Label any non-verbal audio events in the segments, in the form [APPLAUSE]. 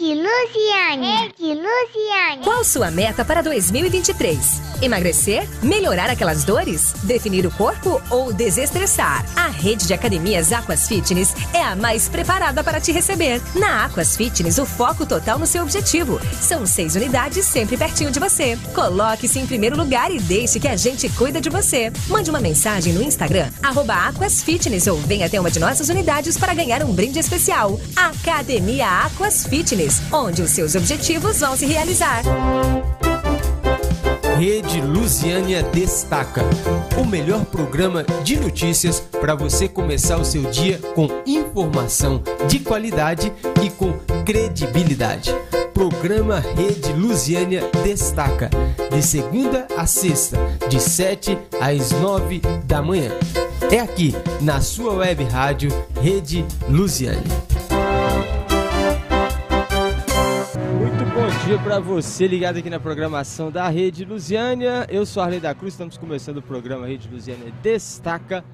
Rede Luciane. Rede Luciane. Qual sua meta para 2023? Emagrecer? Melhorar aquelas dores? Definir o corpo ou desestressar? A rede de academias Aquas Fitness é a mais preparada para te receber. Na Aquas Fitness, o foco total no seu objetivo. São seis unidades sempre pertinho de você. Coloque-se em primeiro lugar e deixe que a gente cuida de você. Mande uma mensagem no Instagram, arroba Aquas Fitness ou venha até uma de nossas unidades para ganhar um brinde especial. Academia Aquas Fitness, onde os seus objetivos vão se realizar. Rede Lusiânia Destaca, o melhor programa de notícias para você começar o seu dia com informação de qualidade e com credibilidade. Programa Rede Lusiânia Destaca, de segunda a sexta, de 7 às 9 da manhã. É aqui, na sua web rádio Rede Lusiânia. Dia para você ligado aqui na programação da Rede Lusiânia. Eu sou Arley da Cruz, estamos começando o programa Rede Lusiânia Destaca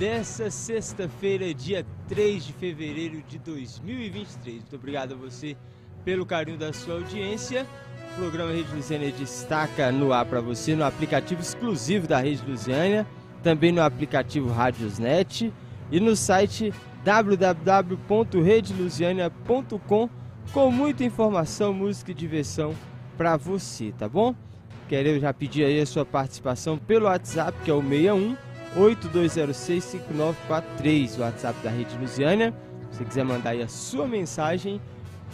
dessa sexta-feira, dia 3 de fevereiro de 2023. Muito obrigado a você pelo carinho da sua audiência. O programa Rede Lusiânia Destaca no ar para você no aplicativo exclusivo da Rede Lusiânia, também no aplicativo Radiosnet e no site www.redelusiania.com.br com muita informação, música e diversão para você, tá bom? Quero já pedir aí a sua participação pelo WhatsApp, que é o 61 8206 5943, o WhatsApp da Rede Lusiânia. Se você quiser mandar aí a sua mensagem,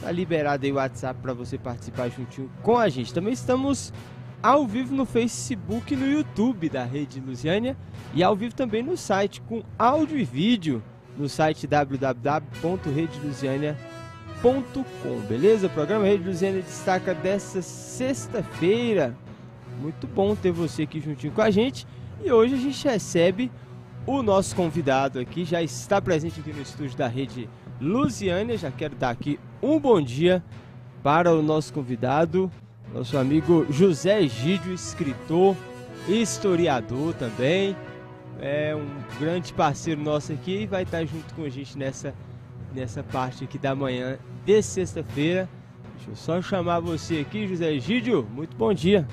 tá liberado aí o WhatsApp para você participar juntinho com a gente. Também estamos ao vivo no Facebook e no YouTube da Rede Lusiânia e ao vivo também no site com áudio e vídeo no site www.redelusiania.com com, beleza? O programa Rede Luziana destaca dessa sexta-feira. Muito bom ter você aqui juntinho com a gente. E hoje a gente recebe o nosso convidado aqui, já está presente aqui no estúdio da Rede Lusiana. Já quero dar aqui um bom dia para o nosso convidado, nosso amigo José Egídio, escritor, historiador também. É um grande parceiro nosso aqui e vai estar junto com a gente nessa, nessa parte aqui da manhã de sexta-feira. Deixa eu só chamar você aqui, José Egídio. Muito bom dia.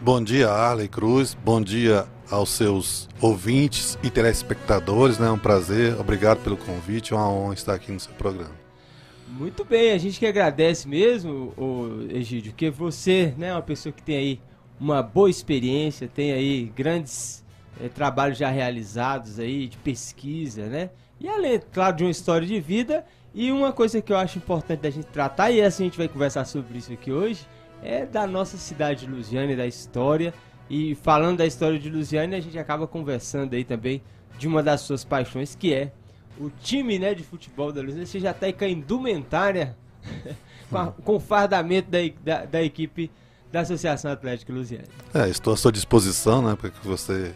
Bom dia, Arley Cruz. Bom dia aos seus ouvintes e telespectadores. Né? É um prazer. Obrigado pelo convite. É uma honra estar aqui no seu programa. Muito bem, a gente que agradece mesmo, o Egídio, que você né, é uma pessoa que tem aí uma boa experiência, tem aí grandes é, trabalhos já realizados aí de pesquisa, né? E além, claro, de uma história de vida e uma coisa que eu acho importante da gente tratar, e assim a gente vai conversar sobre isso aqui hoje, é da nossa cidade de Lusiane, da história. E falando da história de Lusiane, a gente acaba conversando aí também de uma das suas paixões, que é o time né, de futebol da Lusiane. Você já está aí com a indumentária, [LAUGHS] com, a, com o fardamento da, da, da, equipe da Associação Atlética Lusiane. É, estou à sua disposição, né, para que você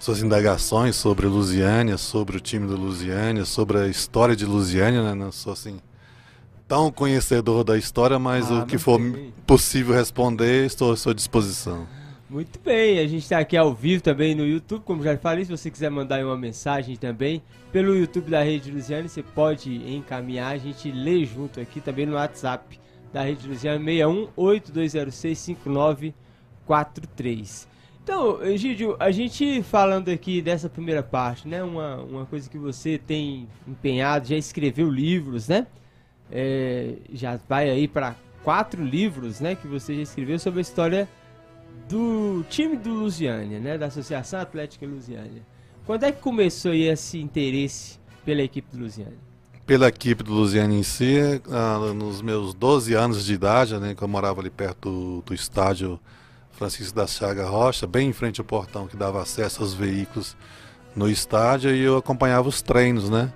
suas indagações sobre Lusiânia, sobre o time do Lusiânia, sobre a história de Lusiânia, né? Não sou assim tão conhecedor da história, mas ah, o que for bem. possível responder, estou à sua disposição. Muito bem, a gente está aqui ao vivo também no YouTube, como já falei, se você quiser mandar uma mensagem também pelo YouTube da Rede Lusiana, você pode encaminhar, a gente lê junto aqui também no WhatsApp da Rede Lusiana 61 8206 5943. Então, Egídio, a gente falando aqui dessa primeira parte, né? Uma, uma coisa que você tem empenhado, já escreveu livros, né? É, já vai aí para quatro livros, né? Que você já escreveu sobre a história do time do Lusiânia, né? Da Associação Atlética Lusiânia. Quando é que começou aí esse interesse pela equipe do Lusiânia? Pela equipe do Lusiânia em si, ah, nos meus 12 anos de idade, né? Que eu morava ali perto do, do estádio Francisco da Chaga Rocha, bem em frente ao portão que dava acesso aos veículos no estádio e eu acompanhava os treinos, né?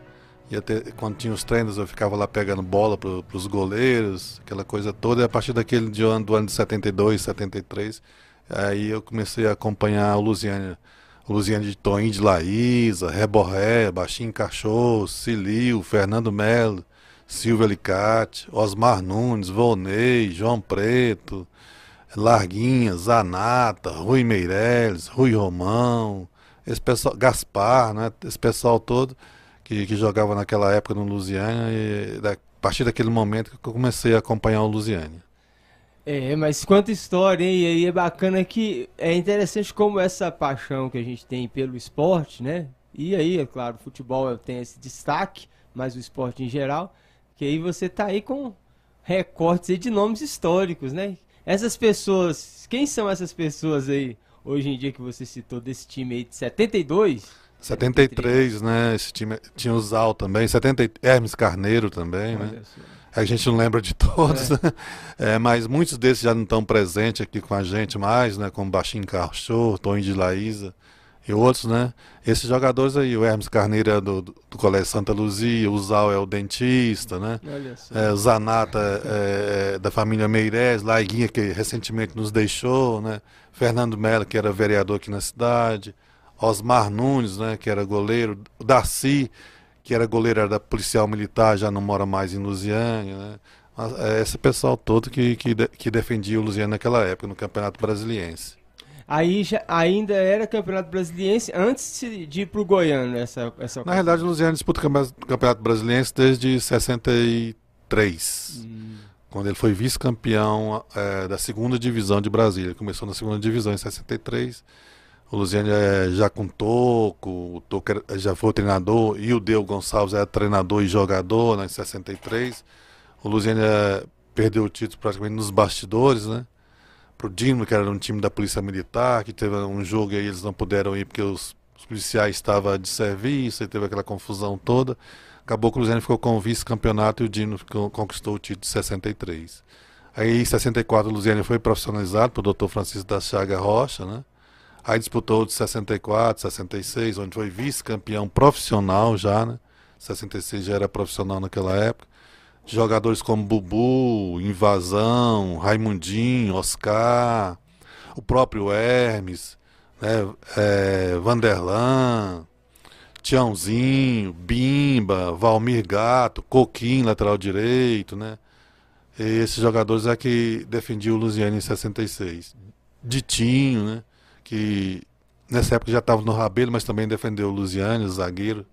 E até, quando tinha os treinos eu ficava lá pegando bola para os goleiros, aquela coisa toda. E a partir daquele de ano, do ano de 72, 73, aí eu comecei a acompanhar o Luziane, o Luziane de Toim de Laísa, Reborré, Baixinho Cachorro, Cilio, Fernando Melo, Silvio Alicate, Osmar Nunes, Volney, João Preto, Larguinha, Zanata, Rui Meirelles, Rui Romão, esse pessoal, Gaspar, né? Esse pessoal todo que, que jogava naquela época no Lusiana e da, partir daquele momento que eu comecei a acompanhar o Lusiane. É, mas quanta história, hein? E aí é bacana que é interessante como essa paixão que a gente tem pelo esporte, né? E aí, é claro, o futebol tem esse destaque, mas o esporte em geral, que aí você tá aí com recortes aí de nomes históricos, né? Essas pessoas, quem são essas pessoas aí, hoje em dia que você citou, desse time aí de 72? 73, né? Esse time tinha o Zal também, 70, Hermes Carneiro também, né? A gente não lembra de todos, é. né? [LAUGHS] É, mas muitos desses já não estão presentes aqui com a gente mais, né? Como Baixinho Carchô, Tony de Laísa e outros, né? Esses jogadores aí, o Hermes Carneiro é do, do, Colégio Santa Luzia, o Zal é o dentista, né? É, o Zanata é, é, da família Meirelles, Laiguinha, que recentemente nos deixou, né? Fernando Mello, que era vereador aqui na cidade, Osmar Nunes, né? Que era goleiro, o Darcy, que era goleiro era da policial militar, já não mora mais em Lusiânia, né? É esse pessoal todo que, que, que defendia o Lusiânia naquela época, no Campeonato Brasiliense. Aí já, ainda era Campeonato Brasiliense antes de ir para o Goiano essa, essa Na realidade, o Lusiana disputa o Campeonato Brasiliense desde 63. Hum. Quando ele foi vice-campeão é, da segunda divisão de Brasília. Ele começou na segunda divisão em 63 o Luziane é já com Toco, o Toco já foi treinador, e o Deu Gonçalves era treinador e jogador né, em 63. O Luziane é, perdeu o título praticamente nos bastidores, né? Pro Dino, que era um time da Polícia Militar, que teve um jogo e eles não puderam ir porque os, os policiais estavam de serviço, e teve aquela confusão toda. Acabou que o Luziane ficou com o vice-campeonato e o Dino conquistou o título de 63. Aí em 64 o Luziane foi profissionalizado pelo Dr. Francisco da Chaga Rocha, né? Aí disputou de 64, 66, onde foi vice-campeão profissional já, né? 66 já era profissional naquela época. Jogadores como Bubu, Invasão, Raimundinho, Oscar, o próprio Hermes, né? É, Vanderlan, Tiãozinho, Bimba, Valmir Gato, Coquim, lateral direito, né? E esses jogadores é que defendiam o Luziano em 66. Ditinho, né? que nessa época já estava no Rabelo, mas também defendeu o Luziane, o zagueiro.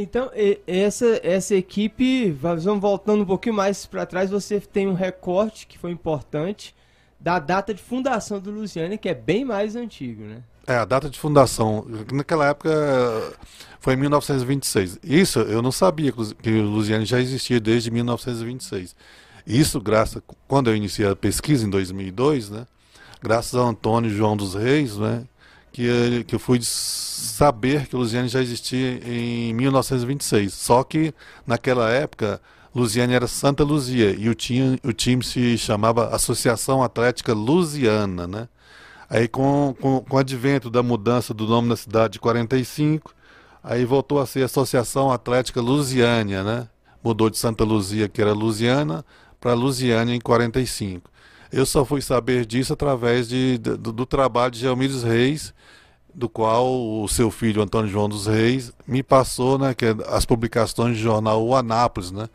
Então, essa, essa equipe, vamos voltando um pouquinho mais para trás, você tem um recorte que foi importante da data de fundação do Luziane, que é bem mais antigo, né? É, a data de fundação, naquela época foi em 1926. Isso eu não sabia que o Luziane já existia desde 1926. Isso graças, quando eu iniciei a pesquisa em 2002, né? graças ao Antônio João dos Reis, né, que, que eu fui saber que Luziane já existia em 1926. Só que naquela época Luziane era Santa Luzia e o time, o time se chamava Associação Atlética Lusiana, né? Aí com, com, com o advento da mudança do nome da cidade de 45, aí voltou a ser Associação Atlética Lusiânia, né? Mudou de Santa Luzia, que era Lusiana, para Lusiânia em 45. Eu só fui saber disso através de, do, do trabalho de Gelmires Reis, do qual o seu filho Antônio João dos Reis me passou né, que é as publicações do jornal O Anápolis, né,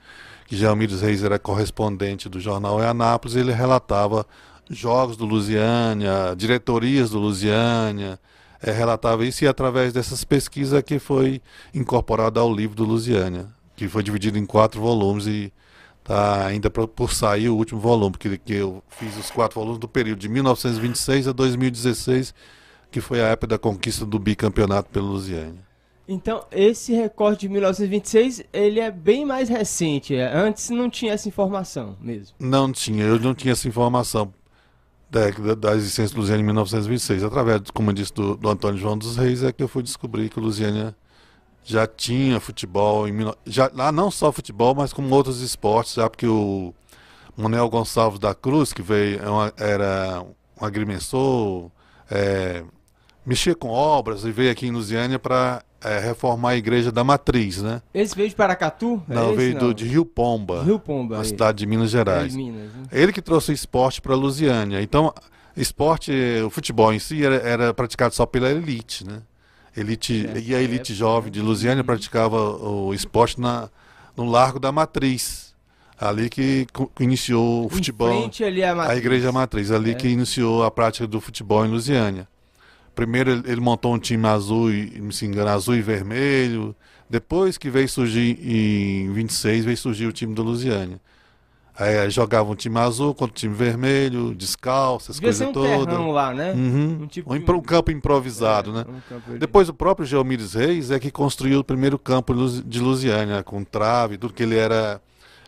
que Gelmires Reis era correspondente do jornal O Anápolis, ele relatava jogos do Lusiânia, diretorias do Lusiânia, é, relatava isso e através dessas pesquisas que foi incorporado ao livro do Lusiânia, que foi dividido em quatro volumes e Tá ainda por, por sair o último volume, porque que eu fiz os quatro volumes do período de 1926 a 2016, que foi a época da conquista do bicampeonato pelo Lusiane. Então, esse recorde de 1926, ele é bem mais recente. Antes não tinha essa informação mesmo. Não tinha, eu não tinha essa informação da, da, da existência do Lusiane em 1926. Através, como eu disse, do, do Antônio João dos Reis, é que eu fui descobrir que o Lusiane já tinha futebol, em, já, lá não só futebol, mas como outros esportes, já porque o Manuel Gonçalves da Cruz, que veio, é era um agrimensor, é, mexia com obras e veio aqui em Lusiânia para é, reformar a igreja da Matriz, né? Esse veio de Paracatu? É não, veio não? Do, de Rio Pomba, Rio Pomba, na cidade de Minas Gerais. É, Minas, né? Ele que trouxe o esporte para Lusiânia. Então, esporte, o futebol em si era, era praticado só pela elite, né? Elite, é, e a elite jovem de Lusiânia praticava o esporte na, no Largo da Matriz. Ali que iniciou o futebol. a, a Igreja Matriz, ali é. que iniciou a prática do futebol em Lusiânia. Primeiro ele, montou um time azul, e, se engano, azul e vermelho. Depois que veio surgir em 26, veio surgir o time do Lusiânia. Aí jogava um time azul contra o time vermelho, descalço, essas coisas um todas. lá, né? Uhum. Um tipo um, de- um campo improvisado, É, né? um campo. Depois o próprio Geomires Reis é que construiu o primeiro campo de Lusiânia, com trave, tudo que ele era.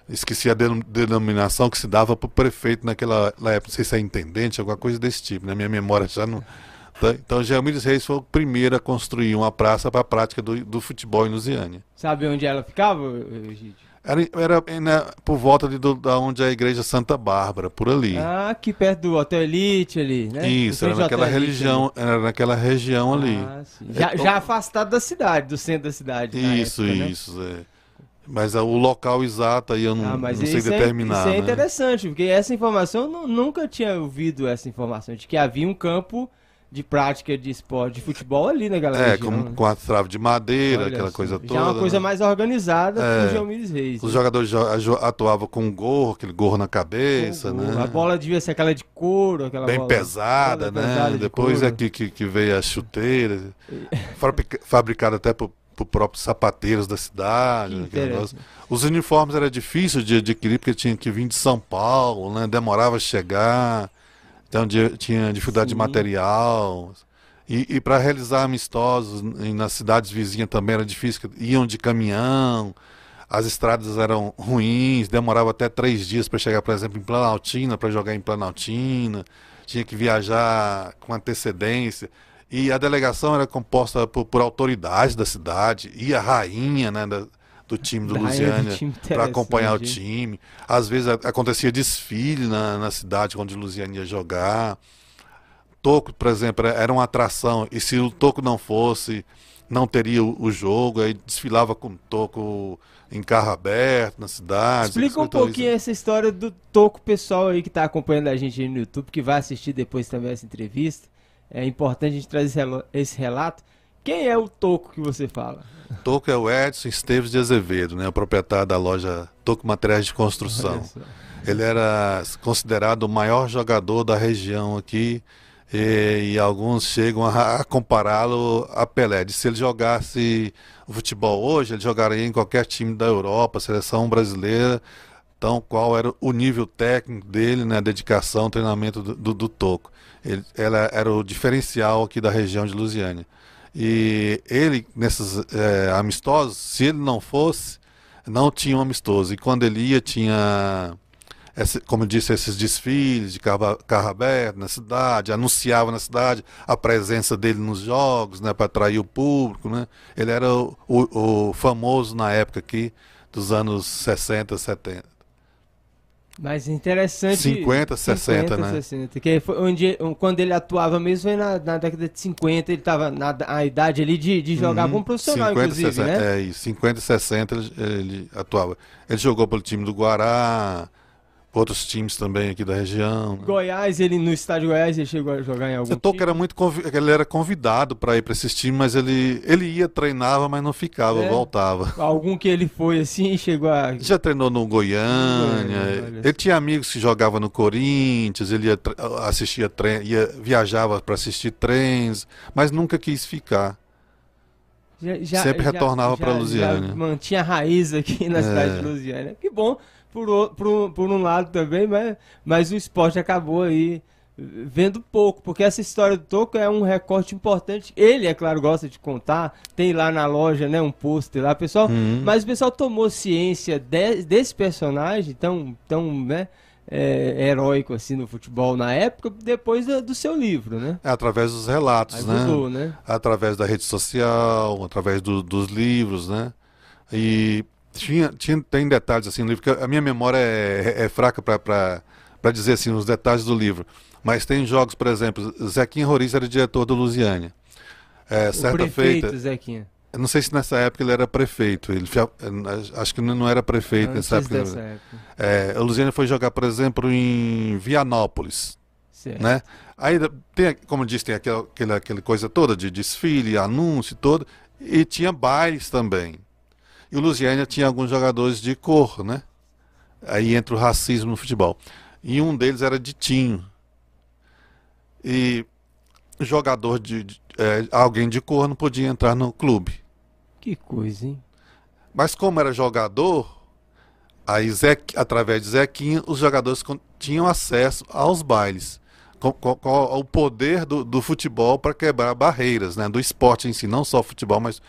Esqueci a denom- denominação que se dava para o prefeito naquela na época, não sei se é intendente, alguma coisa desse tipo, na minha memória já não. [LAUGHS] Tá? Então Geomires Reis foi o primeiro a construir uma praça para a prática do, do futebol em Lusiânia. Sabe onde ela ficava, Egídio? Era, era por volta de, do- da onde é a igreja Santa Bárbara, por ali. Ah, aqui perto do Hotel Elite ali, né? Isso, era naquela Hotel Elite religião, era naquela região ali. Ah, sim. Já, É, já afastado da cidade, do centro da cidade. Isso, época, né? isso. É. Mas o local exato aí eu não, Ah, não sei isso é- determinar. isso é né? interessante, porque essa informação eu nu- nunca tinha ouvido essa informação de que havia um campo de prática de esporte, de futebol ali naquela É, região. com, né? com a trave de madeira, Olha aquela coisa toda. Já é uma coisa né? mais organizada É. com o Geomires Reis. Os né? jogadores atuavam com gorro, aquele gorro na cabeça, né? A bola devia ser aquela de couro, aquela Bem bola- pesada, bola né? pesada de Depois couro. é que, que, que veio a chuteira, [LAUGHS] fabrica- fabricada até por, por próprios sapateiros da cidade. Que. Os uniformes era difícil de adquirir porque tinha que vir de São Paulo, né? Demorava a chegar, então de- tinha dificuldade de Sim. material. E, e para realizar amistosos nas cidades vizinhas também era difícil, iam de caminhão, as estradas eram ruins, demorava até três dias para chegar, por exemplo, em Planaltina, para jogar em Planaltina, tinha que viajar com antecedência. E a delegação era composta por, por autoridades da cidade, e a rainha né, da- do time do Da Lusiânia para acompanhar o interessante. time. Às vezes acontecia desfile na, na cidade onde o Lusiânia ia jogar. Toco, por exemplo, era- uma atração, e se o Toco não fosse, não teria o, o jogo, aí desfilava com Toco em carro aberto na cidade. Explica um pouquinho essa história do Toco pessoal aí que tá acompanhando a gente aí no YouTube, que vai assistir depois também essa entrevista. É importante a gente trazer esse relato. Quem é o Toco que você fala? Toco é o Edson Esteves de Azevedo, né, o proprietário da loja Toco Materiais de Construção. Ele era considerado o maior jogador da região aqui e, e alguns chegam a, a compará-lo a Pelé. De se ele jogasse o futebol hoje, ele jogaria em qualquer time da Europa, seleção brasileira. Então, qual era o nível técnico dele, né, a dedicação, treinamento do, do, do Toco. Ele, ela era o diferencial aqui da região de Lusiânia. E ele, nesses eh, amistosos, se ele não fosse, não tinha um amistoso. E quando ele ia, tinha esse- como eu disse, esses desfiles de carro, carro aberto na cidade, anunciava na cidade a presença dele nos jogos, né, para atrair o público, né? Ele era o, o- o famoso na época aqui dos anos 60, 70. Mas interessante. 50, 60, né? 60, que foi onde, quando ele atuava mesmo foi na, na década de 50, ele tava na a idade ali de, de jogar Uhum. como profissional, 50, inclusive, 60, né? É isso, 50 e 60 ele, ele atuava. Ele jogou pelo time do Guará, outros times também aqui da região. Goiás, ele no estádio Goiás, ele chegou a jogar em algum Toco time? era muito convi- ele era convidado para ir para esses times, mas ele ele ia treinava, mas não ficava, É? voltava. Algum que ele foi assim e chegou a. Já treinou no Goiânia. Ele tinha amigos que jogavam no Corinthians. Ele ia, assistia tre- ia viajava para assistir trens, mas nunca quis ficar. já- Sempre retornava já- Lusiânia. já Mantinha raiz aqui na É. cidade de Lusiânia. Que bom, por, o- por, um- por um lado também, mas, mas o esporte acabou aí vendo pouco, porque essa história do Toco é um recorte importante. Ele, é claro, gosta de contar, tem lá na loja, né, um pôster lá, pessoal, Uhum. mas o pessoal tomou ciência de- desse personagem tão, tão né, é, heróico assim no futebol na época, depois do, do seu livro, né? É através dos relatos, né? mudou, né? Através da rede social, através do- dos livros, né? E tinha, tinha, tem detalhes assim no livro, que a minha memória é, é fraca para dizer assim os detalhes do livro. Mas tem jogos, por exemplo, Zequinha Roriz era diretor do Lusiânia. É, o certa prefeito, feita, Zequinha. não sei se nessa época ele era prefeito, ele acho que não era prefeito Antes nessa época. dessa época. É, o Lusiânia foi jogar, por exemplo, em Vianópolis Certo. né? Aí tem, como eu disse, tem aquela, aquela, aquela coisa toda de desfile, anúncio todo, e tinha bailes também. E o Lusiânia tinha alguns jogadores de cor, né? Aí entra o racismo no futebol. E um deles era Ditinho. E jogador de, de é, alguém de cor não podia entrar no clube. Que coisa, hein? Mas como era jogador, aí Zé, através de Zequinha, os jogadores tinham acesso aos bailes. Com, com, com o poder do, do futebol para quebrar barreiras, né? Do esporte em si, não só futebol, mas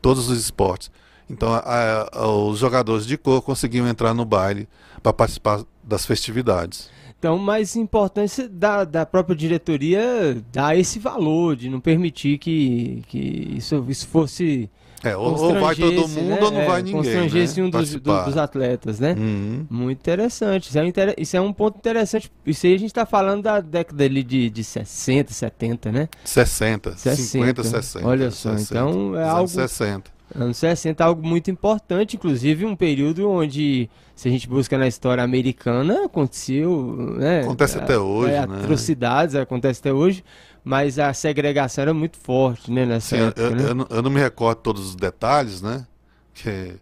todos os esportes. Então, a, a, os jogadores de cor conseguiam entrar no baile para participar das festividades. Então, mais importância da, da própria diretoria dar esse valor, de não permitir que, que isso, isso fosse. É, ou, ou vai todo mundo né? ou não é, vai ninguém. Constrangesse né? um dos, do, dos, atletas, né? Uhum. Muito interessante. Isso é, um, isso é, um ponto interessante. Isso aí a gente está falando da década ali de, de 60, 70, né? 60, 60 50, 60. Olha só, 60, então é algo. 60. Anos 60 é algo muito importante, inclusive um período onde, se a gente busca na história americana, aconteceu. Né, Acontece até hoje, é, né? Atrocidades acontece até hoje, mas a segregação era muito forte, né, nessa Sim, época. Eu, né? eu, não, eu, não me recordo todos os detalhes, né? Que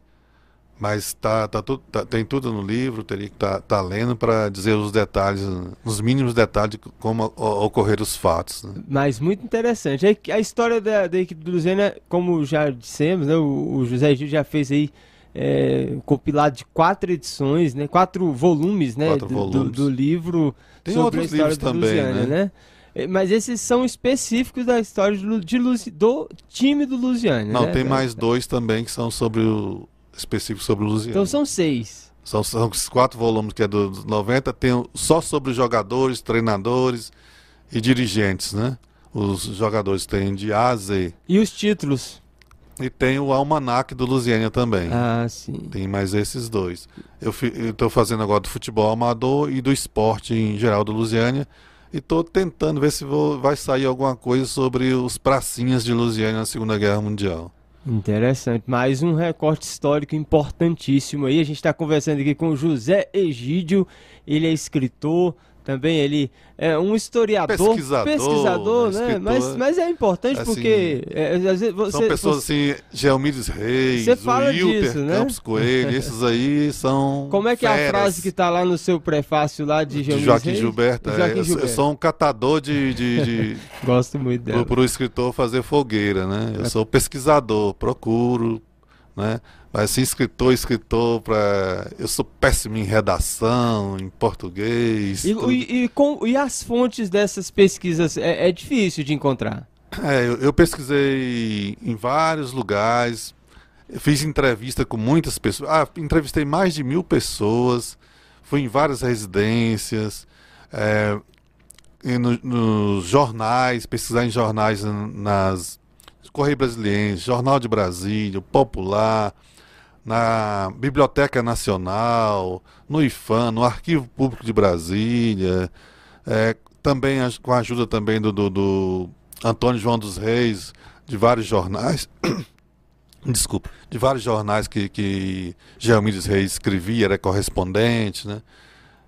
mas tá, tá, tudo, tá, tem tudo no livro, teria que estar tá, tá lendo para dizer os detalhes, os mínimos detalhes de como ocorreram os fatos. Né? Mas muito interessante. A, a história da, da, equipe do Luziana, como já dissemos, né, o, o José Gil já fez aí é, compilado de quatro edições, né, quatro volumes, né, quatro do, volumes. Do, do, livro tem sobre a história livros do também, Luziana, né? né? Mas esses são específicos da história de, de, do time do Luziana. Não, né? tem mais dois também que são sobre o, específico sobre o Luziano. Então são seis. São, são quatro volumes que é dos 90, tem só sobre jogadores, treinadores e dirigentes, né? Os jogadores têm de A a Z. E os títulos? E tem o Almanac do Lusiânia também. Ah, sim. Tem mais esses dois. Eu estou fazendo agora do futebol amador e do esporte em geral do Lusiânia. E estou tentando ver se vou, vai sair alguma coisa sobre os pracinhas de Lusiânia na Segunda Guerra Mundial. Interessante. Mais um recorte histórico importantíssimo aí. A gente está conversando aqui com José Egídio. Ele é escritor, também ele é um historiador, pesquisador, pesquisador né? Mas, mas é importante assim, porque é, às vezes você, são pessoas você, assim, Geomídes Reis, você fala Wilter disso, né? Campos Coelho, esses aí são Como é que feras. é a frase que está lá no seu prefácio lá de Geomídes Joaquim Reis? Gilberto, é, Joaquim eu, Gilberto. eu sou um catador de, de, de [LAUGHS] Gosto muito dela. para o escritor fazer fogueira, né? Eu sou pesquisador, procuro, né? Mas escritor, escritor, pra... eu sou péssimo em redação, em português. E, e, e, com, e as fontes dessas pesquisas é, é difícil de encontrar? É, eu, eu pesquisei em vários lugares, fiz entrevista com muitas pessoas. Ah, entrevistei mais de mil pessoas, fui em várias residências, é, no, nos jornais, pesquisar em jornais nas Correio Brasiliense, Jornal de Brasília, Popular, na Biblioteca Nacional, no IFAM, no Arquivo Público de Brasília, é, também com a ajuda também do, do, do, Antônio João dos Reis, de vários jornais, [COUGHS] desculpa, de vários jornais que, que Geomídes Reis escrevia, era correspondente, né?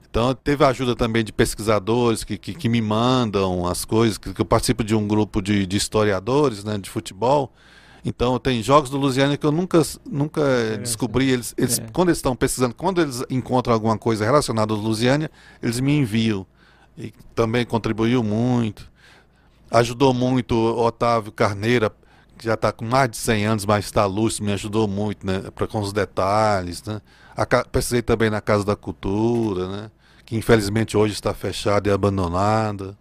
Então teve a ajuda também de pesquisadores que, que, que me mandam as coisas, que, que, eu participo de um grupo de, de historiadores né, de futebol. Então tem jogos do Lusiana que eu nunca, nunca é, descobri. Eles, eles é. Quando eles estão pesquisando, quando eles encontram alguma coisa relacionada ao Lusiana, eles me enviam. E também contribuiu muito. Ajudou muito o Otávio Carneira, que já está com mais de 100 anos, mas está lúcido, me ajudou muito né, pra, com os detalhes. Né. A, pesquisei também na Casa da Cultura, né? que infelizmente hoje está fechada e abandonada.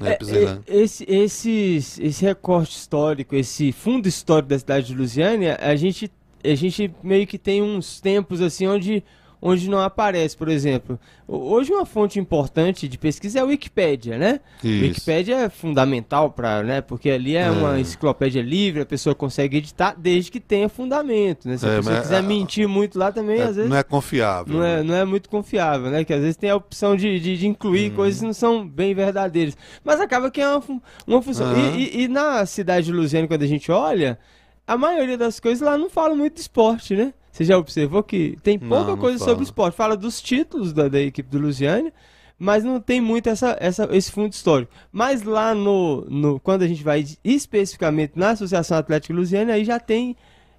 Né, é, esse, esse, esse recorte histórico, esse fundo histórico da cidade de Lusiânia, a gente, a gente meio que tem uns tempos assim onde onde não aparece, por exemplo. Hoje uma fonte importante de pesquisa é a Wikipédia, né? Isso. Wikipédia é fundamental para, né? Porque ali é, é, uma enciclopédia livre, a pessoa consegue editar desde que tenha fundamento, né? Se é, a pessoa quiser mentir muito lá também, é, às vezes não é confiável. Não é, né? não é muito confiável, né? Que às vezes tem a opção de, de, de incluir Hum. coisas que não são bem verdadeiras. Mas acaba que é uma, uma função. Aham. E, e- e na cidade de Luziane, quando a gente olha, a maioria das coisas lá não fala muito de esporte, né? Você já observou que tem Não, pouca não coisa fala. sobre esporte. Fala dos títulos da, da equipe do Lusiane, mas não tem muito essa, essa, esse fundo histórico. Mas lá no, no. Quando a gente vai especificamente na Associação Atlética Lusiane, aí já tem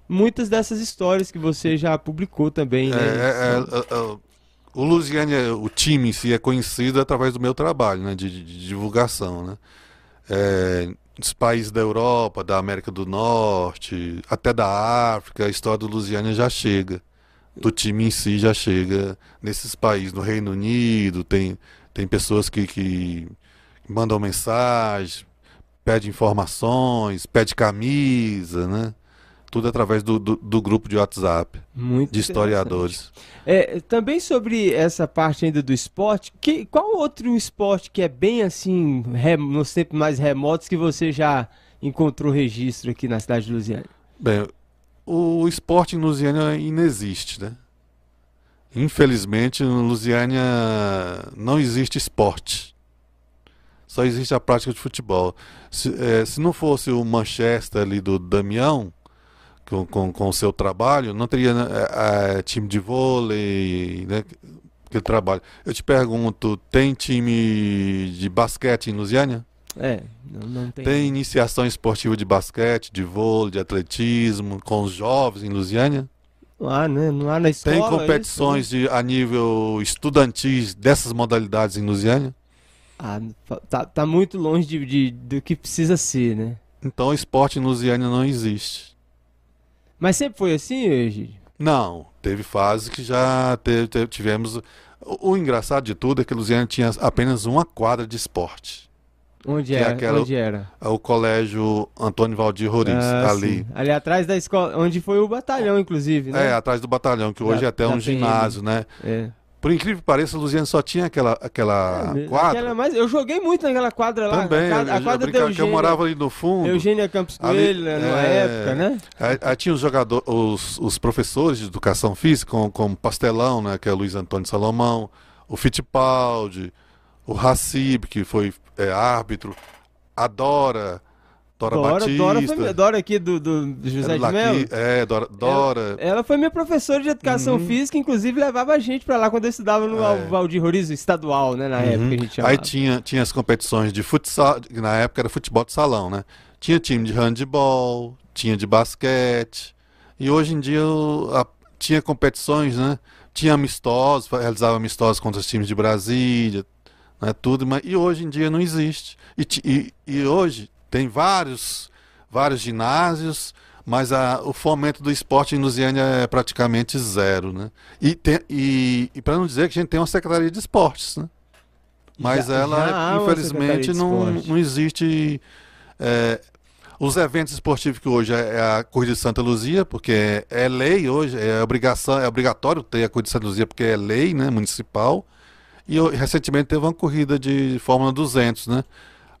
muitas dessas histórias que você já publicou também, É, né? é, é, é, o Lusiane, o time em si é conhecido através do meu trabalho, né, de, de- de divulgação, né. Dos países da Europa, da América do Norte, até da África, a história do Lusiânia já chega. Do time em si já chega nesses países. No Reino Unido, tem, tem pessoas que, que mandam mensagem, pedem informações, pedem camisa, né? Tudo através do, do, do grupo de WhatsApp Muito de historiadores. É, também sobre essa parte ainda do esporte, que, qual outro esporte que é bem assim, nos tempos mais remotos, que você já encontrou registro aqui na cidade de Lusiana? Bem, o esporte em Lusiânia inexiste, né? Infelizmente, em Lusiânia não existe esporte. Só existe a prática de futebol. Se, é, se não fosse o Manchester ali do Damião, com, com, com o seu trabalho, não teria é, é, time de vôlei, né? Aquele trabalho. Eu te pergunto, tem time de basquete em Lusiânia? É, não, não tem. Tem iniciação esportiva de basquete, de vôlei, de atletismo, com os jovens em Lusiânia? Não há, né? Não há na escola. Tem competições isso, né? de, a nível estudantis dessas modalidades em Lusiânia? Ah, tá, tá muito longe de, de, do que precisa ser, né? Então esporte em Lusiânia não existe. Mas sempre foi assim, Egídio? Não, teve fases que já teve, teve- tivemos. O, o engraçado de tudo é que Lusiânia tinha apenas uma quadra de esporte. Onde é era? aquela- Onde era? É o colégio Antônio Valdir Roriz, Ah, ali. sim. Ali atrás da escola, onde foi o batalhão, inclusive, né? É, atrás do batalhão, que hoje Da- é até um PM. ginásio, né? É. Por incrível que pareça, Lusiana só tinha aquela, aquela É, quadra. aquela mais- eu joguei muito naquela quadra lá. Também, a quadra, a eu, quadra eu, eu Eugênia, morava ali no fundo. Eugênia Campos Ali- Coelho, né, numa é. época, né? Aí, aí tinha os jogadores, os, os professores de educação física, como, como Pastelão, né, que é Luiz Antônio Salomão, o Fittipaldi, o Racib, que foi é, árbitro, a Dora, Dora, Batista. Dora, foi, Dora aqui do, do José de Mello. É, Dora. Dora Ela foi minha professora de educação Uhum. física, inclusive levava a gente pra lá quando eu estudava no É. Valdir Roriz, estadual, né? Na Uhum. época que a gente chamava. Aí tinha, tinha as competições de futsal, na época era futebol de salão, né? Tinha time de handball, tinha de basquete. E hoje em dia a- tinha competições, né? Tinha amistosos, realizava amistosos contra os times de Brasília, né? Tudo, mas e hoje em dia não existe. E, e, e hoje tem vários, vários ginásios, mas a- o fomento do esporte em Lusiânia é praticamente zero, né? E, tem- e, e para não dizer que a gente tem uma secretaria de esportes, né? Mas Já- já ela, secretaria infelizmente, não, não existe. é, os eventos esportivos que hoje é é a Corrida de Santa Luzia, porque é, é lei hoje, é obrigação, é obrigatório ter a Corrida de Santa Luzia, porque é lei, né, municipal. E recentemente teve uma corrida de Fórmula 200, né?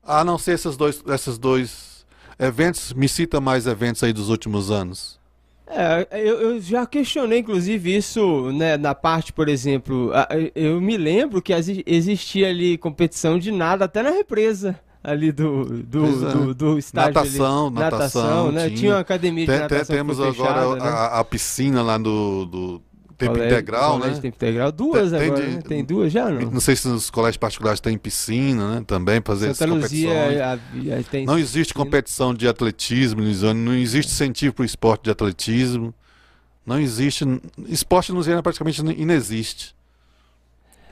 A não ser esses dois, esses dois eventos, me cita mais eventos aí dos últimos anos. É, eu, eu já questionei, inclusive, isso né, na parte, por exemplo. a- Eu me lembro que exi- existia ali competição de nada, até na represa ali do, do, é. do, do estádio. ali. Natação, natação, né? tinha. Tinha uma academia de Tem- tem- natação. que temos agora fechada, né? a, a piscina lá do, do tempo Colégio- integral, né? Tempo integral. Duas Tem- tem agora, de- né? Tem duas já, não? Não sei se nos colégios particulares tem piscina, né? Também fazer Santa essas Luzia competições. a- a- tem Não existe piscina. competição de atletismo, Lusiana, não existe incentivo para o esporte de atletismo. Não existe. Esporte no Lusiana praticamente não- inexiste.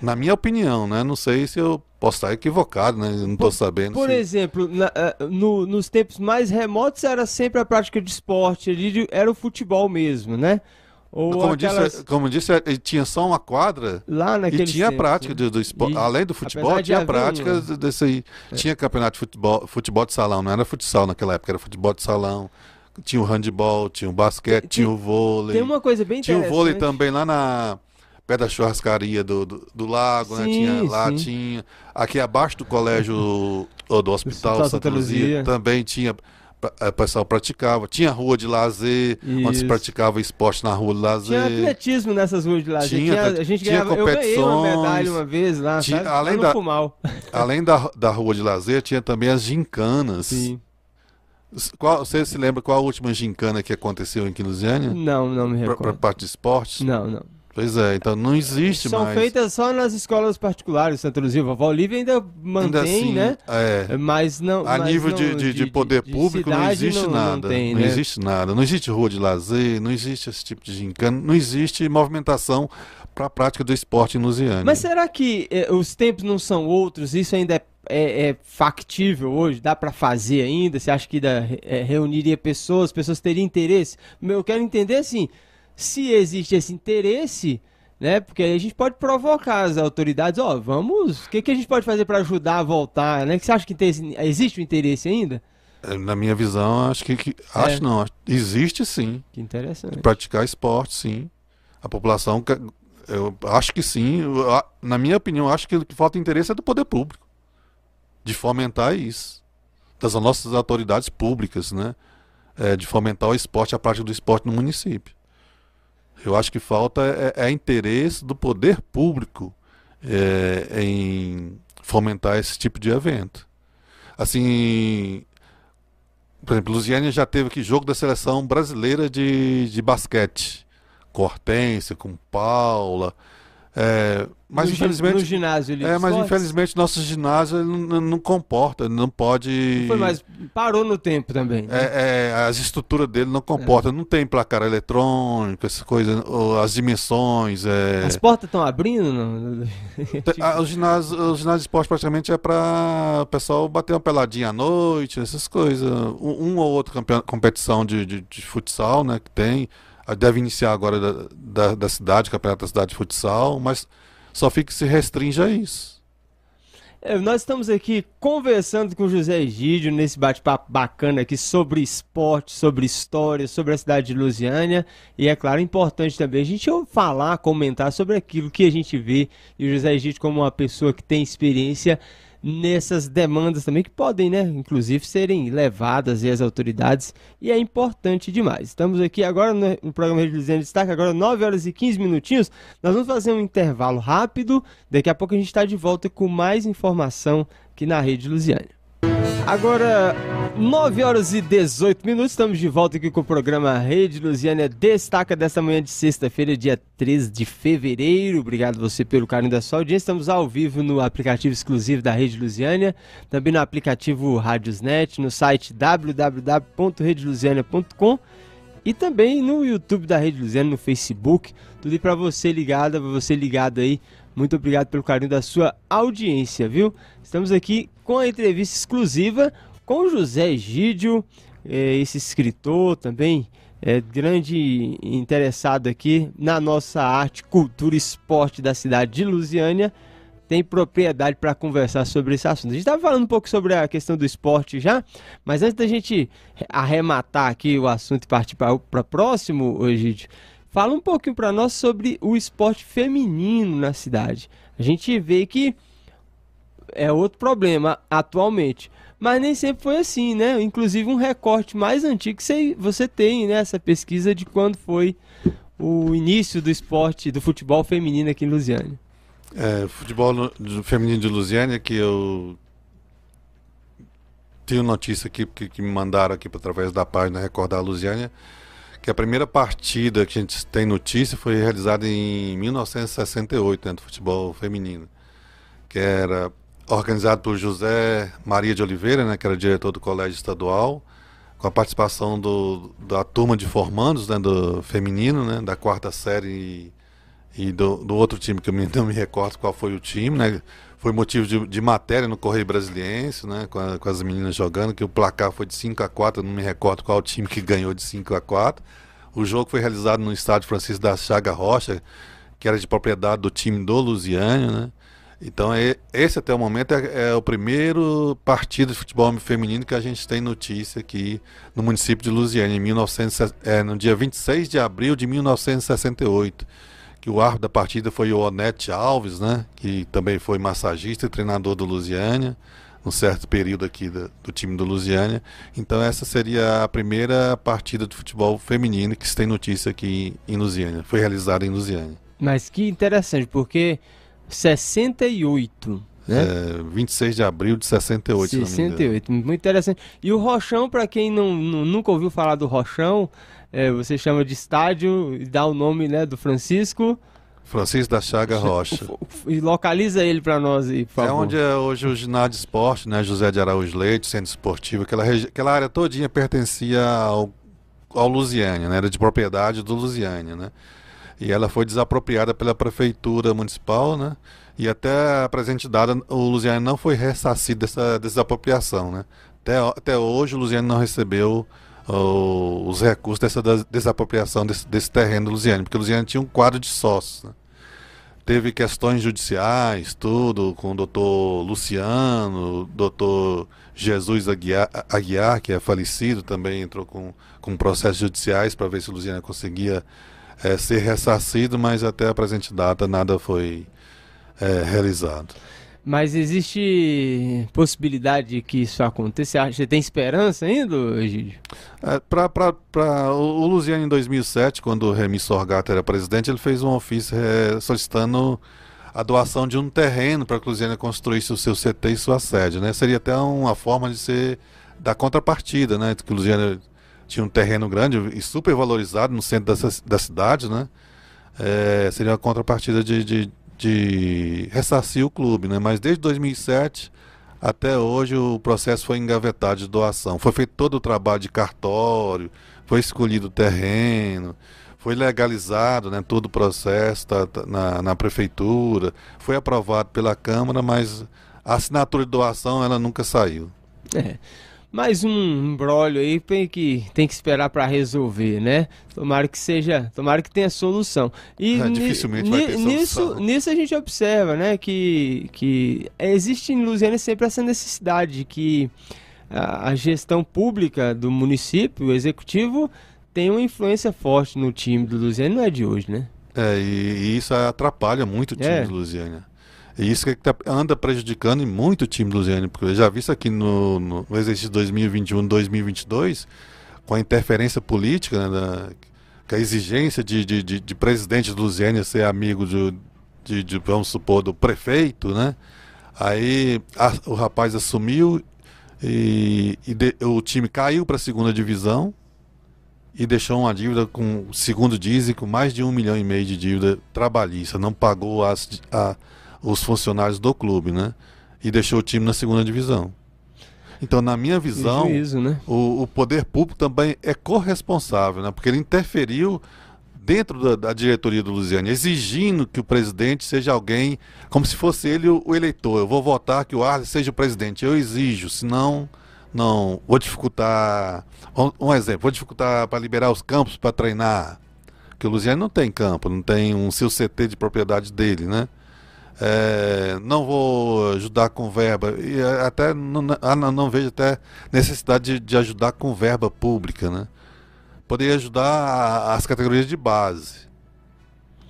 Na minha opinião, né? Não sei se eu posso estar equivocado, né? Não estou sabendo. Por se- exemplo, na- ah, no- nos tempos mais remotos era sempre a prática de esporte, era o futebol mesmo, né? Ou como, aquelas, disse, como disse, ele tinha só uma quadra lá e naquele tinha a prática do, do esporte. E, Além do futebol, tinha a prática desse aí. Tinha campeonato de futebol, futebol de salão, não era futsal naquela época, era futebol de salão. Tinha o handball, tinha o basquete, Tem- tinha o vôlei. Tem uma coisa bem Tinha o vôlei também lá na pé da churrascaria do, do, do lago, né? Sim, Tinha, lá sim. tinha. Aqui abaixo do colégio ou do hospital Hospital Santa Santa Luzia, Luzia. também tinha. Pa- O pessoal praticava. Tinha rua de lazer, onde se Isso. praticava esporte na rua de lazer. Tinha atletismo nessas ruas de lá. Tinha, Tinha, a gente tinha ganhava, eu ganhei uma competições. medalha uma vez lá, Tinha- sabe? além da- Fumal. [LAUGHS] Além da, da rua de lazer, tinha também as gincanas. Sim. Qual, você se lembra qual a última gincana que aconteceu em Lusiânia? Não, não me Para recordo. parte de esportes? Não, não. Pois é, então não existe São mais. feitas só nas escolas particulares, Santa Luzia. Vovó Olívia ainda Ainda mantém, assim, né? É. Mas não. A mas nível não- de, de, de poder de público não existe não- nada. Não, tem, não né? existe nada. Não existe rua de lazer, não existe esse tipo de gincana, não existe movimentação para a prática do esporte em Lusiânia. Mas será que eh, os tempos não são outros? Isso ainda é é, é factível hoje? Dá para fazer ainda? Você acha que dá, é, reuniria pessoas, pessoas teriam interesse? Eu quero entender assim, se existe esse interesse, né? Porque aí a gente pode provocar as autoridades, ó, vamos, o que, que a gente pode fazer para ajudar a voltar, né? Que você acha que tem, existe o um interesse ainda? É, na minha visão, acho que, que acho é. não, existe sim. Que interessante. Praticar esporte, sim. A população, eu acho que sim. Na minha opinião, acho que o que falta interesse é do poder público de fomentar isso, das nossas autoridades públicas, né? É, de fomentar o esporte, a prática do esporte no município. Eu acho que falta é, é interesse do poder público é, em fomentar esse tipo de evento. Assim, por exemplo, Luziane já teve aqui jogo da seleção brasileira de, de basquete. Cortência, com Paula. É, mas no, infelizmente. No ginásio É, mas infelizmente nosso ginásio não, não, comporta, não pode. Não foi mais. Parou no tempo também. Né? É, é, as estruturas dele não comportam, é. não tem placar eletrônico, essas coisas, as dimensões. É... As portas estão abrindo? Não? [LAUGHS] Ah, o, ginásio, o ginásio de esporte praticamente é para o pessoal bater uma peladinha à noite, essas coisas. Um, um ou outro competição de, de, de futsal, né, que tem deve iniciar agora da, da, da cidade, campeonato da cidade de futsal, mas só fica se restringe a isso. É, nós estamos aqui conversando com José Egídio nesse bate-papo bacana aqui sobre esporte, sobre história, sobre a cidade de Lusiânia. E é claro, importante também a gente falar, comentar sobre aquilo que a gente vê. E o José Egídio, como uma pessoa que tem experiência nessas demandas também que podem, né, inclusive serem levadas às autoridades e é importante demais. Estamos aqui agora no, programa Rede Luziana Destaque, agora 9 horas e 15 minutinhos. Nós vamos fazer um intervalo rápido, daqui a pouco a gente está de volta com mais informação aqui na Rede Luziana. Agora, 9 horas e 18 minutos, estamos de volta aqui com o programa Rede Lusiana Destaca desta manhã de sexta-feira, dia 13 de fevereiro. Obrigado você pelo carinho da sua audiência. Estamos ao vivo no aplicativo exclusivo da Rede Lusiana, também no aplicativo Radiosnet, no site www.redelusiana.com e também no YouTube da Rede Lusiana, no Facebook. Tudo para você ligado, para você ligado aí. Muito obrigado pelo carinho da sua audiência, viu? Estamos aqui com a entrevista exclusiva com José Egídio, é, esse escritor também, é, grande interessado aqui na nossa arte, cultura e esporte da cidade de Lusiânia, tem propriedade para conversar sobre esse assunto. A gente estava falando um pouco sobre a questão do esporte já, mas antes da gente arrematar aqui o assunto e partir para o próximo, Egídio, fala um pouquinho para nós sobre o esporte feminino na cidade. A gente vê que é outro problema atualmente. Mas nem sempre foi assim, né? Inclusive um recorte mais antigo que você tem, né? Essa pesquisa de quando foi o início do esporte, do futebol feminino aqui em Lusiânia. É, futebol feminino de Lusiânia que eu tenho notícia aqui que, que me mandaram aqui através da página Recordar Lusiânia que a primeira partida que a gente tem notícia foi realizada em 1968 né, do futebol feminino, que era organizado por José Maria de Oliveira, né, que era diretor do Colégio Estadual, com a participação do, da turma de formandos né, do feminino, né, da quarta série e, e do, do, outro time que eu [LAUGHS] não me recordo qual foi o time, né, foi motivo de, de matéria no Correio Brasiliense, né, com, a, com, as meninas jogando, que o placar foi de 5 a 4 não me recordo qual o time que ganhou de 5 a 4 O jogo foi realizado no estádio Francisco da Chaga Rocha, que era de propriedade do time do Lusiânia, né, então, esse até o momento é, é, o primeiro partido de futebol feminino que a gente tem notícia aqui no município de Lusiana, em 1900, é, no dia 26 de abril de 1968. Que o árbitro da partida foi o Onete Alves, né? Que também foi massagista e treinador do Lusiânia, num certo período aqui do, do time do Lusiânia. Então, essa seria a primeira partida de futebol feminino que se tem notícia aqui em Lusiânia. Foi realizada em Lusiânia. Mas que interessante, porque 68. Né? É, 26 de abril de 68. 68, muito interessante. E o Rochão, para quem não, não, nunca ouviu falar do Rochão, é, você chama de estádio e dá o nome né, do Francisco. Francisco da Chaga [LAUGHS] Rocha. E localiza ele para nós aí, por é favor. É onde é hoje o ginásio de esporte, né? José de Araújo Leite, centro esportivo. Aquela, aquela área todinha pertencia ao, ao Lusiânia, né? Era de propriedade do Lusiânia, né? E ela foi desapropriada pela prefeitura municipal, né? E até a presente data, o Lusiane não foi ressarcido dessa desapropriação, né? Até, até hoje o Lusiane não recebeu os recursos dessa desapropriação desse, desse terreno do Lusiane, porque o Lusiane tinha um quadro de sócios, né? Teve questões judiciais, tudo, com o doutor Luciano, doutor Jesus Aguiar, Aguiar, que é falecido, também entrou com, com processos judiciais para ver se o Lusiane conseguia é, ser ressarcido, mas até a presente data nada foi é, realizado. Mas existe possibilidade de que isso aconteça? Você tem esperança ainda, Egídio? É, pra, o Luziano, em 2007, quando o Remy Sorgato era presidente, ele fez um ofício é, solicitando a doação de um terreno para que o Luziano construísse o seu CT e sua sede. Né? Seria até uma forma de ser da contrapartida, né? que o Luziano tinha um terreno grande e super valorizado no centro da, da cidade, né? É, seria uma contrapartida de, de de ressarcir o clube, né? Mas desde 2007 até hoje o processo foi engavetado de doação. Foi feito todo o trabalho de cartório, foi escolhido o terreno, foi legalizado, né? Todo o processo tá, tá, na, na prefeitura, foi aprovado pela Câmara, mas a assinatura de doação ela nunca saiu. É mais um embrólio aí que, tem que esperar para resolver, né? Tomara que seja, tomara que tenha solução. E [LAUGHS] é, dificilmente vai ter nisso, solução. Nisso a gente observa, né, que, que existe em Lusiana sempre essa necessidade de que a, a gestão pública do município, o executivo, tem uma influência forte no time do Lusiana, não é de hoje, né? É, e, e isso atrapalha muito o time é. do Lusiana. E isso que tá, anda prejudicando muito o time do Luziane, porque eu já vi isso aqui no, no, exercício 2021-2022, com a interferência política, né, da, com a exigência de, de, de, de presidente do Luziane ser amigo de, de, de, vamos supor, do prefeito, né? Aí a, o rapaz assumiu e, e de, o time caiu para a segunda divisão e deixou uma dívida com, segundo dizem, com mais de um milhão e meio de dívida trabalhista. Não pagou as, a, os funcionários do clube, né? E deixou o time na segunda divisão. Então, na minha visão, juízo, né? o, o, poder público também é corresponsável, né? Porque ele interferiu dentro da, da, diretoria do Luziane, exigindo que o presidente seja alguém, como se fosse ele o, o eleitor. Eu vou votar que o Arles seja o presidente. Eu exijo, senão não vou dificultar. Um, um exemplo, vou dificultar para liberar os campos para treinar. Porque o Luziane não tem campo, não tem um seu CT de propriedade dele, né? É, não vou ajudar com verba e até não, não, não vejo até necessidade de, de, ajudar com verba pública, né? Poderia ajudar as categorias de base,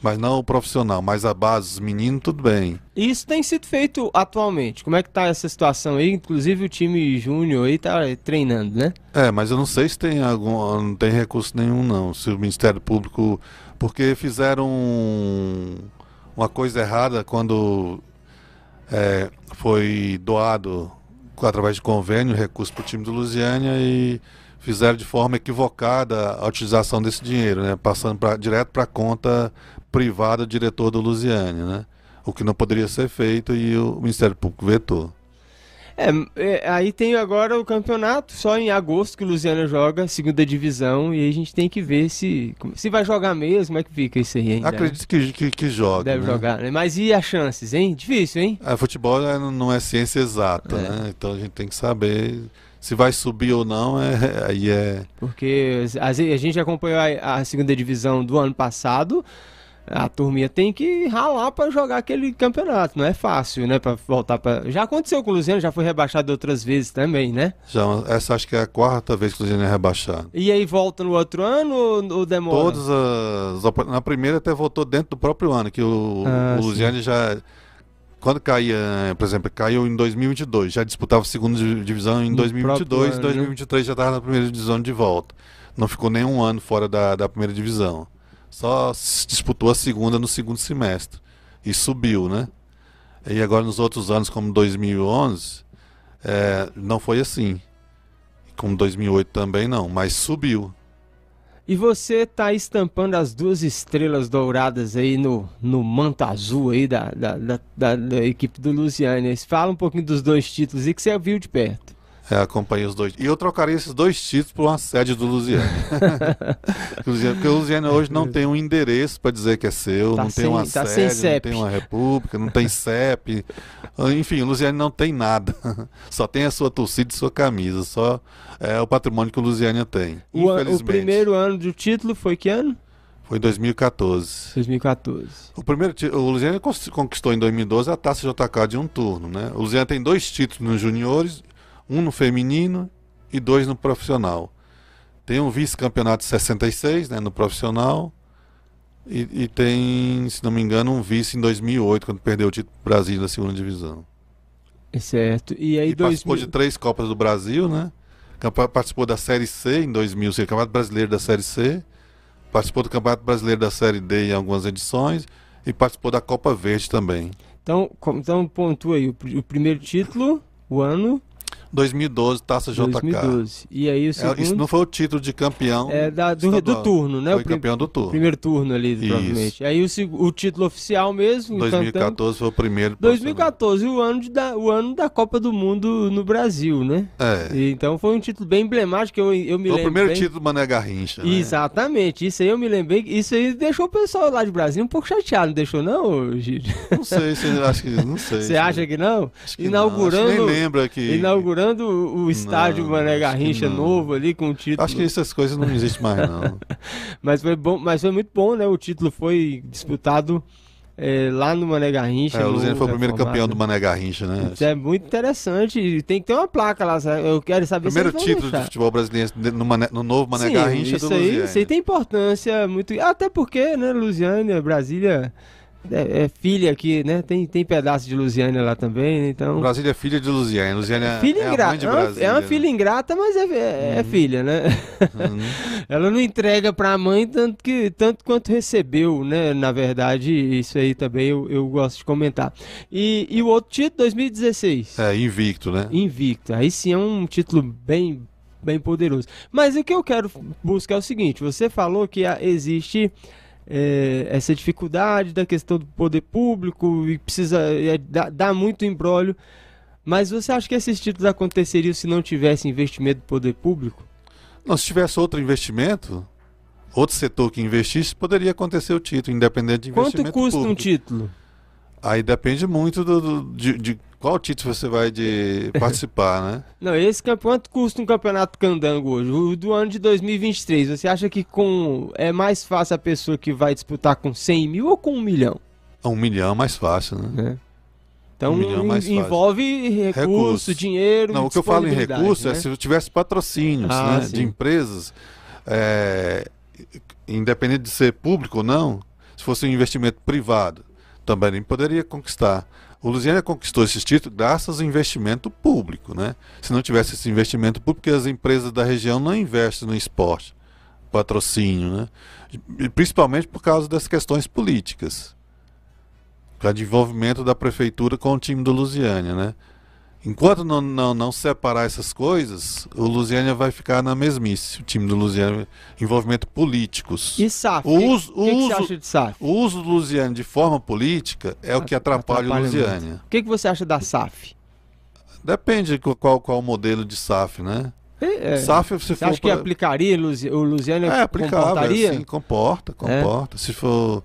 mas não o profissional, mas a base, os meninos, tudo bem. Isso tem sido feito atualmente. Como é que tá essa situação aí? Inclusive o time júnior aí tá treinando, né? É, mas eu não sei se tem algum, não tem recurso nenhum não. Se o Ministério Público, porque fizeram um uma coisa errada quando é, foi doado através de convênio recurso para o time do Lusiânia e fizeram de forma equivocada a utilização desse dinheiro, né? passando pra, direto para a conta privada do diretor do Lusiânia, né? o que não poderia ser feito e o Ministério Público vetou. É, é, aí tem agora o campeonato, só em agosto que o Luciano joga, segunda divisão, e aí a gente tem que ver se, se vai jogar mesmo, como é que fica isso aí ainda. Acredito que, que, que joga. Deve né? jogar, né? Mas e as chances, hein? Difícil, hein? É, futebol é, não é ciência exata, é. né? Então a gente tem que saber se vai subir ou não, é, aí é. Porque a, a gente acompanhou a, a segunda divisão do ano passado a turminha tem que ralar para jogar aquele campeonato. Não é fácil, né? Para voltar para. Já aconteceu com o Luziano, já foi rebaixado outras vezes também, né? Já, essa acho que é a quarta vez que o Luziano é rebaixado. E aí volta no outro ano ou, ou demora? Todas as. Na primeira até voltou dentro do próprio ano, que o, ah, o Luziano já. Quando caía, por exemplo, caiu em 2022, já disputava a segunda divisão em no 2022, em 2023 né? já estava na primeira divisão de volta. Não ficou nem um ano fora da, da primeira divisão só disputou a segunda no segundo semestre e subiu, né? E agora nos outros anos, como 2011, é, não foi assim. Como 2008 também não, mas subiu. E você está estampando as duas estrelas douradas aí no, no manto azul aí da, da, da, da, da equipe do Luciane. Fala um pouquinho dos dois títulos e que você viu de perto. É, acompanhei os dois. E eu trocaria esses dois títulos por uma sede do Lusiane. [LAUGHS] Porque o Lusiane hoje não tem um endereço para dizer que é seu, Tá não sem- tem uma tá sede, não tem uma república, não tem CEP. Enfim, o Lusiane não tem nada. [LAUGHS] Só tem a sua torcida e sua camisa. Só é o patrimônio que o Lusiane tem. O, o primeiro ano do título foi que ano? Foi em 2014. 2014. O primeiro o Lusiana conquistou em 2012 a taça JK de um turno, né? O Lusiana tem dois títulos nos juniores, um no feminino e dois no profissional. Tem um vice-campeonato de 66, né, no profissional. E, e tem, se não me engano, um vice em 2008, quando perdeu o título do Brasil da segunda divisão. É Certo. E aí, E participou 2000... de três Copas do Brasil, né? Participou da Série C em 2000, o Campeonato Brasileiro da Série C. Participou do Campeonato Brasileiro da Série D em algumas edições. E participou da Copa Verde também. Então, então pontua aí o, o primeiro título, o ano 2012, Taça JK. 2012. E aí o É, segundo isso não foi o título de campeão. é da, do, do turno, né? Foi o campeão do turno. primeiro turno ali, Isso. provavelmente. Aí o, o título oficial mesmo, encantando. 2014 foi o primeiro. 2014, o ano, de da, o ano da Copa do Mundo no Brasil, né? É. E Então foi um título bem emblemático, eu, eu me Foi o lembro primeiro bem. título do Mané Garrincha. né? Exatamente, isso aí eu me lembrei, isso aí deixou o pessoal lá de Brasília um pouco chateado, não deixou não, Gide? Não sei, se, acho que. Não [LAUGHS] sei. Você acha que não? Acho que não. inaugurando, Acho que nem lembra que. inaugurando o, o estádio Não, Mané Garrincha novo ali com o título. Acho que essas coisas não existem mais, não. [LAUGHS] Mas foi bom, mas foi muito bom, né? O título foi disputado eh, lá no Mané Garrincha. É, o no Luziano foi o primeiro campeão do Mané Garrincha, né? Isso é muito interessante. Tem que ter uma placa lá. sabe? Eu quero saber Primeiro se título de futebol brasileiro no, Mané- no novo Mané Sim, Garrincha isso do aí, Luziano. isso aí tem importância muito. Até porque, né, Lusiânia, Brasília é, é filha aqui, né? Tem, tem pedaço de Lusiânia lá também, né? Então. Brasília é filha de Luziane. Luziane é, Filha é a ingrata. de É uma, Brasília. é uma né? filha ingrata, mas é, é- é filha, né? Uhum. [LAUGHS] Ela não entrega pra mãe tanto, que, tanto quanto recebeu, né? Na verdade, isso aí também eu, eu gosto de comentar. E, e o outro título, 2016. É, invicto, né? Invicto. Aí sim é um título bem, bem poderoso. Mas o que eu quero buscar é o seguinte: você falou que existe eh, essa dificuldade da questão do poder público e precisa dar, dar muito embrólio. Mas você acha que esses títulos aconteceriam se não tivesse investimento do poder público? Não, se tivesse outro investimento, outro setor que investisse, poderia acontecer o título, independente de Quanto investimento custa um público. título? Aí depende muito do, do- de, de qual título você vai de [LAUGHS] participar, né? Não, esse campe- quanto custa um campeonato candango hoje? O do ano de 2023. Você acha que com é mais fácil a pessoa que vai disputar com 100 mil ou com um milhão? Um milhão é mais fácil, né? né? Então Um fácil. envolve recurso, Recurso. dinheiro. Não, o que eu falo em recurso é né? se eu tivesse patrocínios Ah, né, de empresas, é, independente de ser público ou não, se fosse um investimento privado, também poderia conquistar. O Lusiana conquistou esses títulos graças ao investimento público, né? Se não tivesse esse investimento público, as empresas da região não investem no esporte, patrocínio, né? Principalmente por causa das questões políticas. Por causa de envolvimento da prefeitura com o time do Lusiânia, né? Enquanto não, não, não separar essas coisas, o Lusiânia vai ficar na mesmice. O time do Lusiânia, envolvimento políticos. E SAF? O O que, uso- que, que você uso- acha de SAF? O uso do Lusiânia de forma política é o que atrapalha, o Lusiânia. O que, que você acha da SAF? Depende de qual, qual o modelo de SAF, né? É, é. SAF, se Você for que pra- aplicaria, Lusi- o Lusiano É aplicável, comportaria? sim, comporta, comporta. Se for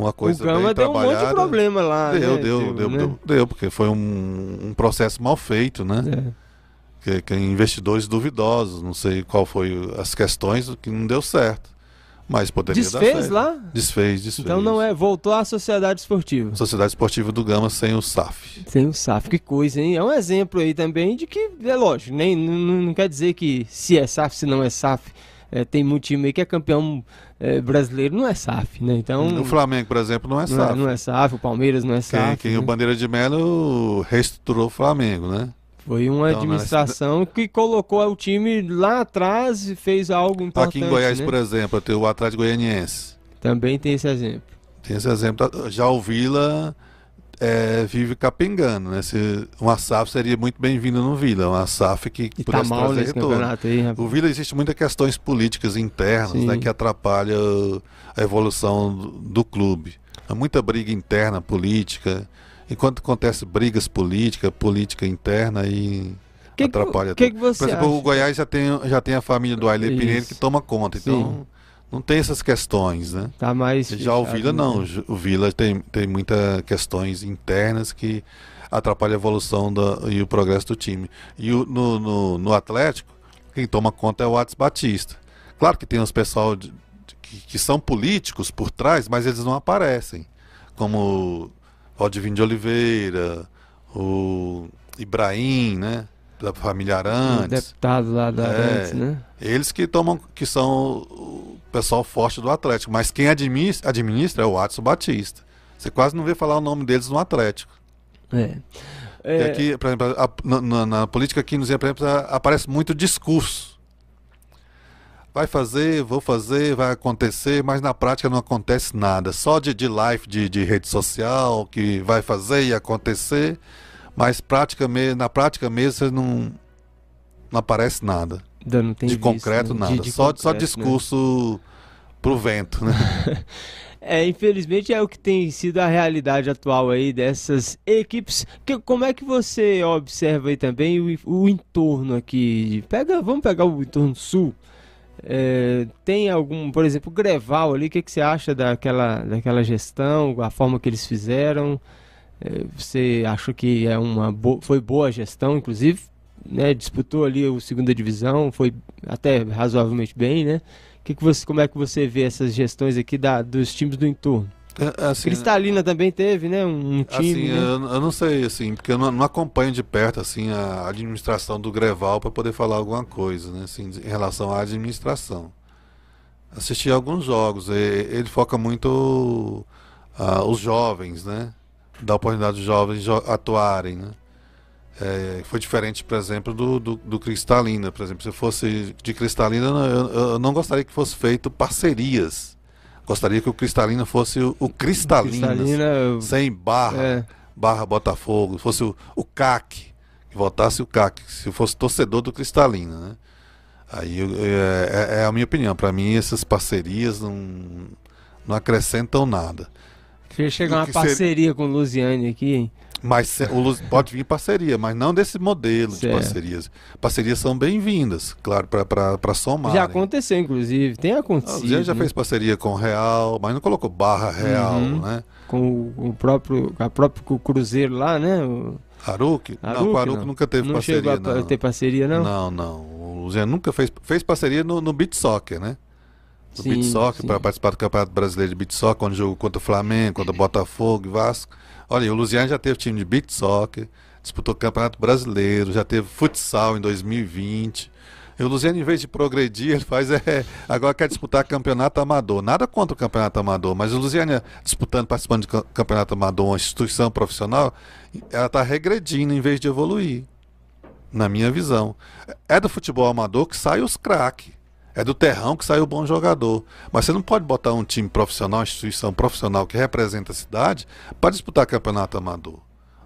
uma o coisa Gama bem deu um monte de problema lá. Deu, né? deu, deu, né? deu, deu, porque foi um, um processo mal feito, né? É. Que, que investidores duvidosos, não sei qual foi as questões, que não deu certo. Mas poderia dar Desfez lá? Desfez, desfez. Então não é, voltou à sociedade esportiva. Sociedade Esportiva do Gama sem o SAF. Tem o SAF, que coisa, hein? É um exemplo aí também de que, é lógico, nem, não, não quer dizer que se é SAF, se não é SAF. É, tem muito time aí que é campeão é, brasileiro, não é SAF, né? Então, o Flamengo, por exemplo, não é não, SAF. é, não é SAF, o Palmeiras não é Quem, SAF. quem né? o Bandeira de Melo reestruturou o Flamengo, né? Foi uma Então, administração que colocou o time lá atrás e fez algo importante. Aqui em Goiás, né? por exemplo, tem o Atlético Goianiense. Também tem esse exemplo. Tem esse exemplo. Já o Vila é, vive capengando, né? Se, uma SAF seria muito bem-vinda no Vila. Uma SAF que E tá mal nesse retorno. campeonato aí, rapaz. O Vila existe muitas questões políticas internas Sim. né, que atrapalham a evolução do, do clube. Há muita briga interna política. Enquanto acontece brigas políticas, política interna e que atrapalha. Que, que você Por exemplo, acha? o Goiás já tem, já tem a família do Aile Pinheiro que toma conta, então Sim. Não tem essas questões, né? Tá mais Já o Vila não, né? o Vila tem, tem muitas questões internas que atrapalham a evolução da, e o progresso do time. E o, no, no, no Atlético, quem toma conta é o Atos Batista. Claro que tem os pessoal de, de, que, que, são políticos por trás, mas eles não aparecem. Como o Odivino de Oliveira, o Ibrahim, né? Da família Arantes. O deputado lá da Arantes, é, né? Eles que tomam, que são pessoal forte do Atlético. Mas quem administra, administra é o Watson Batista. Você quase não vê falar o nome deles no Atlético. É. É... E aqui, por exemplo, a, na, na, política aqui nos por exemplo, aparece muito discurso. Vai fazer, vou fazer, vai acontecer, mas na prática não acontece nada. Só de, de live de, de rede social que vai fazer e acontecer, mas prática me, na prática mesmo não, não aparece nada. De visto, concreto, né? nada. De, de só, concreto, só discurso né? pro vento, né? [LAUGHS] É, infelizmente é o que tem sido a realidade atual aí dessas equipes. Que, como é que você observa aí também o, o entorno aqui? Pega, vamos pegar o entorno sul. É, tem algum, por exemplo, o Greval ali, o que, que você acha daquela, daquela gestão, a forma que eles fizeram? É, você achou que é uma bo foi boa a gestão, inclusive? Né, disputou ali o segunda divisão, foi até razoavelmente bem, né? Que que você, como é que você vê essas gestões aqui da, dos times do entorno? É, assim, Cristalina também teve, né? Um, time. Assim, né? eu, eu, não sei, assim, porque eu não, não, acompanho de perto assim a administração do Greval para poder falar alguma coisa, né? Assim, em relação à administração. Assisti alguns jogos, ele foca muito uh, os jovens, né? Dá oportunidade dos jovens atuarem, né? É, foi diferente, por exemplo, do, do, do, Cristalina. Por exemplo, se fosse de Cristalina, eu, eu, não gostaria que fosse feito parcerias. Gostaria que o Cristalina fosse o, o Cristalina, Cristalina sem barra, é. barra Botafogo. Fosse o, o CAC, que votasse o CAC, se fosse torcedor do Cristalina. Né? Aí é, é, é a minha opinião. Para mim, essas parcerias não, não acrescentam nada. Chega uma parceria ser... com o Luziane aqui, hein? Mas o, pode vir parceria, mas não desse modelo certo. de parcerias. Parcerias são bem-vindas, claro, para somar. Já aconteceu, inclusive, tem acontecido. A já né? fez parceria com o Real, mas não colocou barra Real, uhum. né? Com o, próprio, a próprio Cruzeiro lá, né? O... Aruque? Não, o Aruque nunca teve não parceria. Não chegou a ter parceria, não? Não, não. O Luziano nunca fez, fez parceria no, no Beat Soccer, né? No sim, Beat Soccer, para participar do Campeonato Brasileiro de Beat Soccer, quando jogou contra o Flamengo, contra o Botafogo e Vasco. Olha, o Luziano já teve time de beat soccer, disputou Campeonato Brasileiro, já teve futsal em 2020. E o Luziano, em vez de progredir, [LAUGHS] ele faz é. Agora quer disputar campeonato amador. Nada contra o campeonato amador, mas o Luziano disputando, participando de campeonato amador, uma instituição profissional, ela está regredindo em vez de evoluir. Na minha visão. É do futebol amador que sai os craques. É do terrão que sai o bom jogador. Mas você não pode botar um time profissional, instituição profissional que representa a cidade para disputar campeonato amador.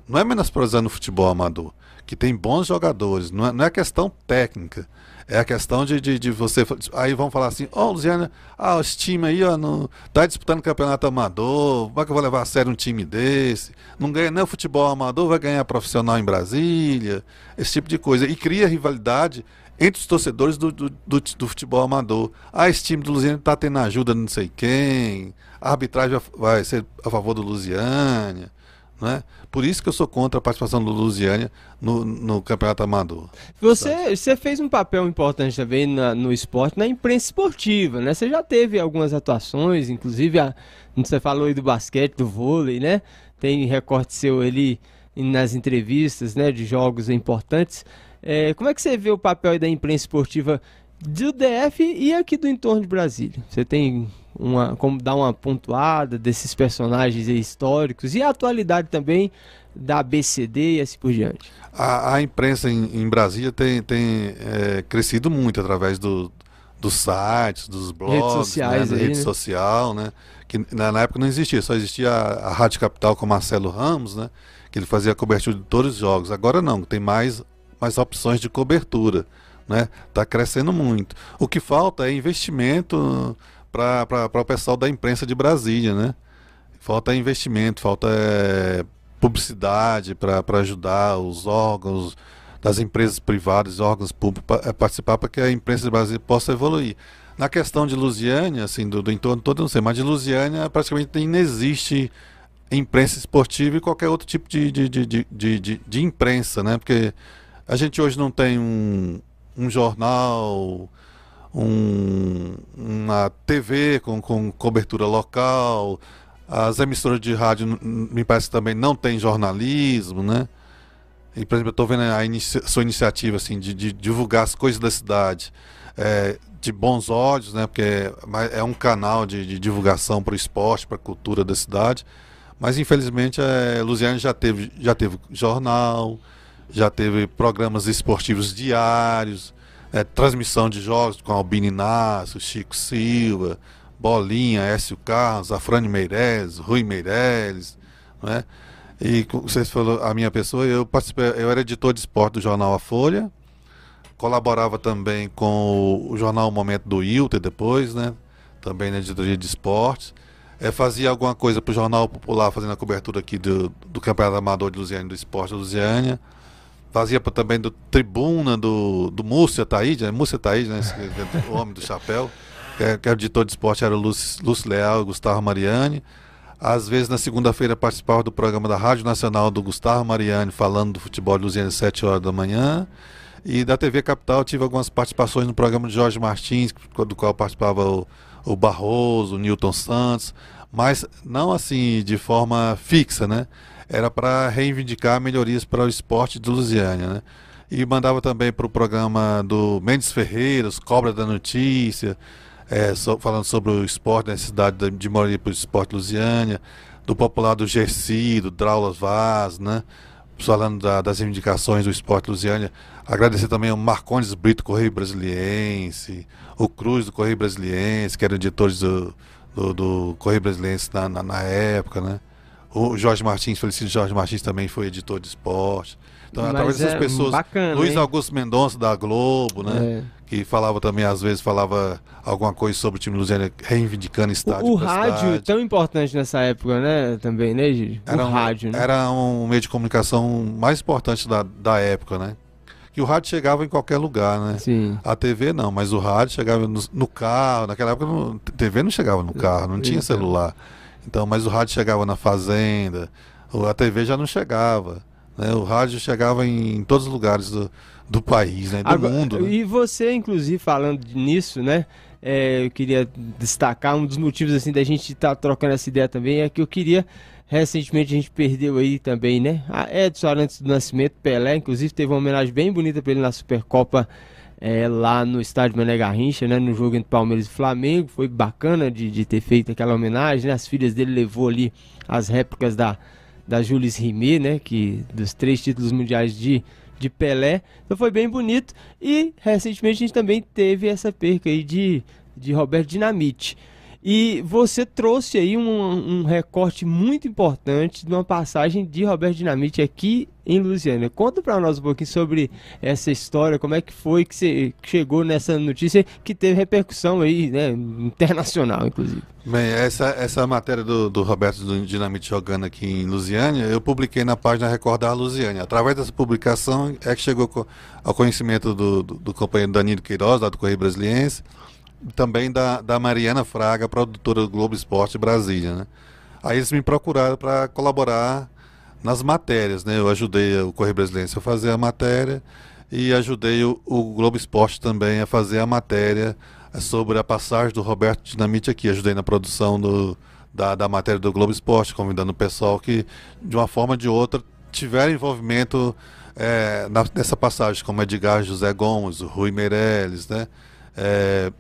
Não é menosprezando o futebol amador, que tem bons jogadores. Não é, não é questão técnica. É a questão de, de, de você. Aí vão falar assim: Ó, oh, Luciana, ah, esse time aí, ó, não, tá disputando campeonato amador. Como é que eu vou levar a sério um time desse? Não ganha nem o futebol amador, vai ganhar profissional em Brasília. Esse tipo de coisa. E cria rivalidade entre os torcedores do, do, do, do futebol amador. Ah, esse time do Lusiane está tendo ajuda não sei quem, a arbitragem vai ser a favor do Lusiânia. Né? Por isso que eu sou contra a participação do Lusiânia no, no campeonato amador. Você, você fez um papel importante também na, no esporte, na imprensa esportiva, né? Você já teve algumas atuações, inclusive a, você falou aí do basquete, do vôlei, né? Tem recorte seu ali nas entrevistas, né, de jogos importantes. É, como é que você vê o papel da imprensa esportiva do DF e aqui do entorno de Brasília? Você tem uma, como dar uma pontuada desses personagens históricos e a atualidade também da ABCD e assim por diante? A, a imprensa em, em, Brasília tem, tem é, crescido muito através do, dos sites, dos blogs, redes sociais, né, da rede né? social, né? Que na, na, época não existia, só existia a, a Rádio Capital com Marcelo Ramos, né? Que ele fazia a cobertura de todos os jogos. Agora não, tem mais mais opções de cobertura. Né? Está crescendo muito. O que falta é investimento para o pessoal da imprensa de Brasília. Né? Falta investimento, falta é, publicidade para ajudar os órgãos das empresas privadas, órgãos públicos é, participar para que a imprensa brasileira possa evoluir. Na questão de Lusiânia, assim, do, do entorno todo, não sei, mas de Lusiânia praticamente não existe imprensa esportiva e qualquer outro tipo de, de, de, de, de, de imprensa, né? Porque a gente hoje não tem um, um jornal, um, uma TV com, com cobertura local, as emissoras de rádio me parece também não tem jornalismo, né? E, por exemplo, eu estou vendo a sua iniciativa assim, de, de, divulgar as coisas da cidade, é, de bons olhos, né? Porque é, é um canal de, de divulgação para o esporte, para a cultura da cidade. Mas infelizmente é, Luziane já teve, já teve jornal, já teve programas esportivos diários, é, transmissão de jogos com Albino Inácio, Chico Silva, Bolinha, Écio Carlos, Afrânio Meirelles, Rui Meirelles, né? E vocês falou a minha pessoa, eu participei, eu era editor de esporte do jornal A Folha, colaborava também com o, jornal Momento do Ilter depois, né? Também na editoria de esportes. É, fazia alguma coisa para o Jornal Popular, fazendo a cobertura aqui do, do Campeonato Amador de Lusiânia, do Esporte de Lusiânia. Fazia também do Tribuna, do, do Múrcia Taíde, né? Múrcia Taíde, né? É o [LAUGHS] homem do chapéu. Que, é, que era o editor de esporte, era o Lúcio, Lúcio Leal e Gustavo Mariani. Às vezes, na segunda-feira, participava do programa da Rádio Nacional do Gustavo Mariani, falando do futebol de Luziana às 7 horas da manhã. E da TV Capital tive algumas participações no programa de Jorge Martins, do qual participava o, o Barroso, o Newton Santos, mas não assim de forma fixa, né? Era para reivindicar melhorias para o esporte de Lusiânia, né? E mandava também para o programa do Mendes Ferreiras, Cobra da Notícia, é, so, falando sobre o esporte na cidade de Moraria para o esporte Lusiânia, do popular do Gersi, do Draulas Vaz, né? Falando da, das reivindicações do esporte Lusiânia. Agradecer também ao Marcondes Brito, Correio Brasiliense, o Cruz do Correio Brasiliense, que eram editores do, do, do Correio Brasiliense na, na, na, época, né? O Jorge Martins, falecido Jorge Martins também foi editor de esporte. Então, Mas através dessas é pessoas, bacana, Luiz hein? Augusto Mendonça da Globo, né? É que falava também, às vezes, falava alguma coisa sobre o time Luziana reivindicando estádio. O, o rádio, cidade. tão importante nessa época, né? Também, né, Gigi? Era o um, rádio, né? Era um meio de comunicação mais importante da, da época, né? Que o rádio chegava em qualquer lugar, né? Sim. A TV não, mas o rádio chegava no, no carro. Naquela época, a TV não chegava no carro, não tinha celular. Então, mas o rádio chegava na fazenda, a TV já não chegava. Né? O rádio chegava em, em todos os lugares do, do país, né? do Agora, mundo. Né? E você, inclusive, falando nisso, né? É, eu queria destacar um dos motivos assim da gente estar tá trocando essa ideia também é que eu queria recentemente a gente perdeu aí também, né? A Edson Arantes do Nascimento, Pelé, inclusive teve uma homenagem bem bonita para ele na Supercopa é, lá no estádio Mané Garrincha, né? No jogo entre Palmeiras e Flamengo, foi bacana de, de ter feito aquela homenagem, né? As filhas dele levou ali as réplicas da da Jules Rimet, né? Que dos três títulos mundiais de de Pelé. Então foi bem bonito. E recentemente a gente também teve essa perca aí de, de Roberto Dinamite. E você trouxe aí um, um, recorte muito importante de uma passagem de Roberto Dinamite aqui em Lusiana. Conta para nós um pouquinho sobre essa história, como é que foi que você chegou nessa notícia que teve repercussão aí, né, internacional, inclusive. Bem, essa, essa matéria do, do Roberto Dinamite jogando aqui em Lusiânia, eu publiquei na página Recordar Lusiânia. Através dessa publicação é que chegou ao conhecimento do, do, do companheiro Danilo Queiroz, lá do Correio Brasiliense, também da, da Mariana Fraga, produtora do Globo Esporte Brasília. Né? Aí eles me procuraram para colaborar nas matérias. Né? Eu ajudei o Correio Brasileiro a fazer a matéria e ajudei o, o, Globo Esporte também a fazer a matéria sobre a passagem do Roberto Dinamite aqui. Ajudei na produção do, da, da matéria do Globo Esporte, convidando o pessoal que, de uma forma ou de outra, tiver envolvimento é, na, nessa passagem, como Edgar José Gomes, Rui Meirelles, né? É,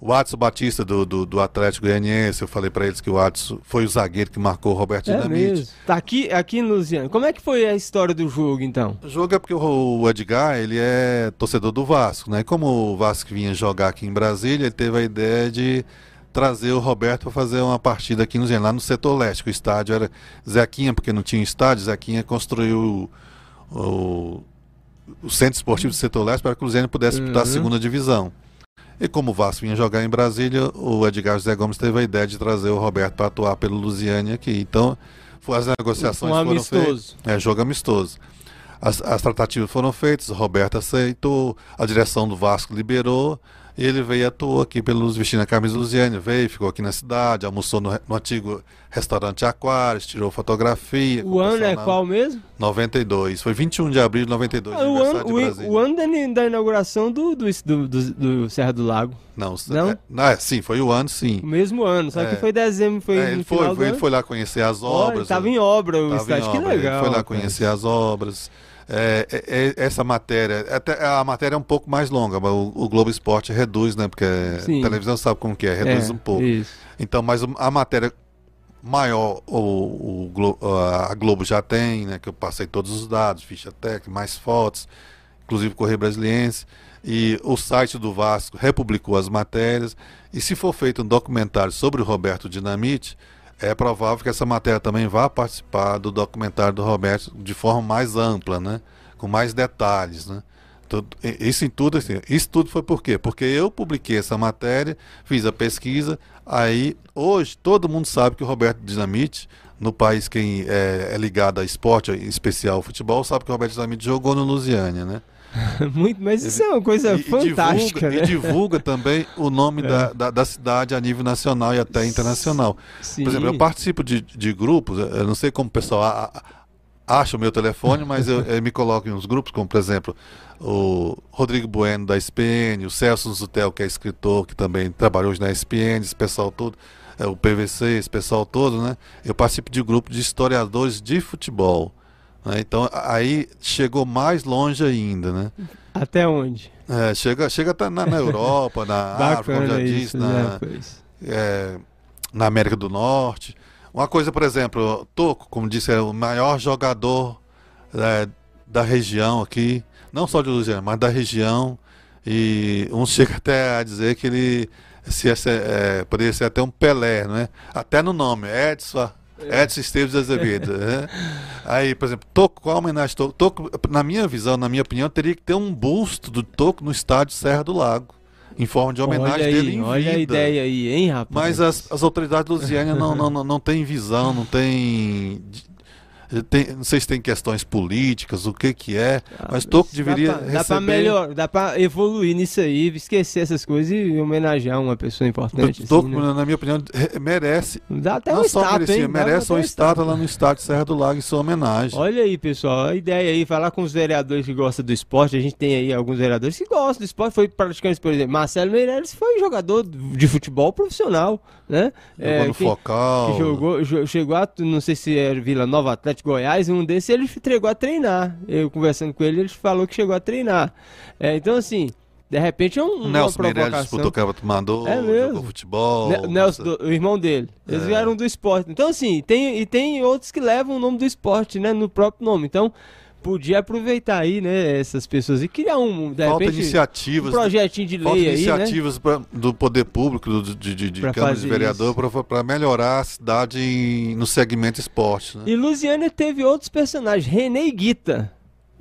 o Adson Batista do, do, do, Atlético Goianiense, eu falei para eles que o Adson foi o zagueiro que marcou o Roberto é Dinamite. Mesmo. Tá aqui, aqui em Luziano. Como é que foi a história do jogo, então? O jogo é porque o, Edgar, ele é torcedor do Vasco, né? Como o Vasco vinha jogar aqui em Brasília, ele teve a ideia de trazer o Roberto para fazer uma partida aqui no Luziano, lá no setor leste. O estádio era Zequinha, porque não tinha estádio, Zequinha construiu o, o, o centro esportivo do setor leste para que o Luziano pudesse disputar uhum. a segunda divisão. E como o Vasco vinha jogar em Brasília, o Edgar José Gomes teve a ideia de trazer o Roberto para atuar pelo Lusiane aqui. Então, as negociações um foram feitas. É, jogo amistoso. as, as tratativas foram feitas, o Roberto aceitou, a direção do Vasco liberou, ele veio e atuou aqui pelos vestindo a camisa do Luziane, veio, ficou aqui na cidade, almoçou no, no antigo restaurante Aquários, tirou fotografia. O ano é qual mesmo? 92, foi 21 de abril de 92, ah, o, ano, o, o ano da, da inauguração do, do, do, do, do Serra do Lago. Não, não? É, é, sim, foi o ano, sim. O mesmo ano, só é. que foi dezembro, foi é, ele foi, foi ele foi lá conhecer as obras. Estava em obra o estádio, que legal. Ele foi lá conhecer as obras. É, é, é, essa matéria, até, a matéria é um pouco mais longa, mas o, o Globo Esporte reduz, né? Porque Sim. a televisão sabe como que é, reduz é, um pouco. Isso. Então, mas a matéria maior o, o, a Globo já tem, né? Que eu passei todos os dados, ficha técnica, mais fotos, inclusive Correio Brasiliense. E o site do Vasco republicou as matérias. E se for feito um documentário sobre o Roberto Dinamite, é provável que essa matéria também vá participar do documentário do Roberto de forma mais ampla, né? com mais detalhes. Né? isso em tudo, assim, isso tudo foi por quê? Porque eu publiquei essa matéria, fiz a pesquisa, aí hoje todo mundo sabe que o Roberto Dinamite, no país quem é, é ligado a esporte, em especial futebol, sabe que o Roberto Dinamite jogou no Lusiânia, né? [LAUGHS] Muito, mas isso é uma coisa e, fantástica. E divulga, né? e divulga também o nome [LAUGHS] é. da, da, da, cidade a nível nacional e até internacional. Sim. Por exemplo, eu participo de, de grupos, eu não sei como o pessoal a, a, acha o meu telefone, mas eu, eu, me coloco em uns grupos, como por exemplo o Rodrigo Bueno da SPN, o Celso Zutel, que é escritor, que também trabalhou hoje na SPN, esse pessoal todo, é, o PVC, esse pessoal todo, né? Eu participo de um grupo de historiadores de futebol. Né? Então aí chegou mais longe ainda, né? Até onde? É, chega, chega até na, na Europa, na [LAUGHS] África, como já disse, na, né, é, na América do Norte. Uma coisa, por exemplo, Toco, como disse, é o maior jogador é, da região aqui, não só de Luziana, mas da região. E uns chega até a dizer que ele se, é, poderia ser até um Pelé, não é? Até no nome, Edson Edson Esteves Azevedo. [LAUGHS] né? Aí, por exemplo, Toco, qual a homenagem Toco? Toco? Na minha visão, na minha opinião, teria que ter um busto do Toco no estádio Serra do Lago. Em forma de homenagem olha dele em olha vida. a ideia aí, hein, rapaz? Mas as, as autoridades lusianas não, não, não, não têm visão, não têm tem, não sei se tem questões políticas, o que que é, ah, mas Toco deveria dá pra, receber... Dá para melhor, dá para evoluir nisso aí, esquecer essas coisas e homenagear uma pessoa importante. Toco, assim, né? na minha opinião, merece. Dá até não um só estátua, merecia, hein? merece uma estátua lá no estádio Serra do Lago em sua homenagem. Olha aí, pessoal, a ideia aí, falar com os vereadores que gostam do esporte, a gente tem aí alguns vereadores que gostam do esporte, foi praticamente, por exemplo, Marcelo Meirelles foi jogador de futebol profissional, né? Jogou é, no que, Focal. Que jogou, chegou a, não sei se era Vila Nova Atlético Goiás, um desses ele entregou a treinar. Eu conversando com ele, ele falou que chegou a treinar. É, então, assim, de repente é um, Nelson Meirelles disputou Campeonato Mandou, é mesmo. jogou futebol. Ne Nelson, do, o irmão dele. Eles é. vieram do esporte. Então, assim, tem, e tem outros que levam o nome do esporte, né? No próprio nome. Então, podia aproveitar aí, né, essas pessoas e criar um, de Falta repente, iniciativas, um projetinho de lei aí, iniciativas né? pra, do poder público, do, de, de, de Câmara de Vereador, para melhorar a cidade em, no segmento esporte. Né? E Luziana teve outros personagens, René Guita.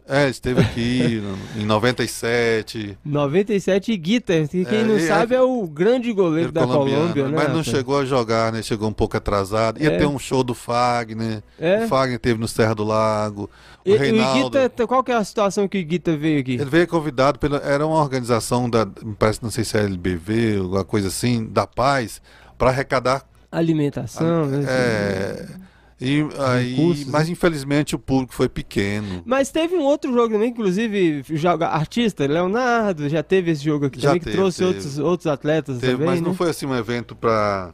É, esteve aqui em 97. 97 e Guita, que quem é, não sabe é o grande goleiro da Colômbia, né? Mas não chegou a jogar, né? Chegou um pouco atrasado. Ia é. ter um show do Fagner. É. O Fagner teve no Serra do Lago. O e, Reinaldo... E Guita, qual que é a situação que o Guita veio aqui? Ele veio convidado pela. Era uma organização da. Parece, não sei se é LBV, alguma coisa assim, da Paz, para arrecadar. Alimentação, a, né? É. E, aí, mas né? infelizmente o público foi pequeno. Mas teve um outro jogo também, inclusive, joga artista, Leonardo, já teve esse jogo aqui já também, teve, que trouxe teve. Outros, outros atletas teve, também. Mas né? não foi assim um evento para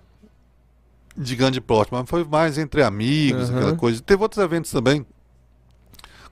de grande porte, mas foi mais entre amigos, uhum. aquela coisa. Teve outros eventos também.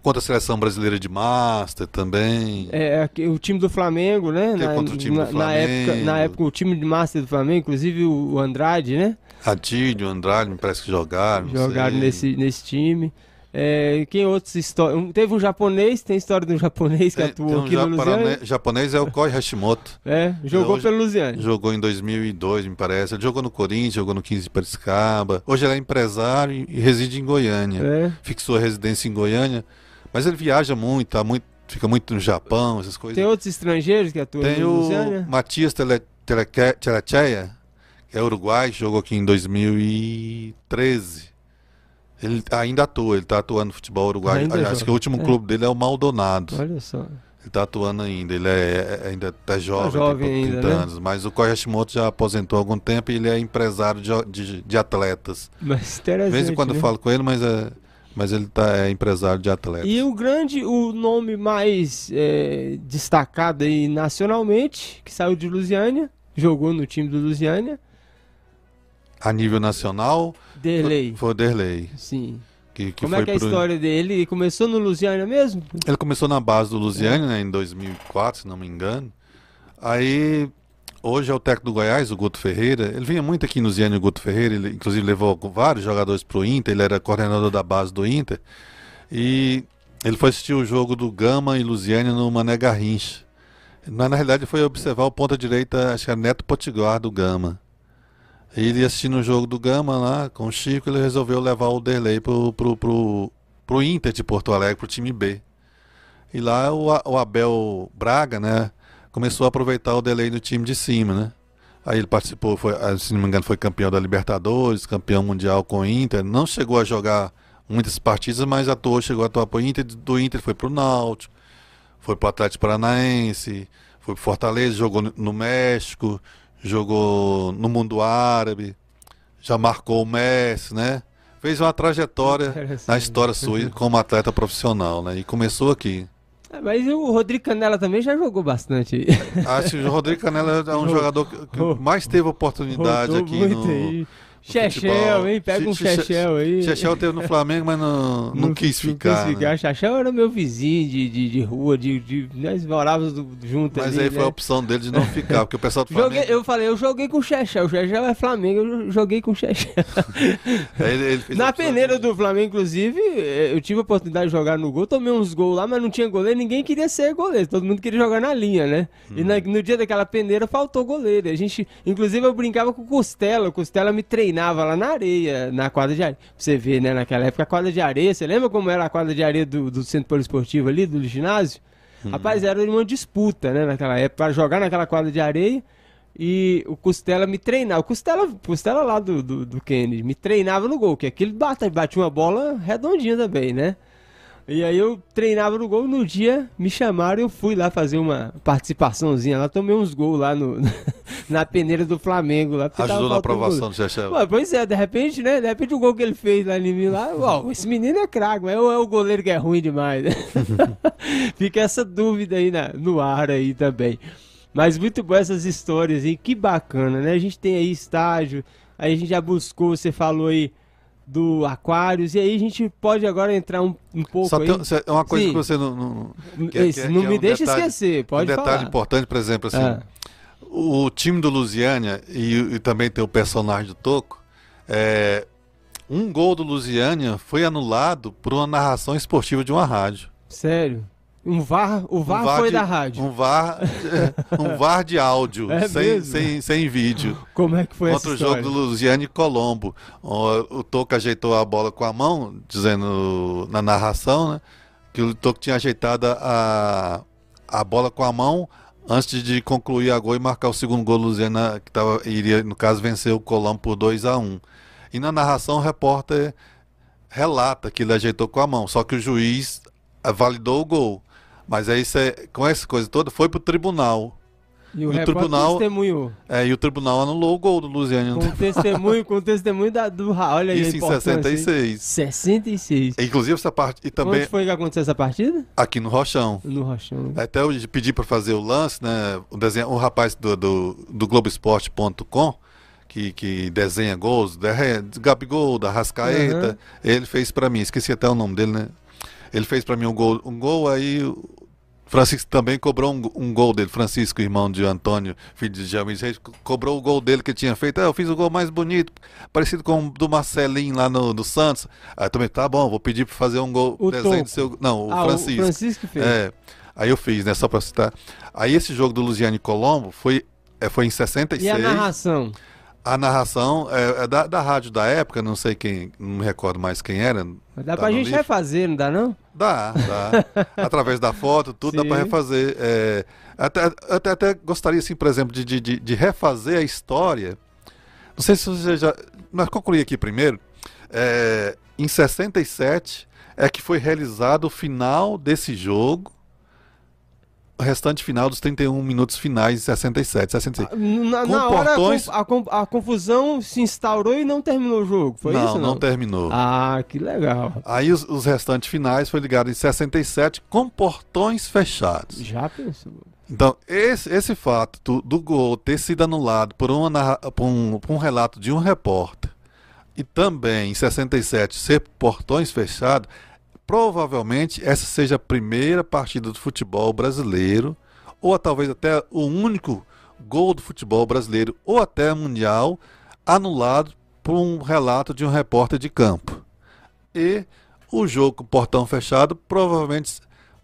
Contra a seleção brasileira de Master também. É, o time do Flamengo, né? Na, contra o time na, do Flamengo. Na época, na época, o time de Master do Flamengo, inclusive o Andrade, né? Adílio, Andrade, me parece que jogaram. Jogaram nesse, nesse time. É, quem outros histórias? Teve um japonês, tem história de um japonês que tem, atuou tem um aqui no Luziane. japonês é o Koi Hashimoto. [LAUGHS] É, jogou hoje, pelo Luziane. Jogou em 2002, me parece. Ele jogou no Corinthians, jogou no 15 de Piracicaba. Hoje ele é empresário e reside em Goiânia. É. Fixou a residência em Goiânia. Mas ele viaja muito, tá muito, fica muito no Japão, essas coisas. Tem outros estrangeiros que atuam Tem o Matias Telecheia, que é uruguai, jogou aqui em 2013. Ele ainda atua, ele está atuando no futebol uruguaio. Ainda Acho joga. que o último É. clube dele é o Maldonado. Olha só. Ele está atuando ainda, ele é, é- ainda tá jovem, jovem tem ainda, 30 né? anos. Mas o Hashimoto já aposentou há algum tempo e ele é empresário de, de, de atletas. Mas De interessante. vez em quando né? eu falo com ele, mas, é, mas ele tá, é empresário de atletas. E o grande, o nome mais é, destacado aí nacionalmente, que saiu de Lusiânia, jogou no time do Lusiânia, A nível nacional, Derlei. foi, Derlei. Sim. Que, que Como foi é que é a pro- história dele? Ele começou no Lusiânia mesmo? Ele começou na base do Lusiane, né, em 2004, se não me engano. Aí, hoje é o técnico do Goiás, o Guto Ferreira. Ele vinha muito aqui no Lusiane, o Guto Ferreira. Ele, inclusive, levou vários jogadores pro Inter. Ele era coordenador da base do Inter. E ele foi assistir o jogo do Gama e Lusiane no Mané Garrincha. Mas, na realidade, foi observar o ponta-direita, acho que era Neto Potiguar, do Gama. Ele assistindo o jogo do Gama lá, com o Chico, ele resolveu levar o Derlei pro, pro, pro, pro Inter de Porto Alegre, pro time B. E lá o, o Abel Braga, né, começou a aproveitar o delay do time de cima, né? Aí ele participou, foi, ah, se não me engano, foi campeão da Libertadores, campeão mundial com o Inter. Não chegou a jogar muitas partidas, mas atuou, chegou a atuar pro Inter. Do Inter foi pro Náutico, foi pro Atlético Paranaense, foi pro Fortaleza, jogou no, no México, jogou no mundo árabe, já marcou o Messi, né? Fez uma trajetória na história sua como atleta profissional, né? E começou aqui. É, mas o Rodrigo Canela também já jogou bastante. Acho que o Rodrigo Canela é um [LAUGHS] jogador que, mais teve oportunidade aqui no Chechel, hein? Pega um Che- Che- Chechel aí. Chechel teve no Flamengo, mas não, [LAUGHS] não, quis ficar. Não quis né? Chechel era meu vizinho de, de, de rua, de, de, nós morávamos do- junto Mas ali, aí foi né? a opção dele de não ficar, porque o pessoal do [LAUGHS] Flamengo. Joguei, eu falei, eu joguei com o Chechel. O Chechel é Flamengo, eu joguei com o Chechel. [LAUGHS] Na peneira do Flamengo, inclusive, eh, eu tive a oportunidade de jogar no gol, tomei uns gols lá, mas não tinha goleiro, ninguém queria ser goleiro, todo mundo queria jogar na linha, né? E Uhum. na- no dia daquela peneira faltou goleiro. A gente, inclusive, eu brincava com o Costela, o Costela me treinava lá na areia, na quadra de areia. Você ver, né, naquela época, a quadra de areia, você lembra como era a quadra de areia do, do Centro Poliesportivo ali, do ginásio? Uhum. Rapaz, era uma disputa, né, naquela época, pra jogar naquela quadra de areia. E o Costela me treinava. O Costela, Costela lá do, do, do Kennedy me treinava no gol, que aquele bate, batia uma bola redondinha também, né? E aí eu treinava no gol, no dia me chamaram eu fui lá fazer uma participaçãozinha lá, tomei uns gols lá no, [LAUGHS] na peneira do Flamengo lá. Ajudou na aprovação do Chechel. Pois é, de repente, né? De repente o gol que ele fez lá em mim lá, uau, esse menino é craque, mas é o- é o goleiro que é ruim demais. né? [LAUGHS] Fica essa dúvida aí na- no ar aí também. Mas muito boas essas histórias aí, que bacana, né? A gente tem aí estágio, aí a gente já buscou, você falou aí do Aquários, e aí a gente pode agora entrar um, um pouco Só aí. tem cê- uma coisa Sim. que você não. não que é- que é- não que é me um deixa detalhe- esquecer, pode um detalhe falar. importante, por exemplo, assim. Ah. O time do Lusiânia e, e também tem o personagem do Toco. é, um gol do Lusiânia foi anulado por uma narração esportiva de uma rádio. Sério. Um VAR, o VAR, Um VAR foi de- da rádio. Um VAR, [LAUGHS] um VAR de áudio, É sem, sem, sem vídeo. Como é que foi Contra essa o jogo do Lusiane e Colombo. O, o Toco ajeitou a bola com a mão, dizendo na narração, né? Que o Toco tinha ajeitado a, a bola com a mão antes de concluir a gol e marcar o segundo gol do Lusiana, que tava, iria, no caso, vencer o Colombo por 2 a 1 E na narração o repórter relata que ele ajeitou com a mão, só que o juiz validou o gol. Mas aí, cê, com essa coisa toda, foi pro tribunal. E o, o repórter tribunal- testemunhou. É, e o tribunal anulou o gol do Lusiane. Com o testemunho, com o testemunho da, do Olha aí Isso em importância, hein? 66. 66. Inclusive essa parte. E também Onde foi que aconteceu essa partida? aqui no Rochão. No Rochão. né? Até eu pedi para fazer o lance, né? O, desenho, o rapaz do, do, do Globoesporte.com, que, que desenha gols, da Gabigol, da Rascaeta, Uhum. ele fez para mim, esqueci até o nome dele, né? Ele fez para mim um gol, um gol aí. Francisco também cobrou um, um gol dele, Francisco, irmão de Antônio, filho de James Reis, co- cobrou o gol dele que tinha feito. Ah, eu fiz o gol mais bonito, parecido com o do Marcelinho lá no, no Santos. Aí eu também, tá bom, vou pedir para fazer um gol, O desenho Toco. do seu. Não, o ah, Francisco. o Francisco fez. É. Aí eu fiz, né? Só pra citar. Aí esse jogo do Luziane Colombo foi, é, foi em 66. E a narração? A narração é, é da, da rádio da época, não sei quem, não me recordo mais quem era. Dá Tá pra gente refazer, não dá não? Dá, dá. [LAUGHS] Através da foto, tudo dá pra Sim. refazer. É, até, até, até gostaria, assim, por exemplo, de, de, de- refazer a história. Não sei se você já. Mas concluir aqui primeiro. É, em 67 é que foi realizado o final desse jogo, restante final dos 31 minutos finais de 67, 66. Na, Com na hora a portões- conf- a, conf- a confusão se instaurou e não terminou o jogo, foi não, isso? não terminou. Ah, que legal. Aí os, os restantes finais foi ligado em 67 com portões fechados. Já pensou? Então, esse, esse fato do, do gol ter sido anulado por, uma, por um, por um relato de um repórter e também em 67 ser portões fechados, provavelmente essa seja a primeira partida do futebol brasileiro, ou talvez até o único gol do futebol brasileiro, ou até mundial, anulado por um relato de um repórter de campo. E o jogo com portão fechado provavelmente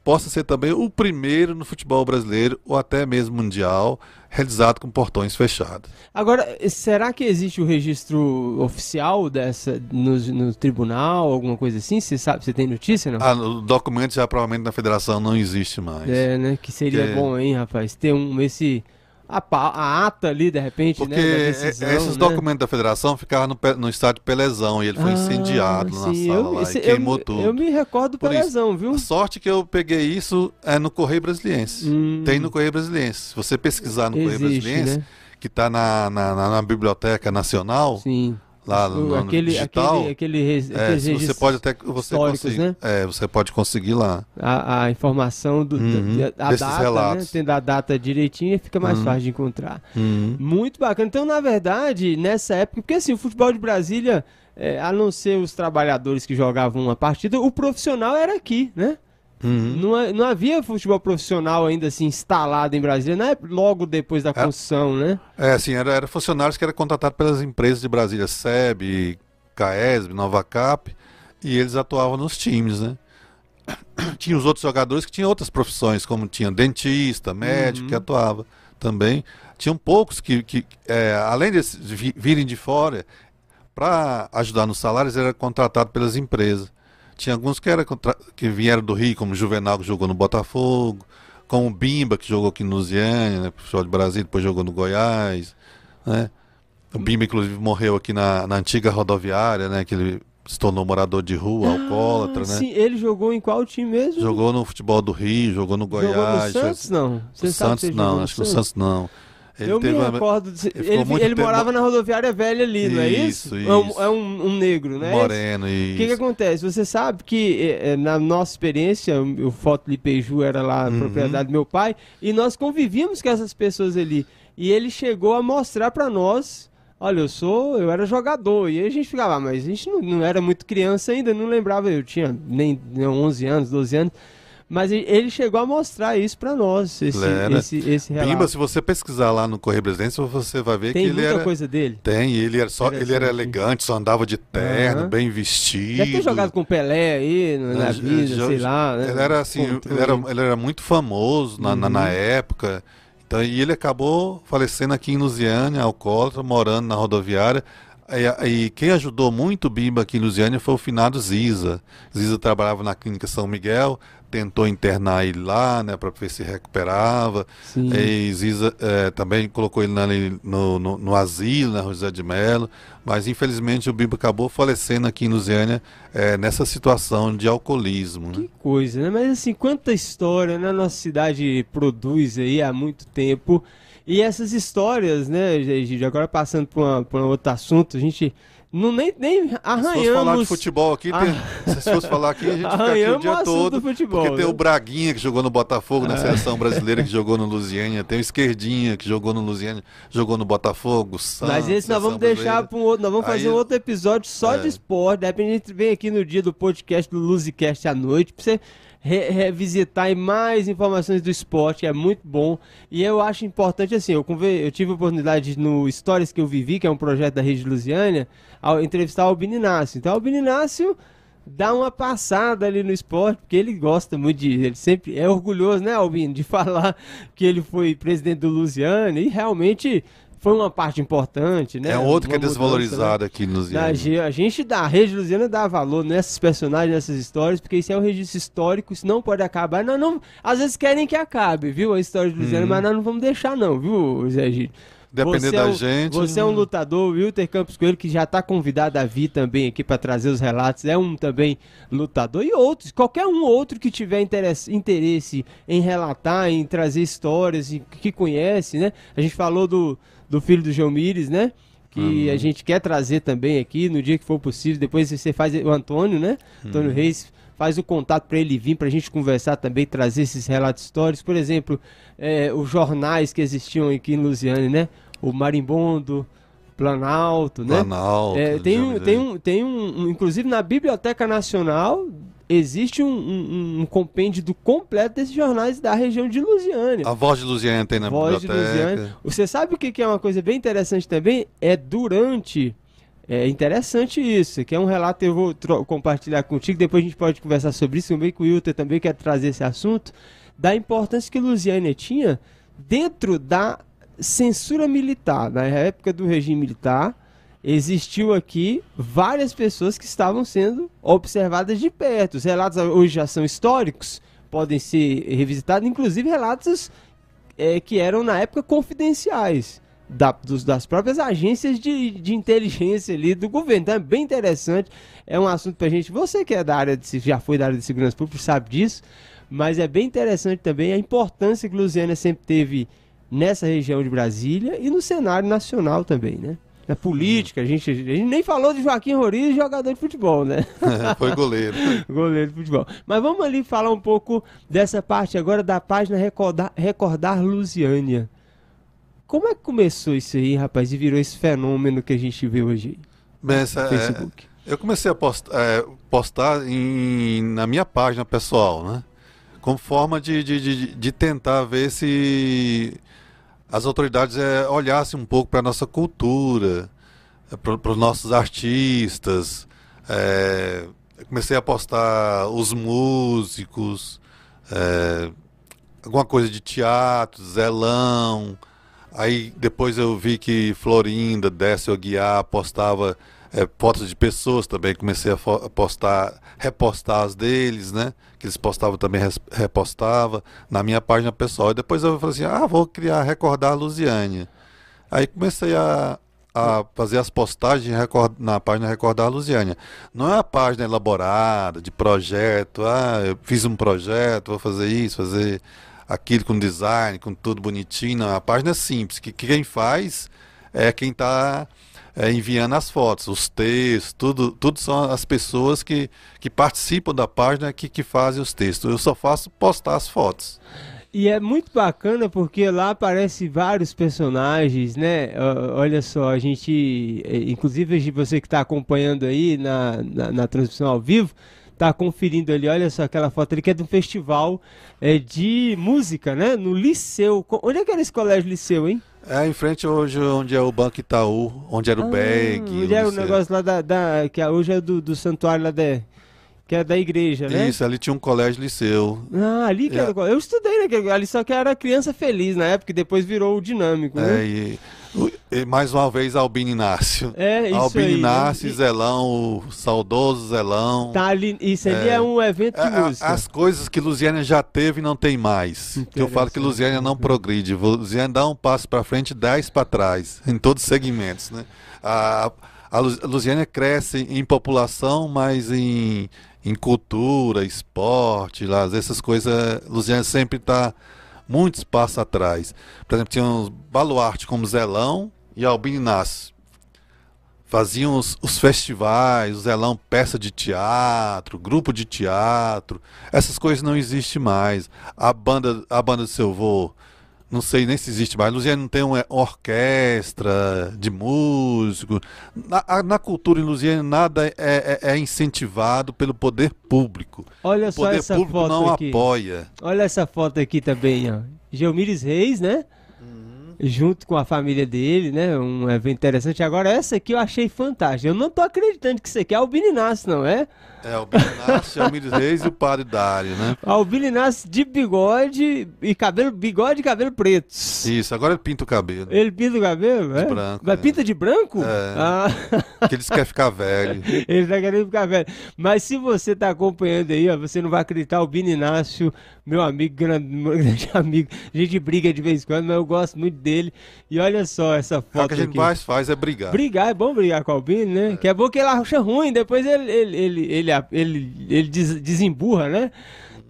possa ser também o primeiro no futebol brasileiro ou até mesmo mundial realizado com portões fechados. Agora, será que existe o registro oficial dessa no, no tribunal, alguma coisa assim? Você sabe, você tem notícia, não? Ah, o documento já provavelmente na federação não existe mais. É, né? Que seria Que- bom, hein, rapaz? Ter um esse a, a ata ali de repente, Porque né? da e- decisão, esses né? documentos da federação ficavam no, no estádio Pelezão e ele foi Ah, incendiado na sim, sala eu, lá esse- e queimou eu, tudo. Eu me recordo do Por isso. Pelezão, viu? A sorte que eu peguei isso é no Correio Brasiliense. Hum, Tem no Correio Brasiliense. Se você pesquisar no Correio existe, Brasiliense, né? que está na, na, na- na Biblioteca Nacional, Sim. Lá no, no aquele, digital, aquele, aquele, é, você pode até você né? é, você pode conseguir lá. a, a informação do, Uhum, da, a data, né? relatos. Tendo a data direitinho, fica mais Uhum. fácil de encontrar. Uhum. Muito bacana. Então, na verdade, nessa época, porque assim, o futebol de Brasília, é, a não ser os trabalhadores que jogavam uma partida, o profissional era aqui, né? Uhum. Não, não havia futebol profissional ainda assim instalado em Brasília, não é logo depois da construção, né? É, assim, era, era funcionários que eram contratados pelas empresas de Brasília, SEB, CAESB, Nova Cap, e eles atuavam nos times, né? [CLEARS THROAT] Tinha os outros jogadores que tinham outras profissões, como tinha dentista, médico, Uhum. que atuava também. Tinham poucos que, que é, além de vi- virem de fora, para ajudar nos salários, era contratado pelas empresas. Tinha alguns que, era contra- que vieram do Rio, como Juvenal, que jogou no Botafogo, como o Bimba, que jogou aqui no Lusiânia, né, professor de Brasília, depois jogou no Goiás. Né? O Bimba, inclusive, morreu aqui na, na antiga rodoviária, né? Que ele se tornou morador de rua, alcoólatra, Ah, né? Sim, ele jogou em qual time mesmo? Jogou no futebol do Rio, jogou no Jogou no Goiás. Santos, não? O Você sabe Santos não, acho que no Santos não. Ele eu me uma- recordo. de- ele Ele, ele morava na rodoviária velha ali, não é isso? Isso, É um, isso. é um- um negro, né? Moreno O e que, que acontece? Você sabe que eh, eh, na nossa experiência, o o Foto Lipeju era lá Uhum. propriedade do meu pai, e nós convivíamos com essas pessoas ali. E ele chegou a mostrar pra nós: olha, eu sou, eu era jogador. E aí a gente ficava, ah, mas a gente não, não era muito criança ainda, não lembrava, eu tinha nem, nem 11 anos, 12 anos. Mas ele- chegou a mostrar isso pra nós, esse, Era. esse, esse relato. Bimba, se você pesquisar lá no Correio Brasilense, você vai ver Tem que ele muita era. coisa dele. Tem, ele era só, ele era elegante, só andava de terno, Aham. bem vestido. Deve ter jogado com Pelé aí na, Né, vida, sei lá. Né? Ele era assim, Controle. ele era, ele era muito famoso na, na, na Uhum. época. Então, e ele acabou falecendo aqui em Lusiânia, alcoólatra, morando na rodoviária. E, e quem ajudou muito o Bimba aqui em Lusiânia foi o finado Ziza. Ziza trabalhava na clínica São Miguel, tentou internar ele lá, né, para ver se recuperava. Sim. E Ziza eh, também colocou ele na- no, no, no asilo, na José de Melo, mas infelizmente o Bimba acabou falecendo aqui em Lusiânia eh, nessa situação de alcoolismo. Né? Que coisa, né? Mas assim, quanta história né? a nossa cidade produz aí há muito tempo. E essas histórias, né, Egídio, agora passando para um outro assunto, a gente não nem, nem Se fosse arranhamos... falar de futebol aqui, tem- se fosse falar aqui, a gente fica aqui o Arranhamos dia todo. do futebol, porque tem né? o Braguinha que jogou no Botafogo, na seleção brasileira que jogou no Lusiânia, tem o Esquerdinha que jogou no Lusiânia, jogou no Botafogo, Mas esse nós vamos deixar para um outro. Nós vamos Aí- fazer um outro episódio só É. de esporte. De repente a gente vem aqui no dia do podcast do Luzicast à noite para você re- revisitar mais informações do esporte. É muito bom. E eu acho importante assim. Eu, eu tive a oportunidade no Histórias que eu vivi, que é um projeto da Rede Lusiânia, ao entrevistar o Albino Inácio. Então, o Albino Inácio dá uma passada ali no esporte, porque ele gosta muito de. Ele sempre é orgulhoso, né, Albino, de [LAUGHS] falar que ele foi presidente do Lusiana e realmente foi uma parte importante, né? É outro que é Uma mudança, desvalorizado aqui no né? Lusiânia. A ge- a gente da Rede Lusiana dá valor nessas personagens, nessas histórias, porque isso é um registro histórico, isso não pode acabar. Nós não, às vezes querem que acabe, viu, a história de Lusiana, Uhum. mas nós não vamos deixar não, viu, Zé Gil? Depender você da é um, gente. Você é um lutador, o Wilter Campos Coelho, que já está convidado a vir também aqui para trazer os relatos, é um também lutador. E outros, qualquer um outro que tiver interesse, interesse em relatar, em trazer histórias, que conhece, né? A gente falou do, do filho do João Mires, né? Que a gente quer trazer também aqui no dia que for possível. Depois você faz o Antônio, né? Antônio Reis faz o contato para ele vir, para a gente conversar também, trazer esses relatos históricos. Por exemplo, é, os jornais que existiam aqui em Lusiane, né? O Marimbondo, Planalto, né? Planalto. É, tem, um, tem, um, tem um- inclusive na Biblioteca Nacional existe um, um, um compêndio completo desses jornais da região de Lusiane. A voz de Luziane tem na Voz de biblioteca. Lusiane. Você sabe o que é uma coisa bem interessante também? É durante. É interessante isso, que é um relato que eu vou compartilhar contigo, depois a gente pode conversar sobre isso, também que o Wilter também quer trazer esse assunto, da importância que Lusiânia tinha dentro da censura militar. Na época do regime militar, existiu aqui várias pessoas que estavam sendo observadas de perto. Os relatos hoje já são históricos, podem ser revisitados, inclusive relatos é, que eram na época confidenciais da- dos- das próprias agências de, de inteligência ali do governo. Então é bem interessante. É um assunto pra gente. Você que é da área de já foi da área de segurança pública sabe disso, mas é bem interessante também a importância que Lusiana sempre teve nessa região de Brasília e no cenário nacional também, né? Na política, a gente, a gente nem falou de Joaquim Roriz, jogador de futebol, né? [LAUGHS] Foi goleiro. [LAUGHS] Goleiro de futebol. Mas vamos ali falar um pouco dessa parte agora da página Recordar, Recordar Lusiânia. Como é que começou isso aí, rapaz, e virou esse fenômeno que a gente vê hoje aí Bem, no é, Facebook? eu comecei a post- é, postar em- na minha página pessoal, né? Como forma de, de, de, de tentar ver se as autoridades é, olhassem um pouco para a nossa cultura, para os nossos artistas. é, comecei a postar os músicos, é, alguma coisa de teatro, Zelão. Aí depois eu vi que Florinda, Décio Aguiar postava é, fotos de pessoas também. Comecei a, postar, repostar as deles, né? Que eles postavam também, repostava na minha página pessoal. E depois eu falei assim, ah, vou criar Recordar Lusiânia. Aí comecei a, a fazer as postagens na página Recordar Lusiânia. Não é a página elaborada, de projeto, ah, eu fiz um projeto, vou fazer isso, fazer aquilo com design, com tudo bonitinho. Não, a página é simples, que quem faz é quem está enviando as fotos, os textos, tudo, tudo são as pessoas que, que participam da página que, que fazem os textos. Eu só faço postar as fotos. E é muito bacana porque lá aparecem vários personagens, né? Olha só, a gente, eh, inclusive você que está acompanhando aí na, na, na transmissão ao vivo, tá conferindo ali, olha só aquela foto ali que é de um festival eh, de música, né? No Liceu. Onde é que era esse colégio Liceu, hein? É em frente hoje onde é o Banco Itaú, onde era o BEG. Onde era o Liceu. negócio lá da, da- que hoje é do, do santuário lá da, que é da igreja, né? Isso, ali tinha um colégio liceu. Ah, ali que É. era o. Eu estudei naquele ali, só que era criança feliz na época, e depois virou o dinâmico, né? É, e, o- e mais uma vez Albino Inácio. É, isso Albino aí. né? Inácio, E- Zelão, o saudoso Zelão. Tá ali, isso ali é, É. um evento de É, a- música. As coisas que Lusiana já teve não tem mais. Que eu falo que. Lusiana não progride. Lusiana dá um passo para frente, dez para trás, em todos os segmentos. Né? A, a cresce em população, mas em, em cultura, esporte, lá, essas coisas, Lusiana sempre está muitos passos atrás. Por exemplo, tinha uns baluarte como Zelão e Albino Inácio faziam os, os festivais, o Zelão peça de teatro, grupo de teatro, essas coisas não existem mais. A banda, a banda do seu vô, não sei nem se existe mais. Luziane não tem uma orquestra de músico. Na, na cultura em Luziane nada é, é- é incentivado pelo poder público. Olha O só poder essa público foto não aqui. apoia. Olha essa foto aqui também, ó. Geomires Reis, né? Junto com a família dele, né? Um evento interessante. Agora, essa aqui eu achei fantástica. Eu não tô acreditando que isso aqui é Albino Inácio, não é? É o Inácio, Almires Reis e o Padre Dário, né? [LAUGHS] Albino Inácio de bigode e cabelo, bigode e cabelo pretos. Isso, agora ele pinta o cabelo. Ele pinta o cabelo, é? branco, Mas é. pinta de branco? É. Ah. [LAUGHS] Que eles querem ficar velho. Ele tá querendo ficar velho. Mas se você tá acompanhando aí, ó, você não vai acreditar, o Bini Inácio, meu amigo, grande, meu [LAUGHS] grande amigo. A gente briga de vez em quando, mas eu gosto muito dele. Dele. E olha só essa foto o que a gente aqui. mais faz é brigar. Brigar, é bom brigar com o Albino, né? Que é bom que ele acha ruim, depois ele, ele, ele, ele, ele, ele des- desemburra, né?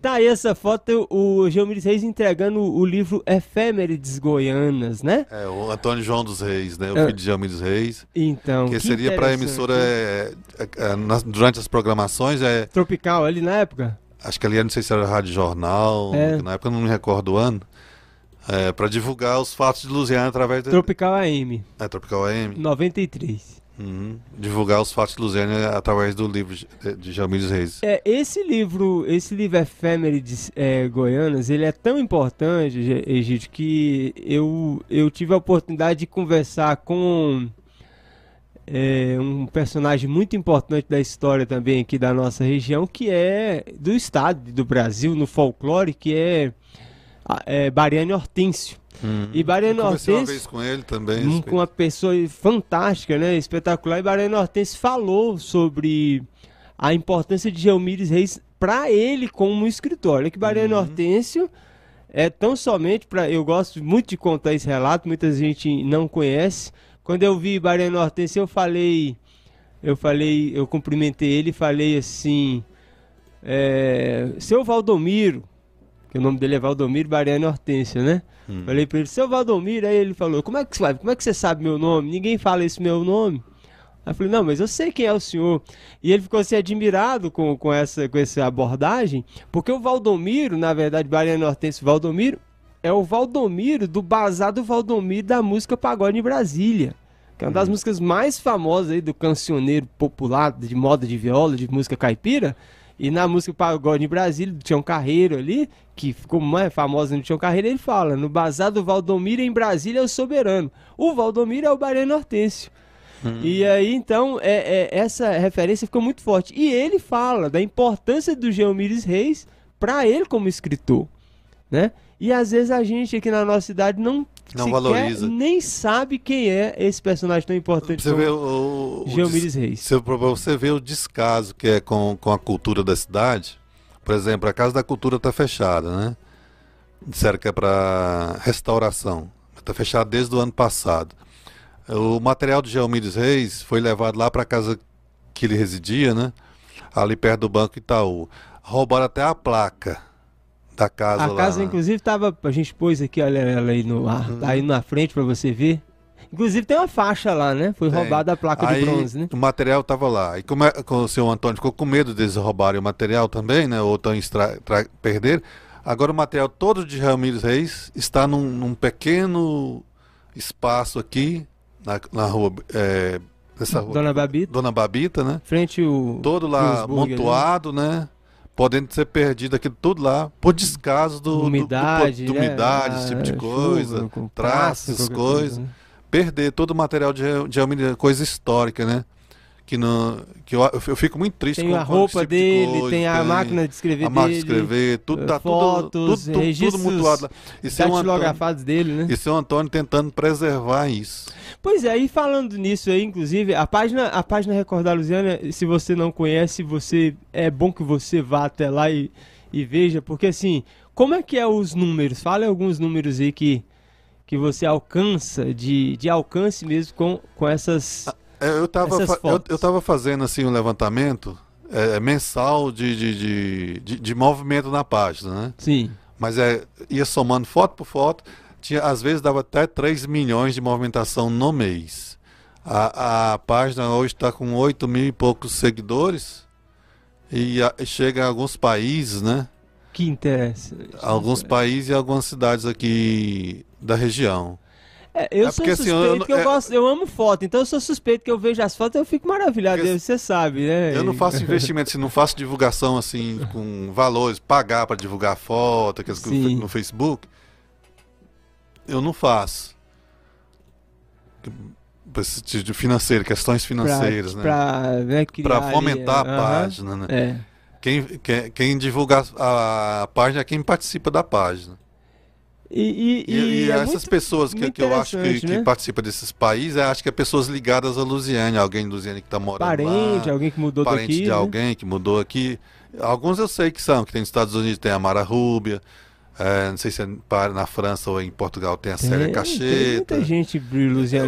Tá aí essa foto, o Geomíris Reis entregando o livro Efêmeres Goianas, né? É, o Antônio João dos Reis, né? O É. filho de Jamires Reis. Então, Que seria para a emissora é, é, é, nas- durante as programações, é, Tropical ali na época? acho que ali, não sei se era Rádio Jornal, É. na época não me recordo o ano, é, para divulgar os fatos de Lusiana através da Tropical AM, é, Tropical AM. 93. Uhum. Divulgar os fatos de Lusiana através do livro de, de Reis. É, esse livro, esse livro Efêmeres é, Goianas, ele é tão importante, Egídio, que eu, eu tive a oportunidade de conversar com é, um personagem muito importante da história também aqui da nossa região, que é do estado do Brasil, no folclore, que é, é Bariane Hortêncio. Uhum. E Bariane conversei uma Hortêncio- vez com ele também. Um- com uma pessoa fantástica, né? Espetacular. E Bariane Hortense falou sobre a importância de Gelmires Reis para ele como escritor. Olha que Bariane Uhum. Hortêncio é tão somente para. Eu gosto muito de contar esse relato, muita gente não conhece. Quando eu vi Bariane Hortência, eu falei. Eu falei, eu cumprimentei ele e falei assim. É, seu Valdomiro, que o nome dele é Valdomiro Bariane Hortência, né? Hum. Falei pra ele, seu Valdomiro, aí ele falou, como é que você? Como é que você sabe meu nome? Ninguém fala esse meu nome. Aí eu falei, não, mas eu sei quem é o senhor. E ele ficou assim admirado com, com, essa, com essa abordagem, porque o Valdomiro, na verdade, Bariano Hortêncio Valdomiro, é o Valdomiro do Bazar Valdomiro da música Pagode em Brasília. Que é uma das músicas mais famosas aí do cancioneiro popular, de moda de viola, de música caipira. E na música Pagode em Brasília, do Tião Carreiro ali, que ficou mais famosa no Tião Carreiro, ele fala: no bazar do Valdomiro em Brasília é o soberano. O Valdomiro é o Bariano Hortêncio. E aí, então, é, é- essa referência ficou muito forte. E ele fala da importância do Geomires Reis para ele como escritor, né? E às vezes a gente aqui na nossa cidade não, Não sequer valoriza. nem sabe quem é esse personagem tão importante Você como vê o, o, Geomires Reis. Você, pra você vê o descaso que é com, com a cultura da cidade. Por exemplo, a Casa da Cultura está fechada, né? Disseram que é para restauração. Está fechada desde o ano passado. O material do Geomires Reis foi levado lá para a casa que ele residia, né? Ali perto do Banco Itaú. Roubaram até a placa da casa A lá. casa, né? inclusive, tava. A gente pôs aqui, olha ela aí, no, ar, Uhum. aí na frente para você ver. Inclusive tem uma faixa lá, né? Foi Tem. roubada a placa Aí, de bronze, né? O material estava lá. E como, é, como o senhor Antônio ficou com medo deles roubarem o material também, né? Ou tão perder. Agora o material todo de Ramírez Reis está num, num pequeno espaço aqui, na, na rua. É, nessa rua. Dona Babita, Dona Babita, né? frente o. Todo lá Kingsburg ali. montuado, né? Podendo ser perdido aquilo tudo lá, por descaso do, do- do- umidade, do, né? umidade, esse tipo de Ah, coisa, chuva, traços, essas coisas. né? perder todo o material de, de coisa histórica, né? Que, não, que eu, eu fico muito triste Tem com a roupa tipo de dele, coisa, tem a máquina de escrever a máquina de escrever, tudo tá fotos, tudo, tudo, tudo, mutuado lá. E seu, Antônio, dele, né? e seu Antônio tentando preservar isso. Pois é, e falando nisso aí, inclusive, a página, a página Recordar Luziana, se você não conhece, você é bom que você vá até lá e, e veja, porque assim, como é que é os números? Fala alguns números aí que, que você alcança, de, de alcance mesmo com, com essas... É, Eu estava eu, eu tava fazendo assim um levantamento é, mensal de, de, de, de, de movimento na página, né? Sim. Mas é, ia somando foto por foto, tinha, às vezes dava até 3 milhões de movimentação no mês. A, a página hoje está com 8 mil e poucos seguidores e a- chega a alguns países, né? Que interessante. Alguns países e algumas cidades aqui da região. É, eu É sou porque, assim, suspeito eu não- que eu é- gosto, eu amo foto, então eu sou suspeito que eu vejo as fotos e eu fico maravilhado, Porque- você sabe, né? Eu não faço investimento, assim, não faço divulgação assim [LAUGHS] com valores, pagar para divulgar foto, que no Facebook. Eu não faço. Tipo de financeiro, questões financeiras, né? Pra, né, Para ali, fomentar é, a aham. página, né? É. Quem, quem, quem divulga a, a página é quem participa da página. E, e, E, e é essas pessoas que, que eu acho que, interessante, que né? participam desses países, acho que é pessoas ligadas a Lusiane, alguém de Lusiane que está morando parente, lá. alguém que mudou parente daqui. de né? alguém que mudou aqui. Alguns eu sei que são, que tem nos Estados Unidos tem a Mara Rúbia, É, não sei se é na França ou em Portugal tem a Célia Tem, Cacheta. tem muita gente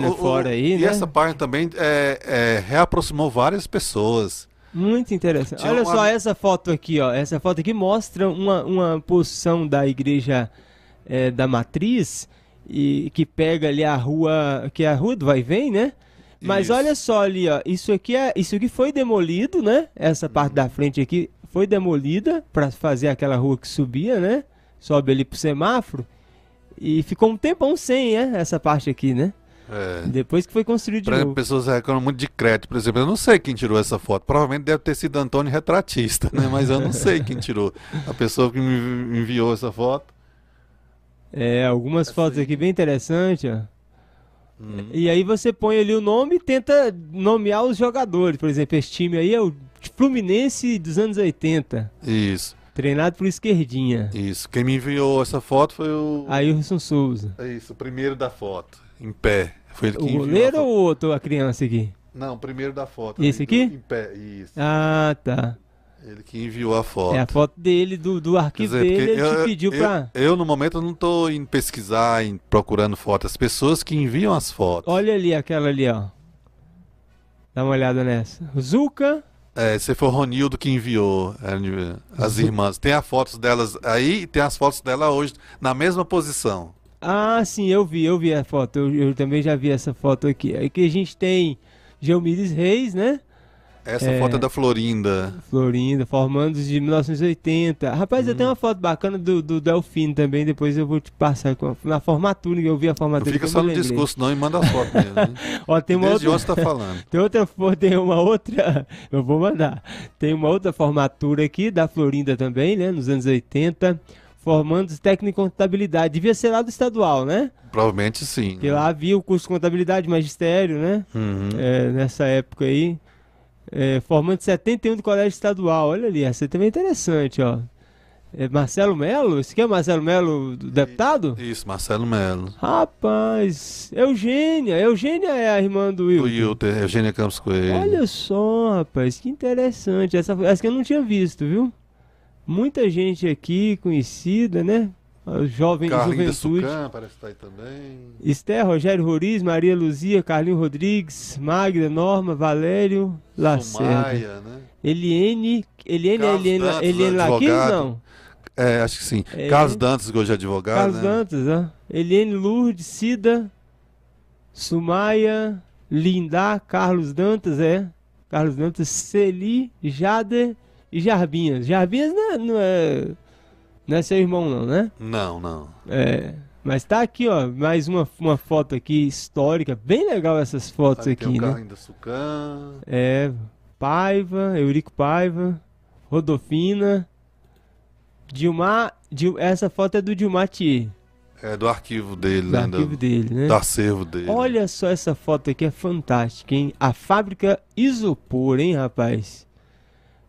O- o- fora aí, e né? essa página também é, é, reaproximou várias pessoas. Muito interessante. Tinha Olha uma- só essa foto aqui, ó. Essa foto aqui mostra uma, uma posição da igreja é, da Matriz e que pega ali a rua, que é a rua do vai e vem, né? Mas Isso. olha só ali, ó. Isso aqui é, isso aqui foi demolido, né? Essa parte da frente aqui foi demolida para fazer aquela rua que subia, né? Sobe ali pro semáforo e ficou um tempão sem, né? Essa parte aqui, né? É. Depois que foi construído de Pra- novo. pessoas reclamam muito de crédito, por exemplo. Eu não sei quem tirou essa foto. Provavelmente deve ter sido Antônio Retratista, né? Mas eu não sei quem tirou. A pessoa que me enviou essa foto. É, algumas fotos Assim. aqui bem interessantes, ó. Hum. E aí você põe ali o nome e tenta nomear os jogadores. Por exemplo, esse time aí é o Fluminense dos anos 80, Isso, treinado por esquerdinha. isso. Quem me enviou essa foto foi o. Ailson Souza. É isso, o primeiro da foto, em pé. Foi ele que O goleiro foto. ou o outro, a criança aqui? Não, o primeiro da foto. Esse aqui? do- Em pé, isso. Ah, tá. Ele que enviou a foto. É a foto dele, do, do arquivo dizer, dele, ele te eu, pediu eu, pra... eu, no momento, não estou indo pesquisar, em, procurando fotos. As pessoas que enviam as fotos. Olha ali, aquela ali, ó. Dá uma olhada nessa. Zuca, É, se for Ronildo que enviou é, as irmãs. Tem as fotos delas aí e tem as fotos dela hoje na mesma posição. Ah, sim, eu vi, eu vi a foto. Eu, eu também já vi essa foto aqui. Aqui a gente tem Geomires Reis, né? Essa É. foto é da Florinda. Florinda, formandos de 1980. Rapaz, Hum. eu tenho uma foto bacana do, do Delfino também, depois eu vou te passar a- na formatura, que eu vi a Não formatura. fica que eu só no discurso não e manda as fotos mesmo. Né? [LAUGHS] Ó, tem uma Desde outra, onde você tá falando? [LAUGHS] tem outra foto, tem uma outra, [LAUGHS] eu vou mandar. Tem uma outra formatura aqui, da Florinda também, né, nos anos 80. Formandos técnico em contabilidade. Devia ser lá do estadual, né? Provavelmente sim. Porque lá havia o curso de contabilidade, magistério, né? Uhum. é, nessa época aí. É, formando 71 do colégio estadual. Olha ali, essa também é interessante, ó. É Marcelo Melo? Esse aqui é Marcelo Melo, do deputado? Isso, Marcelo Melo. Rapaz, Eugênia. Eugênia é a irmã do O Will. Wilter, Eugênia Campos Coelho. Olha só, rapaz, que interessante. Essa, essa que eu não tinha visto, viu? Muita gente aqui conhecida, né? Jovem Carlinhos Juventude. Sucan, parece que tá aí também. Esther, Rogério Roriz, Maria Luzia, Carlinho Rodrigues, Magda, Norma, Valério, Lacerda. Sumaia, né? Eliene, Eliene, Carlos Eliene, Dantas, Eliene não? É, acho que sim. É, Carlos Dantas, que hoje é advogado, Carlos né? Dantas, ó. Eliene Lourdes, Cida, Sumaia, Lindá, Carlos Dantas, é. Carlos Dantas, Celi, Jader e Jarbinhas. Jarbinhas não é, não é, não é seu irmão, não, né? Não, não. É. Mas tá aqui, ó, mais uma, uma foto aqui histórica. Bem legal essas fotos Aí aqui, tem o né? Carlinhos da Sucan. É, Paiva, Eurico Paiva, Rodolfina, Dilmar, Dil- essa foto é do Dilmar Thier, É do arquivo dele, do né? arquivo do, dele, né? do acervo dele. Olha só essa foto aqui, é fantástica, hein? A fábrica Isopor, hein, rapaz?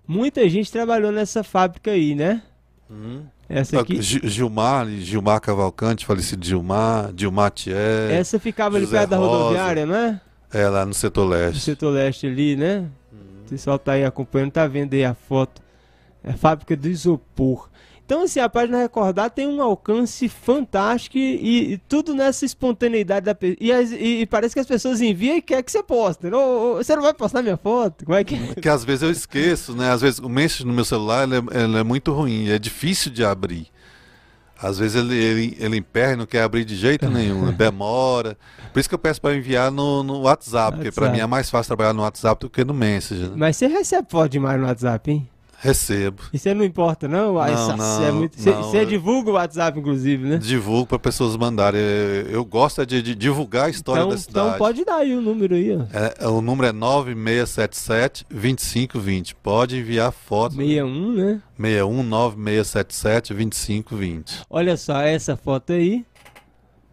Muita gente trabalhou nessa fábrica aí, né? Hum. Essa aqui, Gi- Gilmar, Gilmar Cavalcante, falecido Gilmar, Dilmar Thier. essa ficava ali José perto da Rosa. rodoviária, não é? É, lá no setor No leste. setor leste ali, né? O pessoal tá aí acompanhando, tá vendo aí a foto. É a fábrica do isopor. Então, assim, a página Recordar tem um alcance fantástico e, e tudo nessa espontaneidade da pessoa. E, as- e- e parece que as pessoas enviam e quer que você poste. Ô, ô, você não vai postar minha foto? Como é que é? Que às vezes eu esqueço, né? Às vezes o message no meu celular ele é, ele é muito ruim, é difícil de abrir. Às vezes ele, ele, ele emperra e não quer abrir de jeito nenhum, [LAUGHS] demora. Por isso que eu peço para enviar no, no WhatsApp, porque para WhatsApp. mim é mais fácil trabalhar no WhatsApp do que no Messenger. Né? Mas você recebe foto demais no WhatsApp, hein? Recebo. E você não importa, não? Ah, Não, isso- não, é muito- Você não, você divulga o WhatsApp, inclusive, né? Divulgo para pessoas mandarem. Eu, eu gosto é de, de divulgar a história Então, da cidade. então pode dar aí o número aí, ó. É, o número é 9677-2520. Pode enviar fotos. 61, né? 61 9677-2520. Olha só essa foto aí.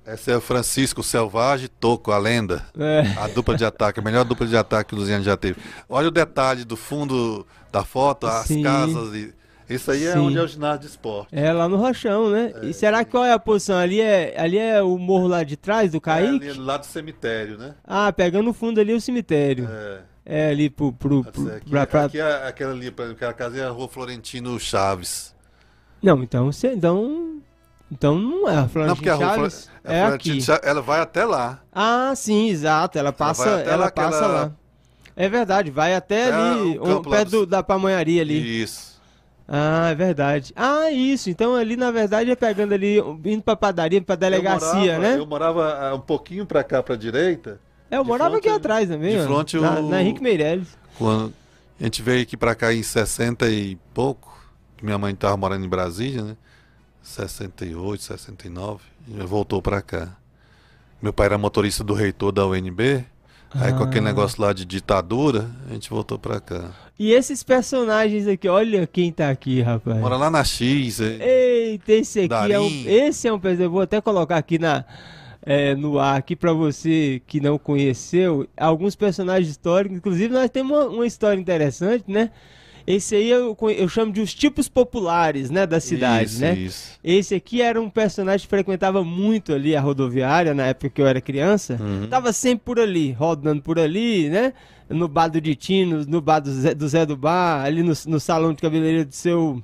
Esse é o Francisco Selvagem Toco, a lenda. É. A dupla de ataque, a melhor dupla de ataque que o Luciano já teve. Olha o detalhe do fundo da foto, as Sim. casas. E... Isso aí é Sim. onde é o ginásio de esporte. É lá no Rochão, né? e será que qual é a posição? Ali é, ali é o morro lá de trás do Kaique? É ali lá do cemitério, né? Ah, pegando no fundo ali o cemitério. É. É, ali pro. pro, pro Aqui, pra- pra- aqui é aquela ali, por exemplo, aquela casa é a rua Florentino Chaves. Não, então você. Então. Então não é a Florentino Não, porque a rua Chaves é Florentino aqui. Chaves, ela vai até lá. Ah, sim, exato. Ela passa, até ela lá, passa aquela- lá. É verdade, vai até É, ali, o um, perto do- da pamonharia ali. Isso. Ah, é verdade. Ah, isso. Então ali, na verdade, é pegando ali, indo pra padaria, pra delegacia, eu morava, né? Eu morava ah, um pouquinho pra cá, pra direita. É, eu de morava aqui frente- atrás também, de ó, frente na, o- na Henrique Meirelles. Quando a gente veio aqui pra cá em 60 e pouco, que minha mãe tava morando em Brasília, né? 68, 69, e voltou pra cá. Meu pai era motorista do reitor da UNB, aí com aquele Ah. negócio lá de ditadura, a gente voltou pra cá. E esses personagens aqui, olha quem tá aqui, rapaz. Mora lá na X, é- Eita, esse aqui é um, Darim. esse é um personagem. Eu vou até colocar aqui na, é, no ar aqui pra você que não conheceu alguns personagens históricos. Inclusive nós temos uma, uma história interessante, né? Esse aí eu, eu chamo de os tipos populares, né, da cidade, isso, né? Isso. Esse aqui era um personagem que frequentava muito ali a rodoviária na época que eu era criança. Uhum. Tava sempre por ali, rodando por ali, né? No bar do Ditino, no bar do Zé do, Zé do Bar, ali no, no salão de cabeleireiro do seu.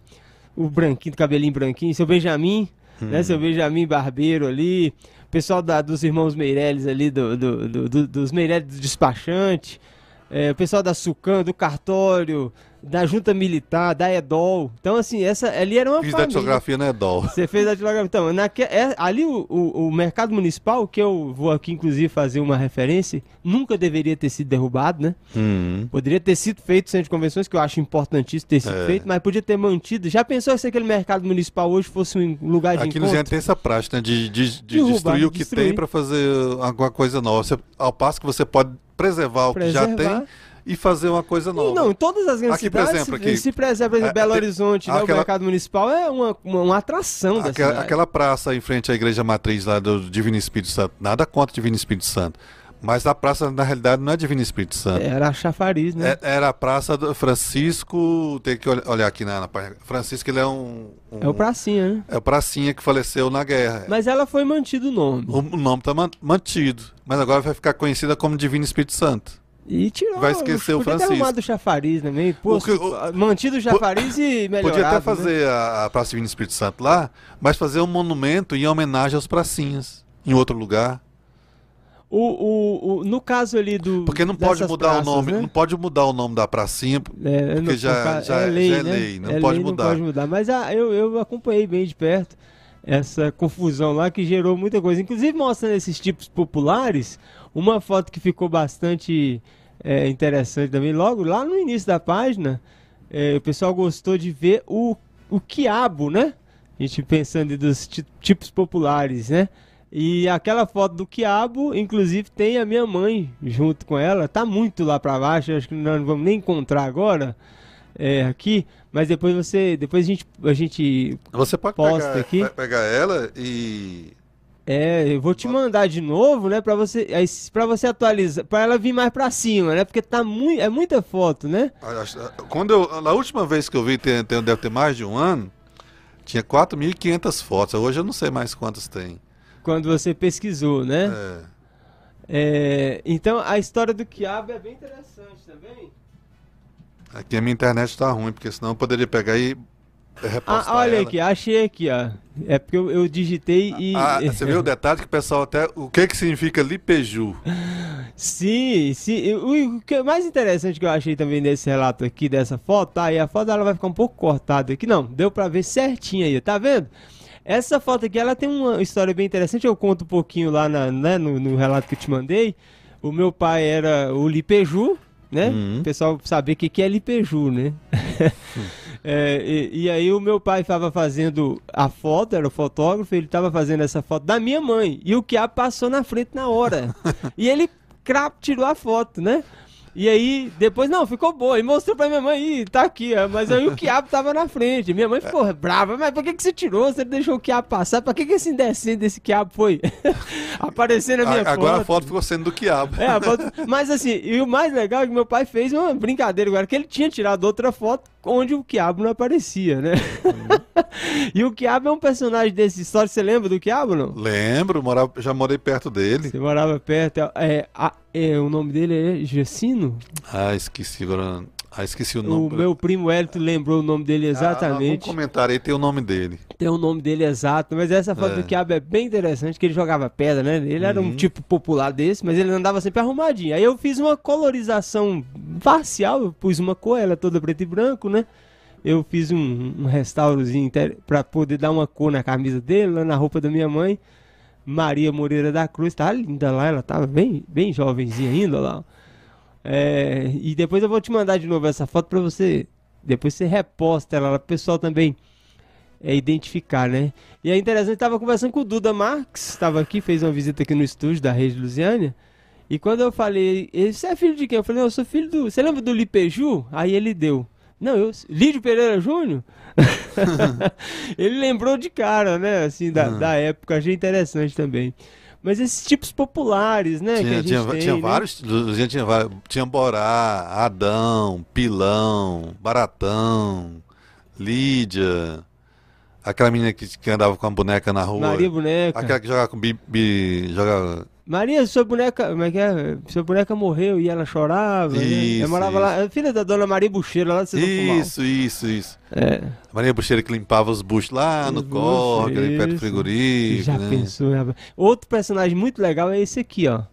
O branquinho, do cabelinho branquinho, seu Benjamin, né? Seu Benjamin Barbeiro ali. Pessoal da, dos irmãos Meirelles ali, do, do- do- do- dos Meirelles do despachante. é, o pessoal da Sucan, do cartório, da junta militar, da EDOL. Então, assim, essa ali era uma Fiz família. datilografia na EDOL. Você fez a datilografia. Então, naque, é, ali o, o, o mercado municipal, que eu vou aqui inclusive fazer uma referência, nunca deveria ter sido derrubado, né? Uhum. Poderia ter sido feito centro de convenções, que eu acho importantíssimo ter sido É. feito, mas podia ter mantido. Já pensou se aquele mercado municipal hoje fosse um lugar de Aqui encontro? Zé tem essa prática, né, de, de, de Derrubar, destruir o que destruir. tem para fazer alguma coisa nova. Você- ao passo que você pode preservar o que já Preservar. tem e fazer uma coisa nova. Não, em todas as grandes Aqui, por cidades, exemplo, se- aqui- se preserva, por exemplo, É, Belo Horizonte, né, o mercado municipal é uma, uma, uma atração da aquela, cidade. aquela praça em frente à igreja matriz lá do Divino Espírito Santo, nada contra o Divino Espírito Santo. Mas a praça, na realidade, não é Divino Espírito Santo. Era a chafariz, né? É- era a praça do Francisco. Tem que olh- olhar aqui na, na página. Francisco, ele é um. um- É o pracinha, né? É o pracinha que faleceu na guerra. Mas ela foi mantido o nome. O, o nome está mantido. Mas agora vai ficar conhecida como Divino Espírito Santo. E tirou. Vai esquecer o podia Francisco. arrumado o chafariz também. Pô, O mantido o chafariz e melhorado. Podia até né? fazer a, a Praça Divino Espírito Santo lá, mas fazer um monumento em homenagem aos pracinhas. Em outro lugar. O, o, o- no caso ali do. Porque não pode mudar praças, o nome. né? Não pode mudar o nome da pracinha. É, porque já- já- é lei, já é né? lei, não É pode lei, mudar. Não pode mudar. Mas ah, eu, eu acompanhei bem de perto essa confusão lá que gerou muita coisa. Inclusive mostrando esses tipos populares, uma foto que ficou bastante é, interessante também. Logo lá no início da página, é, o pessoal gostou de ver o, o quiabo, né? A gente pensando dos ti- tipos populares, né? E aquela foto do quiabo, inclusive, tem a minha mãe junto com ela. Tá muito lá pra baixo, acho que nós não vamos nem encontrar agora é, aqui. Mas depois você, depois a gente, a gente, Você pode Posta pegar, aqui. pe- pegar ela e. é, eu vou te mandar de novo, né, Pra você, para você atualizar, pra ela vir mais pra cima, né? Porque tá muito, é muita foto, né? Acho- Quando eu, na última vez que eu vi, tem, tem- deve ter mais de um ano, tinha 4.500 fotos. Hoje eu não sei mais quantas tem. Quando você pesquisou, né? É. É, então a história do quiabo é bem interessante também. Aqui a minha internet tá ruim, porque senão eu poderia pegar e Ah, olha ela. aqui, achei aqui, ó. É porque eu, eu digitei e. Ah, você viu o [LAUGHS] detalhe que o pessoal até. O que que significa lipeju? Sim, sim. O, o que é mais interessante que eu achei também nesse relato aqui, dessa foto, tá? E a foto ela vai ficar um pouco cortada aqui. Não, deu pra ver certinho aí, tá vendo? Essa foto aqui, ela tem uma história bem interessante. Eu conto um pouquinho lá na, né, no, no relato que eu te mandei. O meu pai era o Lipeju, né? Uhum. O pessoal saber o que, que é Lipeju, né? [LAUGHS] É, e, e aí o meu pai estava fazendo a foto, era o fotógrafo, ele estava fazendo essa foto da minha mãe. E o Quiabo passou na frente na hora. [LAUGHS] e ele crap, tirou a foto, né? E aí, depois, não, ficou boa. E mostrou pra minha mãe, Ih, tá aqui, ó. Mas aí o quiabo tava na frente. Minha mãe ficou brava. Mas por que, que você tirou? Você deixou o quiabo passar? Pra que, que esse indecente desse quiabo foi [LAUGHS] aparecer na minha A- Agora a foto? ficou sendo do quiabo. É, foto... Mas assim, e o mais legal é que meu pai fez uma brincadeira agora, que ele tinha tirado outra foto onde o Quiabo não aparecia, né? [LAUGHS] e o Quiabo é um personagem desse história, você lembra do Quiabo, não? Lembro, morava, já morei perto dele. Você morava perto, é, é, é, o nome dele é Gessino? Ah, esqueci agora. Ah, esqueci o nome. O meu primo Hélito lembrou o nome dele Ah, exatamente. ah, comentário aí tem o nome dele. Tem o nome dele exato, mas essa foto É. do Quiabo é bem interessante, que ele jogava pedra, né? Ele era um Uhum. tipo popular desse, mas ele andava sempre arrumadinho. Aí eu fiz uma colorização facial, eu pus uma cor, ela toda preto e branco, né? Eu fiz um, um restaurozinho pra poder dar uma cor na camisa dele, lá na roupa da minha mãe. Maria Moreira da Cruz, tá linda lá, ela tava bem, bem jovenzinha ainda lá. É, e depois eu vou te mandar de novo essa foto pra você. Depois você reposta ela, pro pessoal também é, identificar, né? E é interessante, eu tava conversando com o Duda Marques, estava aqui, fez uma visita aqui no estúdio da Rede Lusiânia. E quando eu falei, ele, você é filho de quem? Eu falei, não, eu sou filho do. Você lembra do Lipeju? Aí ele deu. Não, eu. Lídio Pereira Júnior? [LAUGHS] ele lembrou de cara, né? Assim, da, Uhum. da época, achei interessante também. Mas esses tipos populares, né? Tinha, tinha, tem, tinha né? vários. Tinha, tinha Borá, Adão, Pilão, Baratão, Lídia. Aquela menina que, que andava com a boneca na rua. Maria Boneca. Aquela que jogava com bi, bi- jogava Maria, sua boneca, como é que é? Sua boneca morreu e ela chorava. né? Isso, Eu morava lá, é filha da dona Maria Bucheira, lá Cidade Fumal. Isso, isso, isso. É. Maria Bucheira que limpava os buchos lá no Os corre, ali perto do isso. frigorífico. Já né? pensou, rapaz? Outro personagem muito legal é esse aqui, ó.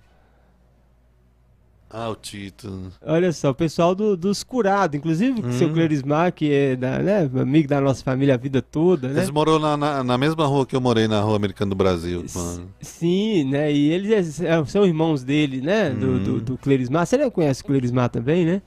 Ah, o Tito. Olha só, o pessoal do, dos curados, inclusive o seu Hum. Clerismar, que é da, né, amigo da nossa família a vida toda, né? Eles morou na, na, na mesma rua que eu morei, na rua Americana do Brasil. mano. Sim, né? E eles é- são irmãos dele, né? Do, Hum. do, do Clerismar. Você não conhece o Clerismar também, né?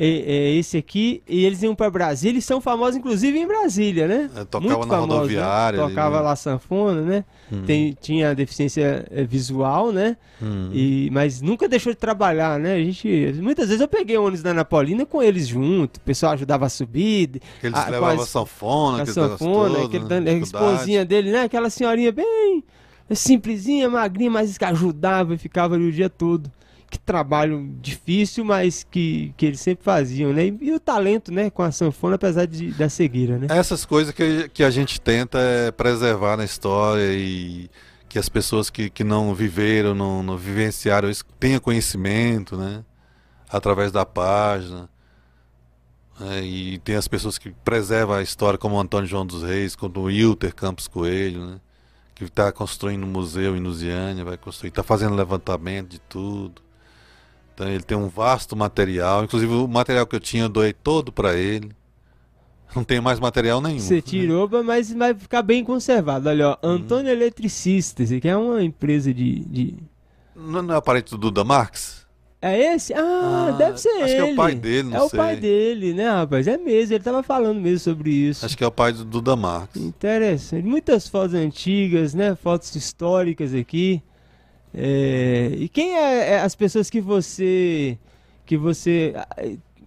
É, é esse aqui, e eles iam pra Brasília e são famosos, inclusive, em Brasília, né? É, tocava na famosos, rodoviária Né? ali, Tocava né? lá sanfona, né? Hum. Tem, tinha deficiência eh, visual, né? Hum. E, mas nunca deixou de trabalhar, né? A gente, muitas vezes eu peguei ônibus da Napolina com eles junto, o pessoal ajudava a subir. Que eles a- levavam as- sanfona, a sanfona, aquele, né? a esposinha dele, né? Aquela senhorinha bem simplesinha, magrinha, mas que ajudava e ficava ali o dia todo. Que trabalho difícil, mas que, que eles sempre faziam, né? E, e o talento, né? Com a sanfona, apesar de, da cegueira, né? Essas coisas que, que a gente tenta é preservar na história e que as pessoas que, que não viveram, não, não vivenciaram isso, tenham conhecimento, né? Através da página. É, e tem as pessoas que preservam a história, como o Antônio João dos Reis, como o Wilter Campos Coelho, né? Que está construindo um museu em Lusiânia, vai construir, está fazendo levantamento de tudo. Então ele tem um vasto material, inclusive o material que eu tinha eu doei todo para ele. Não tenho mais material nenhum. Você tirou, mas vai ficar bem conservado. Olha, ó, Antônio Eletricista, esse aqui é uma empresa de. de... Não, não é parente do Duda Marx? É esse? Ah, Ah, deve ser acho ele. que é o pai dele, não É o sei. pai dele, né, rapaz? É mesmo, ele tava falando mesmo sobre isso. Acho que é o pai do Duda Marx. Interessante. Muitas fotos antigas, né? Fotos históricas aqui. É, E quem é, é as pessoas que você que você ah,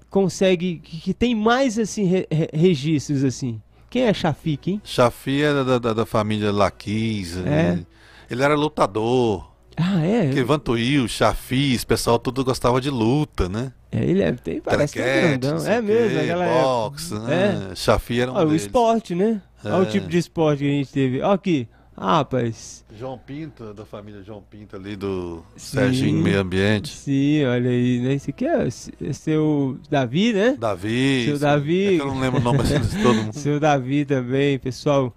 consegue que, que tem mais assim re- re- registros assim? Quem é Chafik, hein? Chafi era da, da, da família Laquis. É. né? Ele era lutador. Ah, é. Porque Vantuil, Chafi, esse pessoal tudo gostava de luta, né? É, ele é, tem, parece que é grandão. É mesmo, quê, naquela boxe, né? Chafi era um Olha, o esporte, né? Olha o É. tipo de esporte que a gente teve. Olha aqui. Ah, rapaz. João Pinto, da família João Pinto ali do Sim. Serginho Meio Ambiente. Sim, olha aí, né? Esse aqui é, é seu Davi, né? Davi. Seu Davi. É eu não lembro o nome de todo mundo. [LAUGHS] Seu Davi também, pessoal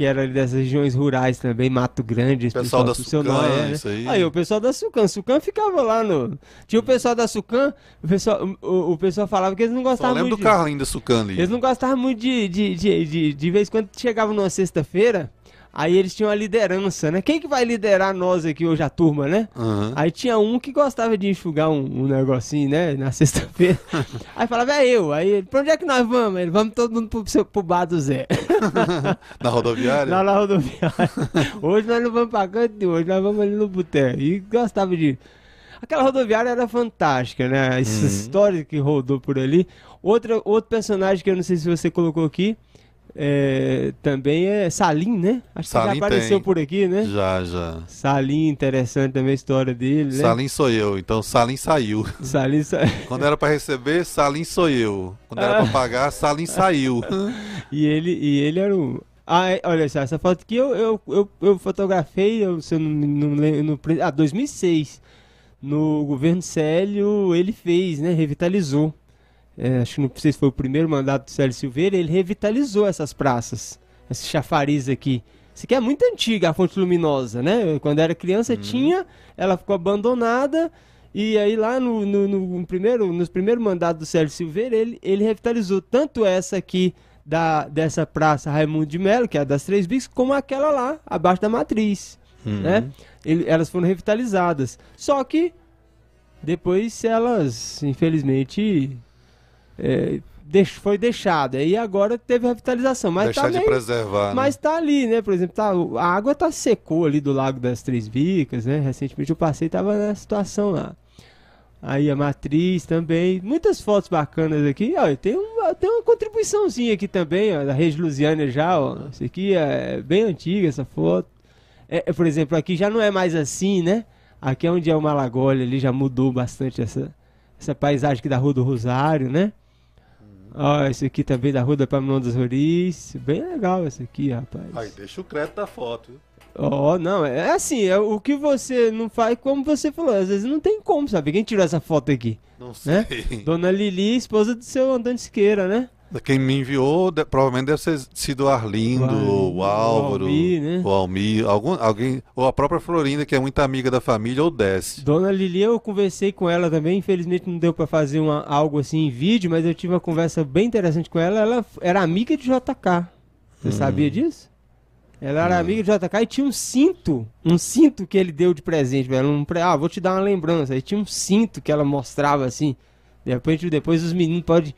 que era ali das regiões rurais também, Mato Grande, esse Pessoal da do seu Sucan, Noé, né? isso aí. Aí, o pessoal da Sucan, Sucan ficava lá no... Tinha o pessoal da Sucan, o pessoal, o, o pessoal falava que eles não gostavam lembro muito do de... Carlinho da Sucan ali. Eles não gostavam muito de, de, de, de, de vez em quando chegava numa sexta-feira, aí eles tinham a liderança, né? Quem que vai liderar nós aqui hoje, a turma, né? Aham. Aí tinha um que gostava de enxugar um, um negocinho, né? Na [LAUGHS] sexta-feira. [LAUGHS] Aí falava, é eu. Aí ele, pra onde é que nós vamos? Ele, vamos todo mundo pro, seu- pro bar do Zé. [LAUGHS] Na rodoviária? Lá na rodoviária. Hoje nós não vamos pra canto de hoje, nós vamos ali no boteco. E gostava de. Aquela rodoviária era fantástica, né? Essa Uhum. história que rodou por ali. Outra, outro personagem que eu não sei se você colocou aqui. É, também é Salim, né? Acho que Salim já apareceu tem. por aqui, né? Já, já. Salim, interessante também a história dele, né? Salim sou eu, então Salim saiu. Salim, Sa- [LAUGHS] Quando era pra receber, Salim sou eu. Quando era Ah. pra pagar, Salim saiu. [LAUGHS] E ele, e ele era um. Ah, é, olha só, essa foto aqui eu, eu, eu, eu fotografei, eu, se eu não, não lembro, no, ah, 2006. No governo Célio, ele fez, né? Revitalizou. É, acho que não sei se foi o primeiro mandato do Célio Silveira, ele revitalizou essas praças, esse chafariz aqui. Isso aqui é muito antiga, a Fonte Luminosa, né? Quando era criança tinha, ela ficou abandonada, e aí lá no, no, no primeiro, nos primeiros mandatos do Célio Silveira, ele, ele revitalizou tanto essa aqui da, dessa praça Raimundo de Melo, que é a das Três Bicos, como aquela lá, abaixo da matriz, Uhum. né? Ele- elas foram revitalizadas. Só que depois elas, infelizmente, é, deix- foi deixada. E agora teve revitalização. Mas Deixar tá de meio- preservar. né? mas tá ali, né? Por exemplo, tá, a água tá secou ali do Lago das Três Vicas, né? Recentemente eu passei e tava nessa situação lá. Aí a matriz também. Muitas fotos bacanas aqui. Ó, tem, uma, tem uma contribuiçãozinha aqui também, ó, da Rede Lusiana já, ó. Isso aqui é bem antiga, essa foto. É, é, por exemplo, aqui já não é mais assim, né? Aqui é onde é o Malagoli, ali já mudou bastante essa, essa paisagem aqui da Rua do Rosário, né? Ó, esse aqui também da Rua da Paminão das Roriz. Bem legal esse aqui, rapaz. Aí, deixa o crédito da foto. viu? Ó, não, é assim, é o que você não faz, como você falou, às vezes não tem como, sabe? Quem tirou essa foto aqui? Não sei. Né? Dona Lili, esposa do seu Antônio Siqueira, né? Quem me enviou de- provavelmente deve ter sido o Arlindo, O Álvaro, o Almir, né? o Almir, algum, alguém, ou a própria Florinda, que é muito amiga da família, ou desce. Dona Lili, eu conversei com ela também, infelizmente não deu pra fazer uma, algo assim em vídeo, mas eu tive uma conversa bem interessante com ela. Ela era amiga de JK. Você sabia disso? Ela era amiga de JK e tinha um cinto, um cinto que ele deu de presente ela. Um, ah, vou te dar uma lembrança. Aí tinha um cinto que ela mostrava assim. Depois, depois os meninos podem,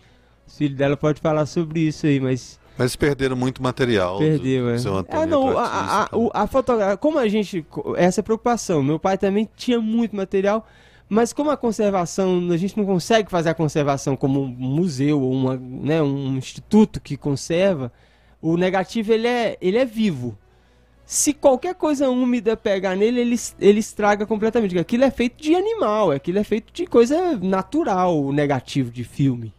os filhos dela podem falar sobre isso aí, mas Mas perderam muito material. Perdeu, do é. Seu Antônio Ah, não, a, a, a, o- a fotografia, como a gente, essa é a preocupação, meu pai também tinha muito material, mas como a conservação, a gente não consegue fazer a conservação como um museu ou uma, né, um instituto que conserva, o negativo ele é, ele é vivo. Se qualquer coisa úmida pegar nele, ele, ele estraga completamente. porque Aquilo é feito de animal, aquilo é feito de coisa natural, o negativo de filme.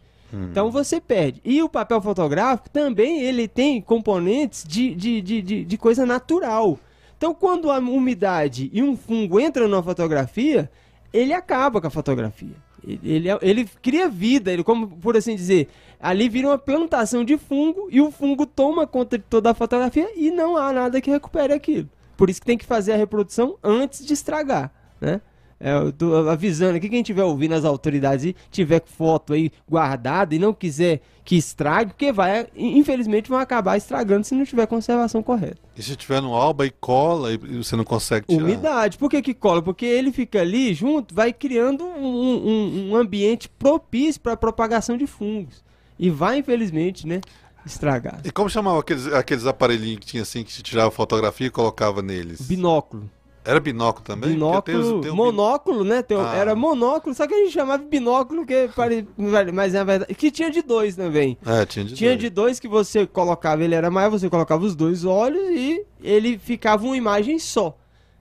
Então você perde. E o papel fotográfico também ele tem componentes de, de, de, de, de coisa natural. Então quando a umidade e um fungo entram na fotografia, ele acaba com a fotografia. Ele, ele, é- ele cria vida, ele, como por assim dizer, ali vira uma plantação de fungo e o fungo toma conta de toda a fotografia e não há nada que recupere aquilo. Por isso que tem que fazer a reprodução antes de estragar, né? É, eu tô avisando aqui, quem estiver ouvindo as autoridades e tiver foto aí guardada e não quiser que estrague, porque vai, infelizmente, vão acabar estragando se não tiver conservação correta. E se tiver no alba e cola e você não consegue tirar? Umidade. Por que que cola? Porque ele fica ali junto, vai criando um, um- um ambiente propício para a propagação de fungos. E vai, infelizmente, né, estragar. E como chamava aqueles, aqueles aparelhinhos que tinha assim, que se tirava fotografia e colocava neles? Binóculo. Era binóculo também? Binóculo, um monóculo, né? tem Ah. Era monóculo, só que a gente chamava de binóculo, que pare... mas na verdade. Que tinha de dois também. É, tinha de Tinha dois. de dois que você colocava, ele era maior, você colocava os dois olhos e ele ficava uma imagem só.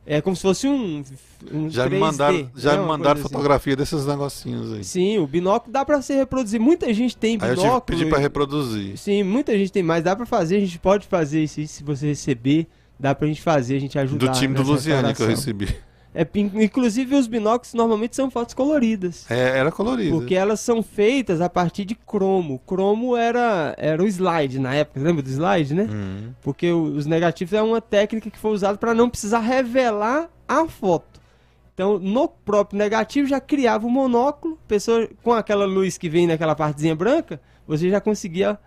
É como se fosse um. um Já me 3D, mandaram, já né, me mandaram assim. fotografia desses negocinhos aí. Sim, o binóculo dá pra se reproduzir. Muita gente tem Aí eu binóculo. tive que pedir pra e- reproduzir. Sim, muita gente tem, mas dá pra fazer, a gente pode fazer isso aí, se você receber, dá pra gente fazer, a gente ajudar. Do time do nessa Luciane que eu recebi. É, inclusive os binóculos normalmente são fotos coloridas. É, era colorido. Porque elas são feitas a partir de cromo. Cromo era, era o slide na época, lembra do slide, né? Hum. Porque os negativos é uma técnica que foi usada para não precisar revelar a foto. Então, no próprio negativo já criava o monóculo, pessoa com aquela luz que vem naquela partezinha branca, você já conseguia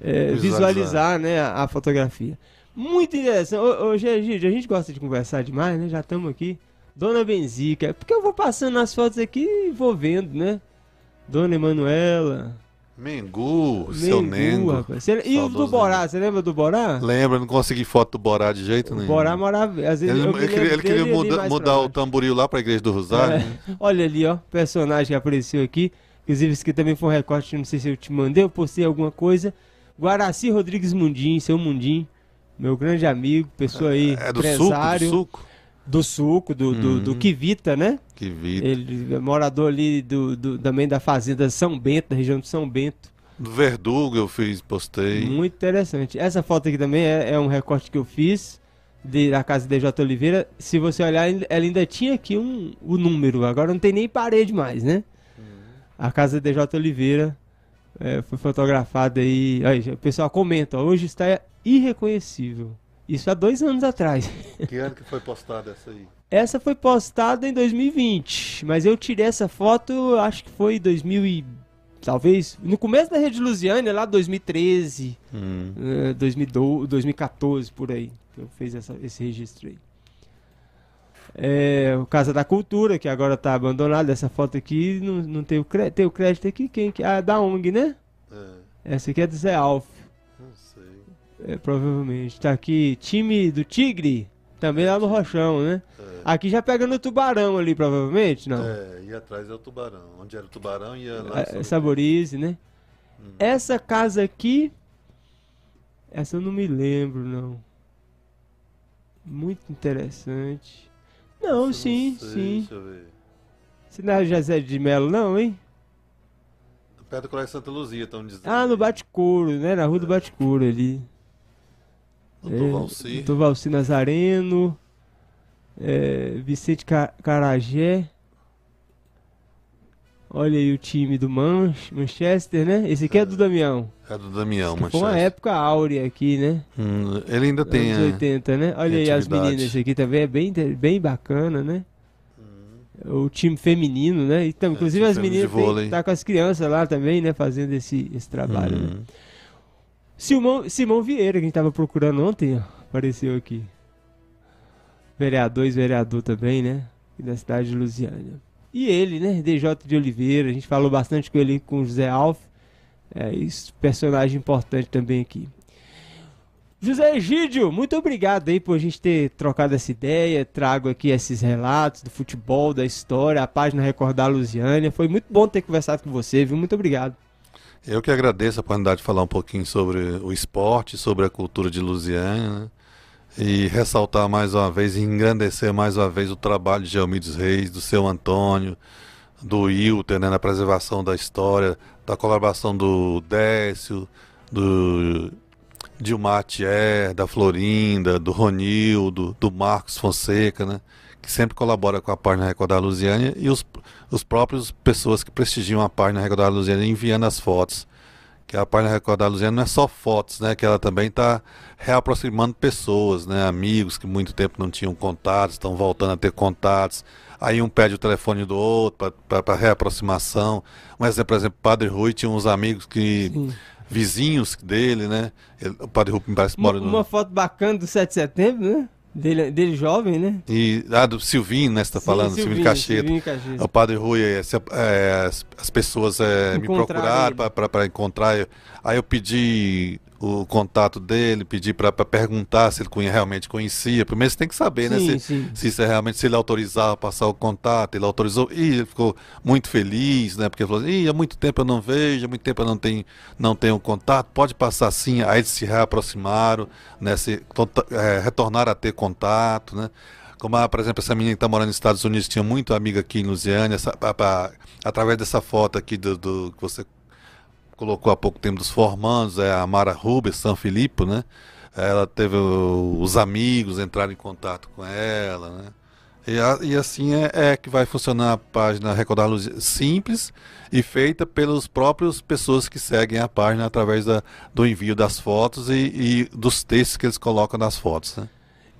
é, Visualizar. visualizar, né, a, a fotografia. Muito interessante. Ô, ô Gigi, a gente gosta de conversar demais, né? Já estamos aqui. Dona Benzica, porque eu vou passando as fotos aqui e vou vendo, né? Dona Emanuela. Mengu, seu Mengu, Nengo. rapaz. E o do Borá, você lembra do Borá? Lembra, não consegui foto do Borá de jeito O nenhum. Borá morava. Às vezes Ele, ele queria, ele muda- mudar o tamboril lá pra igreja do Rosário. É. né? Olha ali, ó, personagem que apareceu aqui. Inclusive, isso aqui também foi um recorte, não sei se eu te mandei, eu postei alguma coisa. Guaraci Rodrigues Mundim, seu Mundim, meu grande amigo, pessoa aí, É do suco, do empresário. suco. do suco, do, do, do Uhum. Kivita, né? Que vida. Ele é morador ali do, do- também da fazenda São Bento, da região de São Bento. Do Verdugo eu fiz, postei. Muito interessante. Essa foto aqui também é, é um recorte que eu fiz de, da casa de J. Oliveira. Se você olhar, ela ainda tinha aqui um, o número. Agora não tem nem parede mais, né? A casa de J. Oliveira, É, foi fotografado aí. aí. O pessoal comenta, hoje está irreconhecível. Isso há dois anos atrás. [LAUGHS] Que ano que foi postada essa aí? Essa foi postada em 2020, mas eu tirei essa foto, acho que foi em 2000 e... Talvez no começo da Rede Lusiana, lá 2013, hum. 2012, 2014, por aí. Eu fiz essa, esse registro aí. É, o Casa da Cultura, que agora está abandonado. Essa foto aqui não, não tem, o crédito, tem o crédito aqui. Quem? Ah, da ONG, né? É. Essa aqui é do Zé Alf. É, provavelmente. Tá aqui, time do Tigre. Também lá no Rochão, né? É. Aqui já pega no Tubarão ali, provavelmente, não? É, e atrás é o Tubarão. Onde era o Tubarão ia lá. É, Saborize, né? Hum. Essa casa aqui. Essa eu não me lembro, não. Muito interessante. Não, sim, não sei, sim. Deixa eu ver. Você não é José de Melo, não, hein? Perto do Colégio Santa Luzia, estão dizendo. Ah, no Bate-Couro, né? Na rua é. do Bate-Couro ali. Doutor é, Valci. Doutor Valci Nazareno. É, Vicente Carajé. Olha aí o time do Manchester, né? Esse aqui é, é do Damião. É do Damião, Manchester. Foi uma época áurea aqui, né? Hum, ele ainda tem. Anos 80, né? Olha aí as meninas, esse aqui também é bem, bem bacana, né? Hum. O time feminino, né? Então, inclusive é, as meninas tem, tá com as crianças lá também, né? Fazendo esse, esse trabalho. Né? Hum. Né? Simão, Simão Vieira, que a gente tava procurando ontem, apareceu aqui. Vereador, ex-vereador também, né? Da cidade de Lusiânia. E ele, né? DJ de Oliveira, a gente falou bastante com ele, com o José Alf. É, isso, personagem importante também aqui. José Egídio, muito obrigado aí por a gente ter trocado essa ideia. Trago aqui esses relatos do futebol, da história, a página Recordar Lusiânia. Foi muito bom ter conversado com você, viu? Muito obrigado. Eu que agradeço a oportunidade de falar um pouquinho sobre o esporte, sobre a cultura de Lusiânia. Né? e ressaltar mais uma vez engrandecer mais uma vez o trabalho de Geomídios Reis, do seu Antônio, do Wilter, né, na preservação da história, da colaboração do Décio, do Dilmar Thier, da Florinda, do Ronildo, do Marcos Fonseca, né, que sempre colabora com a página Recordar Lusiânia e os, os próprios pessoas que prestigiam a página Recordar Lusiânia enviando as fotos que a página Record da Luziana não é só fotos, né? Que ela também está reaproximando pessoas, né? Amigos que muito tempo não tinham contatos, estão voltando a ter contatos. Aí um pede o telefone do outro para reaproximação. Um exemplo, por exemplo, o Padre Rui tinha uns amigos que. Sim. Vizinhos dele, né? Ele, o Padre Rui parece mora Uma, no... uma foto bacana do 7 de setembro, né? Dele, dele jovem, né? E, ah, do Silvinho, né? Você tá falando, Silvinho, Silvinho Cacheta. O Padre Rui, é, é, as, as, pessoas é, me procuraram para encontrar. Aí eu pedi o contato dele, pedir para perguntar se ele realmente conhecia. Primeiro você tem que saber, né, sim, né? Se, se isso é realmente, se ele autorizava passar o contato, ele autorizou. E ele ficou muito feliz, né? Porque ele falou assim, há muito tempo eu não vejo, há muito tempo eu não tenho, não tenho contato, pode passar sim. Aí eles se reaproximaram, né? Se, é, retornaram a ter contato, né? Como, ah, por exemplo, essa menina que está morando nos Estados Unidos tinha muito amiga aqui em Lusiânia, essa, a, a, através dessa foto aqui do, do que você colocou há pouco tempo dos formandos, é a Mara Rubens, São Filipe, né? Ela teve os amigos entraram em contato com ela, né? E, a, e assim é, é, que vai funcionar a página Recordar Luz simples e feita pelas próprias pessoas que seguem a página através da, do envio das fotos e, e dos textos que eles colocam nas fotos, né?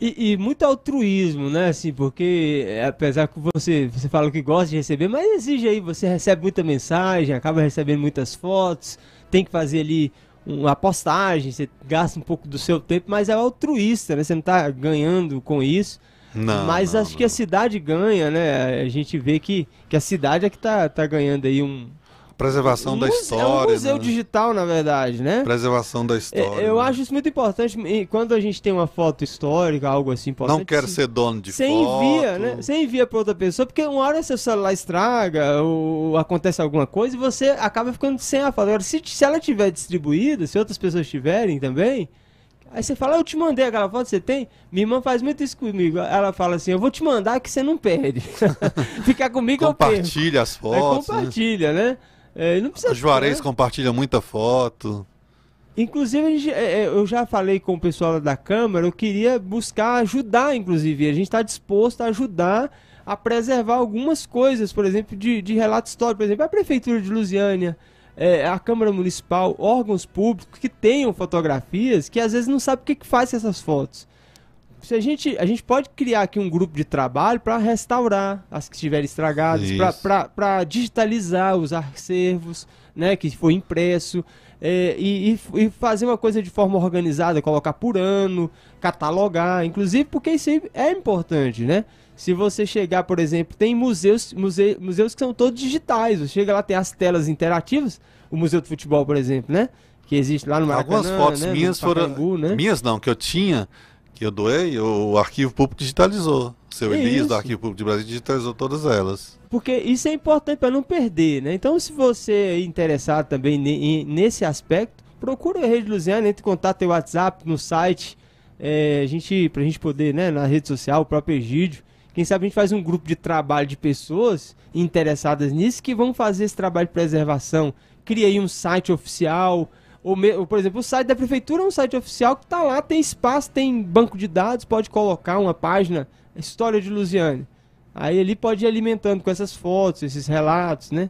E, e, muito altruísmo, né? Assim, porque é, apesar que você, você fala que gosta de receber, mas exige aí, você recebe muita mensagem, acaba recebendo muitas fotos, tem que fazer ali uma postagem, você gasta um pouco do seu tempo, mas é altruísta, né? Você não está ganhando com isso. Não, mas não, acho não. que a cidade ganha, né? A gente vê que, que a cidade é que está tá ganhando aí um, Preservação da história. É um museu né? digital, na verdade, né? Preservação da história. Eu né? acho isso muito importante. E quando a gente tem uma foto histórica, algo assim importante. Não quero ser dono de você foto. envia, né? Você envia para outra pessoa, porque uma hora seu celular estraga ou acontece alguma coisa e você acaba ficando sem a foto. Agora, se, se ela tiver distribuída, se outras pessoas tiverem também. Aí você fala, eu te mandei aquela foto, você tem? Minha irmã faz muito isso comigo. Ela fala assim, eu vou te mandar que você não perde. [LAUGHS] Ficar comigo eu perco. Compartilha as fotos. É, compartilha, né? né? É, não precisa. O Juarez compartilha muita foto. Inclusive, gente, é, é, eu já falei com o pessoal da Câmara, eu queria buscar ajudar, inclusive. A gente está disposto a ajudar a preservar algumas coisas, por exemplo, de, de relato histórico. Por exemplo, a Prefeitura de Lusiânia é, a Câmara Municipal, órgãos públicos que tenham fotografias que às vezes não sabe o que, que faz com essas fotos. Se a, gente, a gente pode criar aqui um grupo de trabalho para restaurar as que estiverem estragadas, para digitalizar os acervos né, que foi impresso. É, e, e, fazer uma coisa de forma organizada, colocar por ano, catalogar, inclusive porque isso é importante, né? Se você chegar, por exemplo, tem museus, muse, museus que são todos digitais. Você chega lá, tem as telas interativas, o Museu do Futebol, por exemplo, né? Que existe lá no Maracanã, Algumas fotos né? minhas foram... Né? Minhas não, que eu tinha, que eu doei, o arquivo público digitalizou. Seu Elias do Arquivo Público de Brasil digitalizou todas elas. Porque isso é importante para não perder, né? Então, se você é interessado também nesse aspecto, procura a Rede Luziana, entre em contato no WhatsApp, no site, é, a gente, pra gente poder, né, na rede social, o próprio Egídio, quem sabe a gente faz um grupo de trabalho de pessoas interessadas nisso que vão fazer esse trabalho de preservação. Cria aí um site oficial, ou, por exemplo, o site da prefeitura é um site oficial que está lá, tem espaço, tem banco de dados, pode colocar uma página, História de Lusiane. Aí ele pode ir alimentando com essas fotos, esses relatos, né?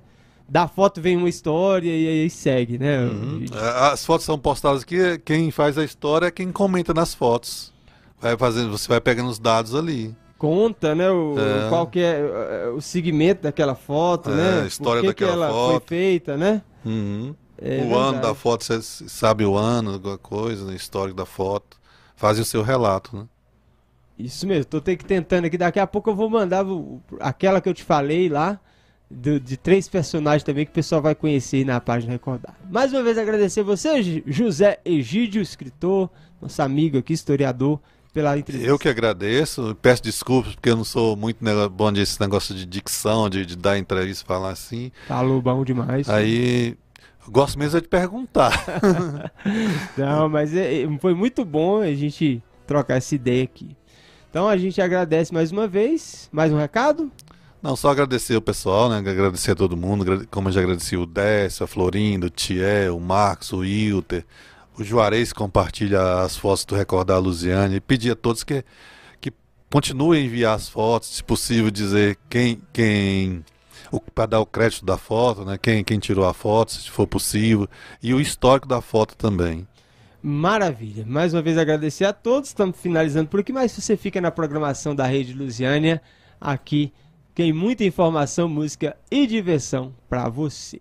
Da foto vem uma história e aí segue, né? Uhum. As fotos são postadas aqui, quem faz a história é quem comenta nas fotos. Vai fazendo, você vai pegando os dados ali conta, né, o, é. qual que é, é o segmento daquela foto, é, né? A história que daquela que ela foto. foi feita, né? Uhum. É o verdade. ano da foto, você sabe o ano, alguma coisa, histórico da foto. Faz o seu relato, né? Isso mesmo, tô que tentando aqui. Daqui a pouco eu vou mandar aquela que eu te falei lá, do, de três personagens também que o pessoal vai conhecer na página Recordar. Mais uma vez agradecer você, José Egídio, escritor, nosso amigo aqui, historiador pela entrevista. Eu que agradeço, peço desculpas porque eu não sou muito bom desse negócio de dicção, de, de dar entrevista, falar assim. Falou bom demais. Aí, gosto mesmo é de perguntar. [LAUGHS] não, mas é, é, foi muito bom a gente trocar essa ideia aqui. Então a gente agradece mais uma vez. Mais um recado? Não, só agradecer o pessoal, né? Agradecer a todo mundo, como eu já agradeci o Décio, a Florindo, o Tiel, o Marcos, o Wilter, o Juarez compartilha as fotos do Recordar Luziane e pedir a todos que, que continuem a enviar as fotos, se possível dizer quem, quem para dar o crédito da foto, né? quem, quem tirou a foto, se for possível, e o histórico da foto também. Maravilha. Mais uma vez agradecer a todos. Estamos finalizando por aqui, mas você fica na programação da Rede Lusiânia, aqui tem muita informação, música e diversão para você.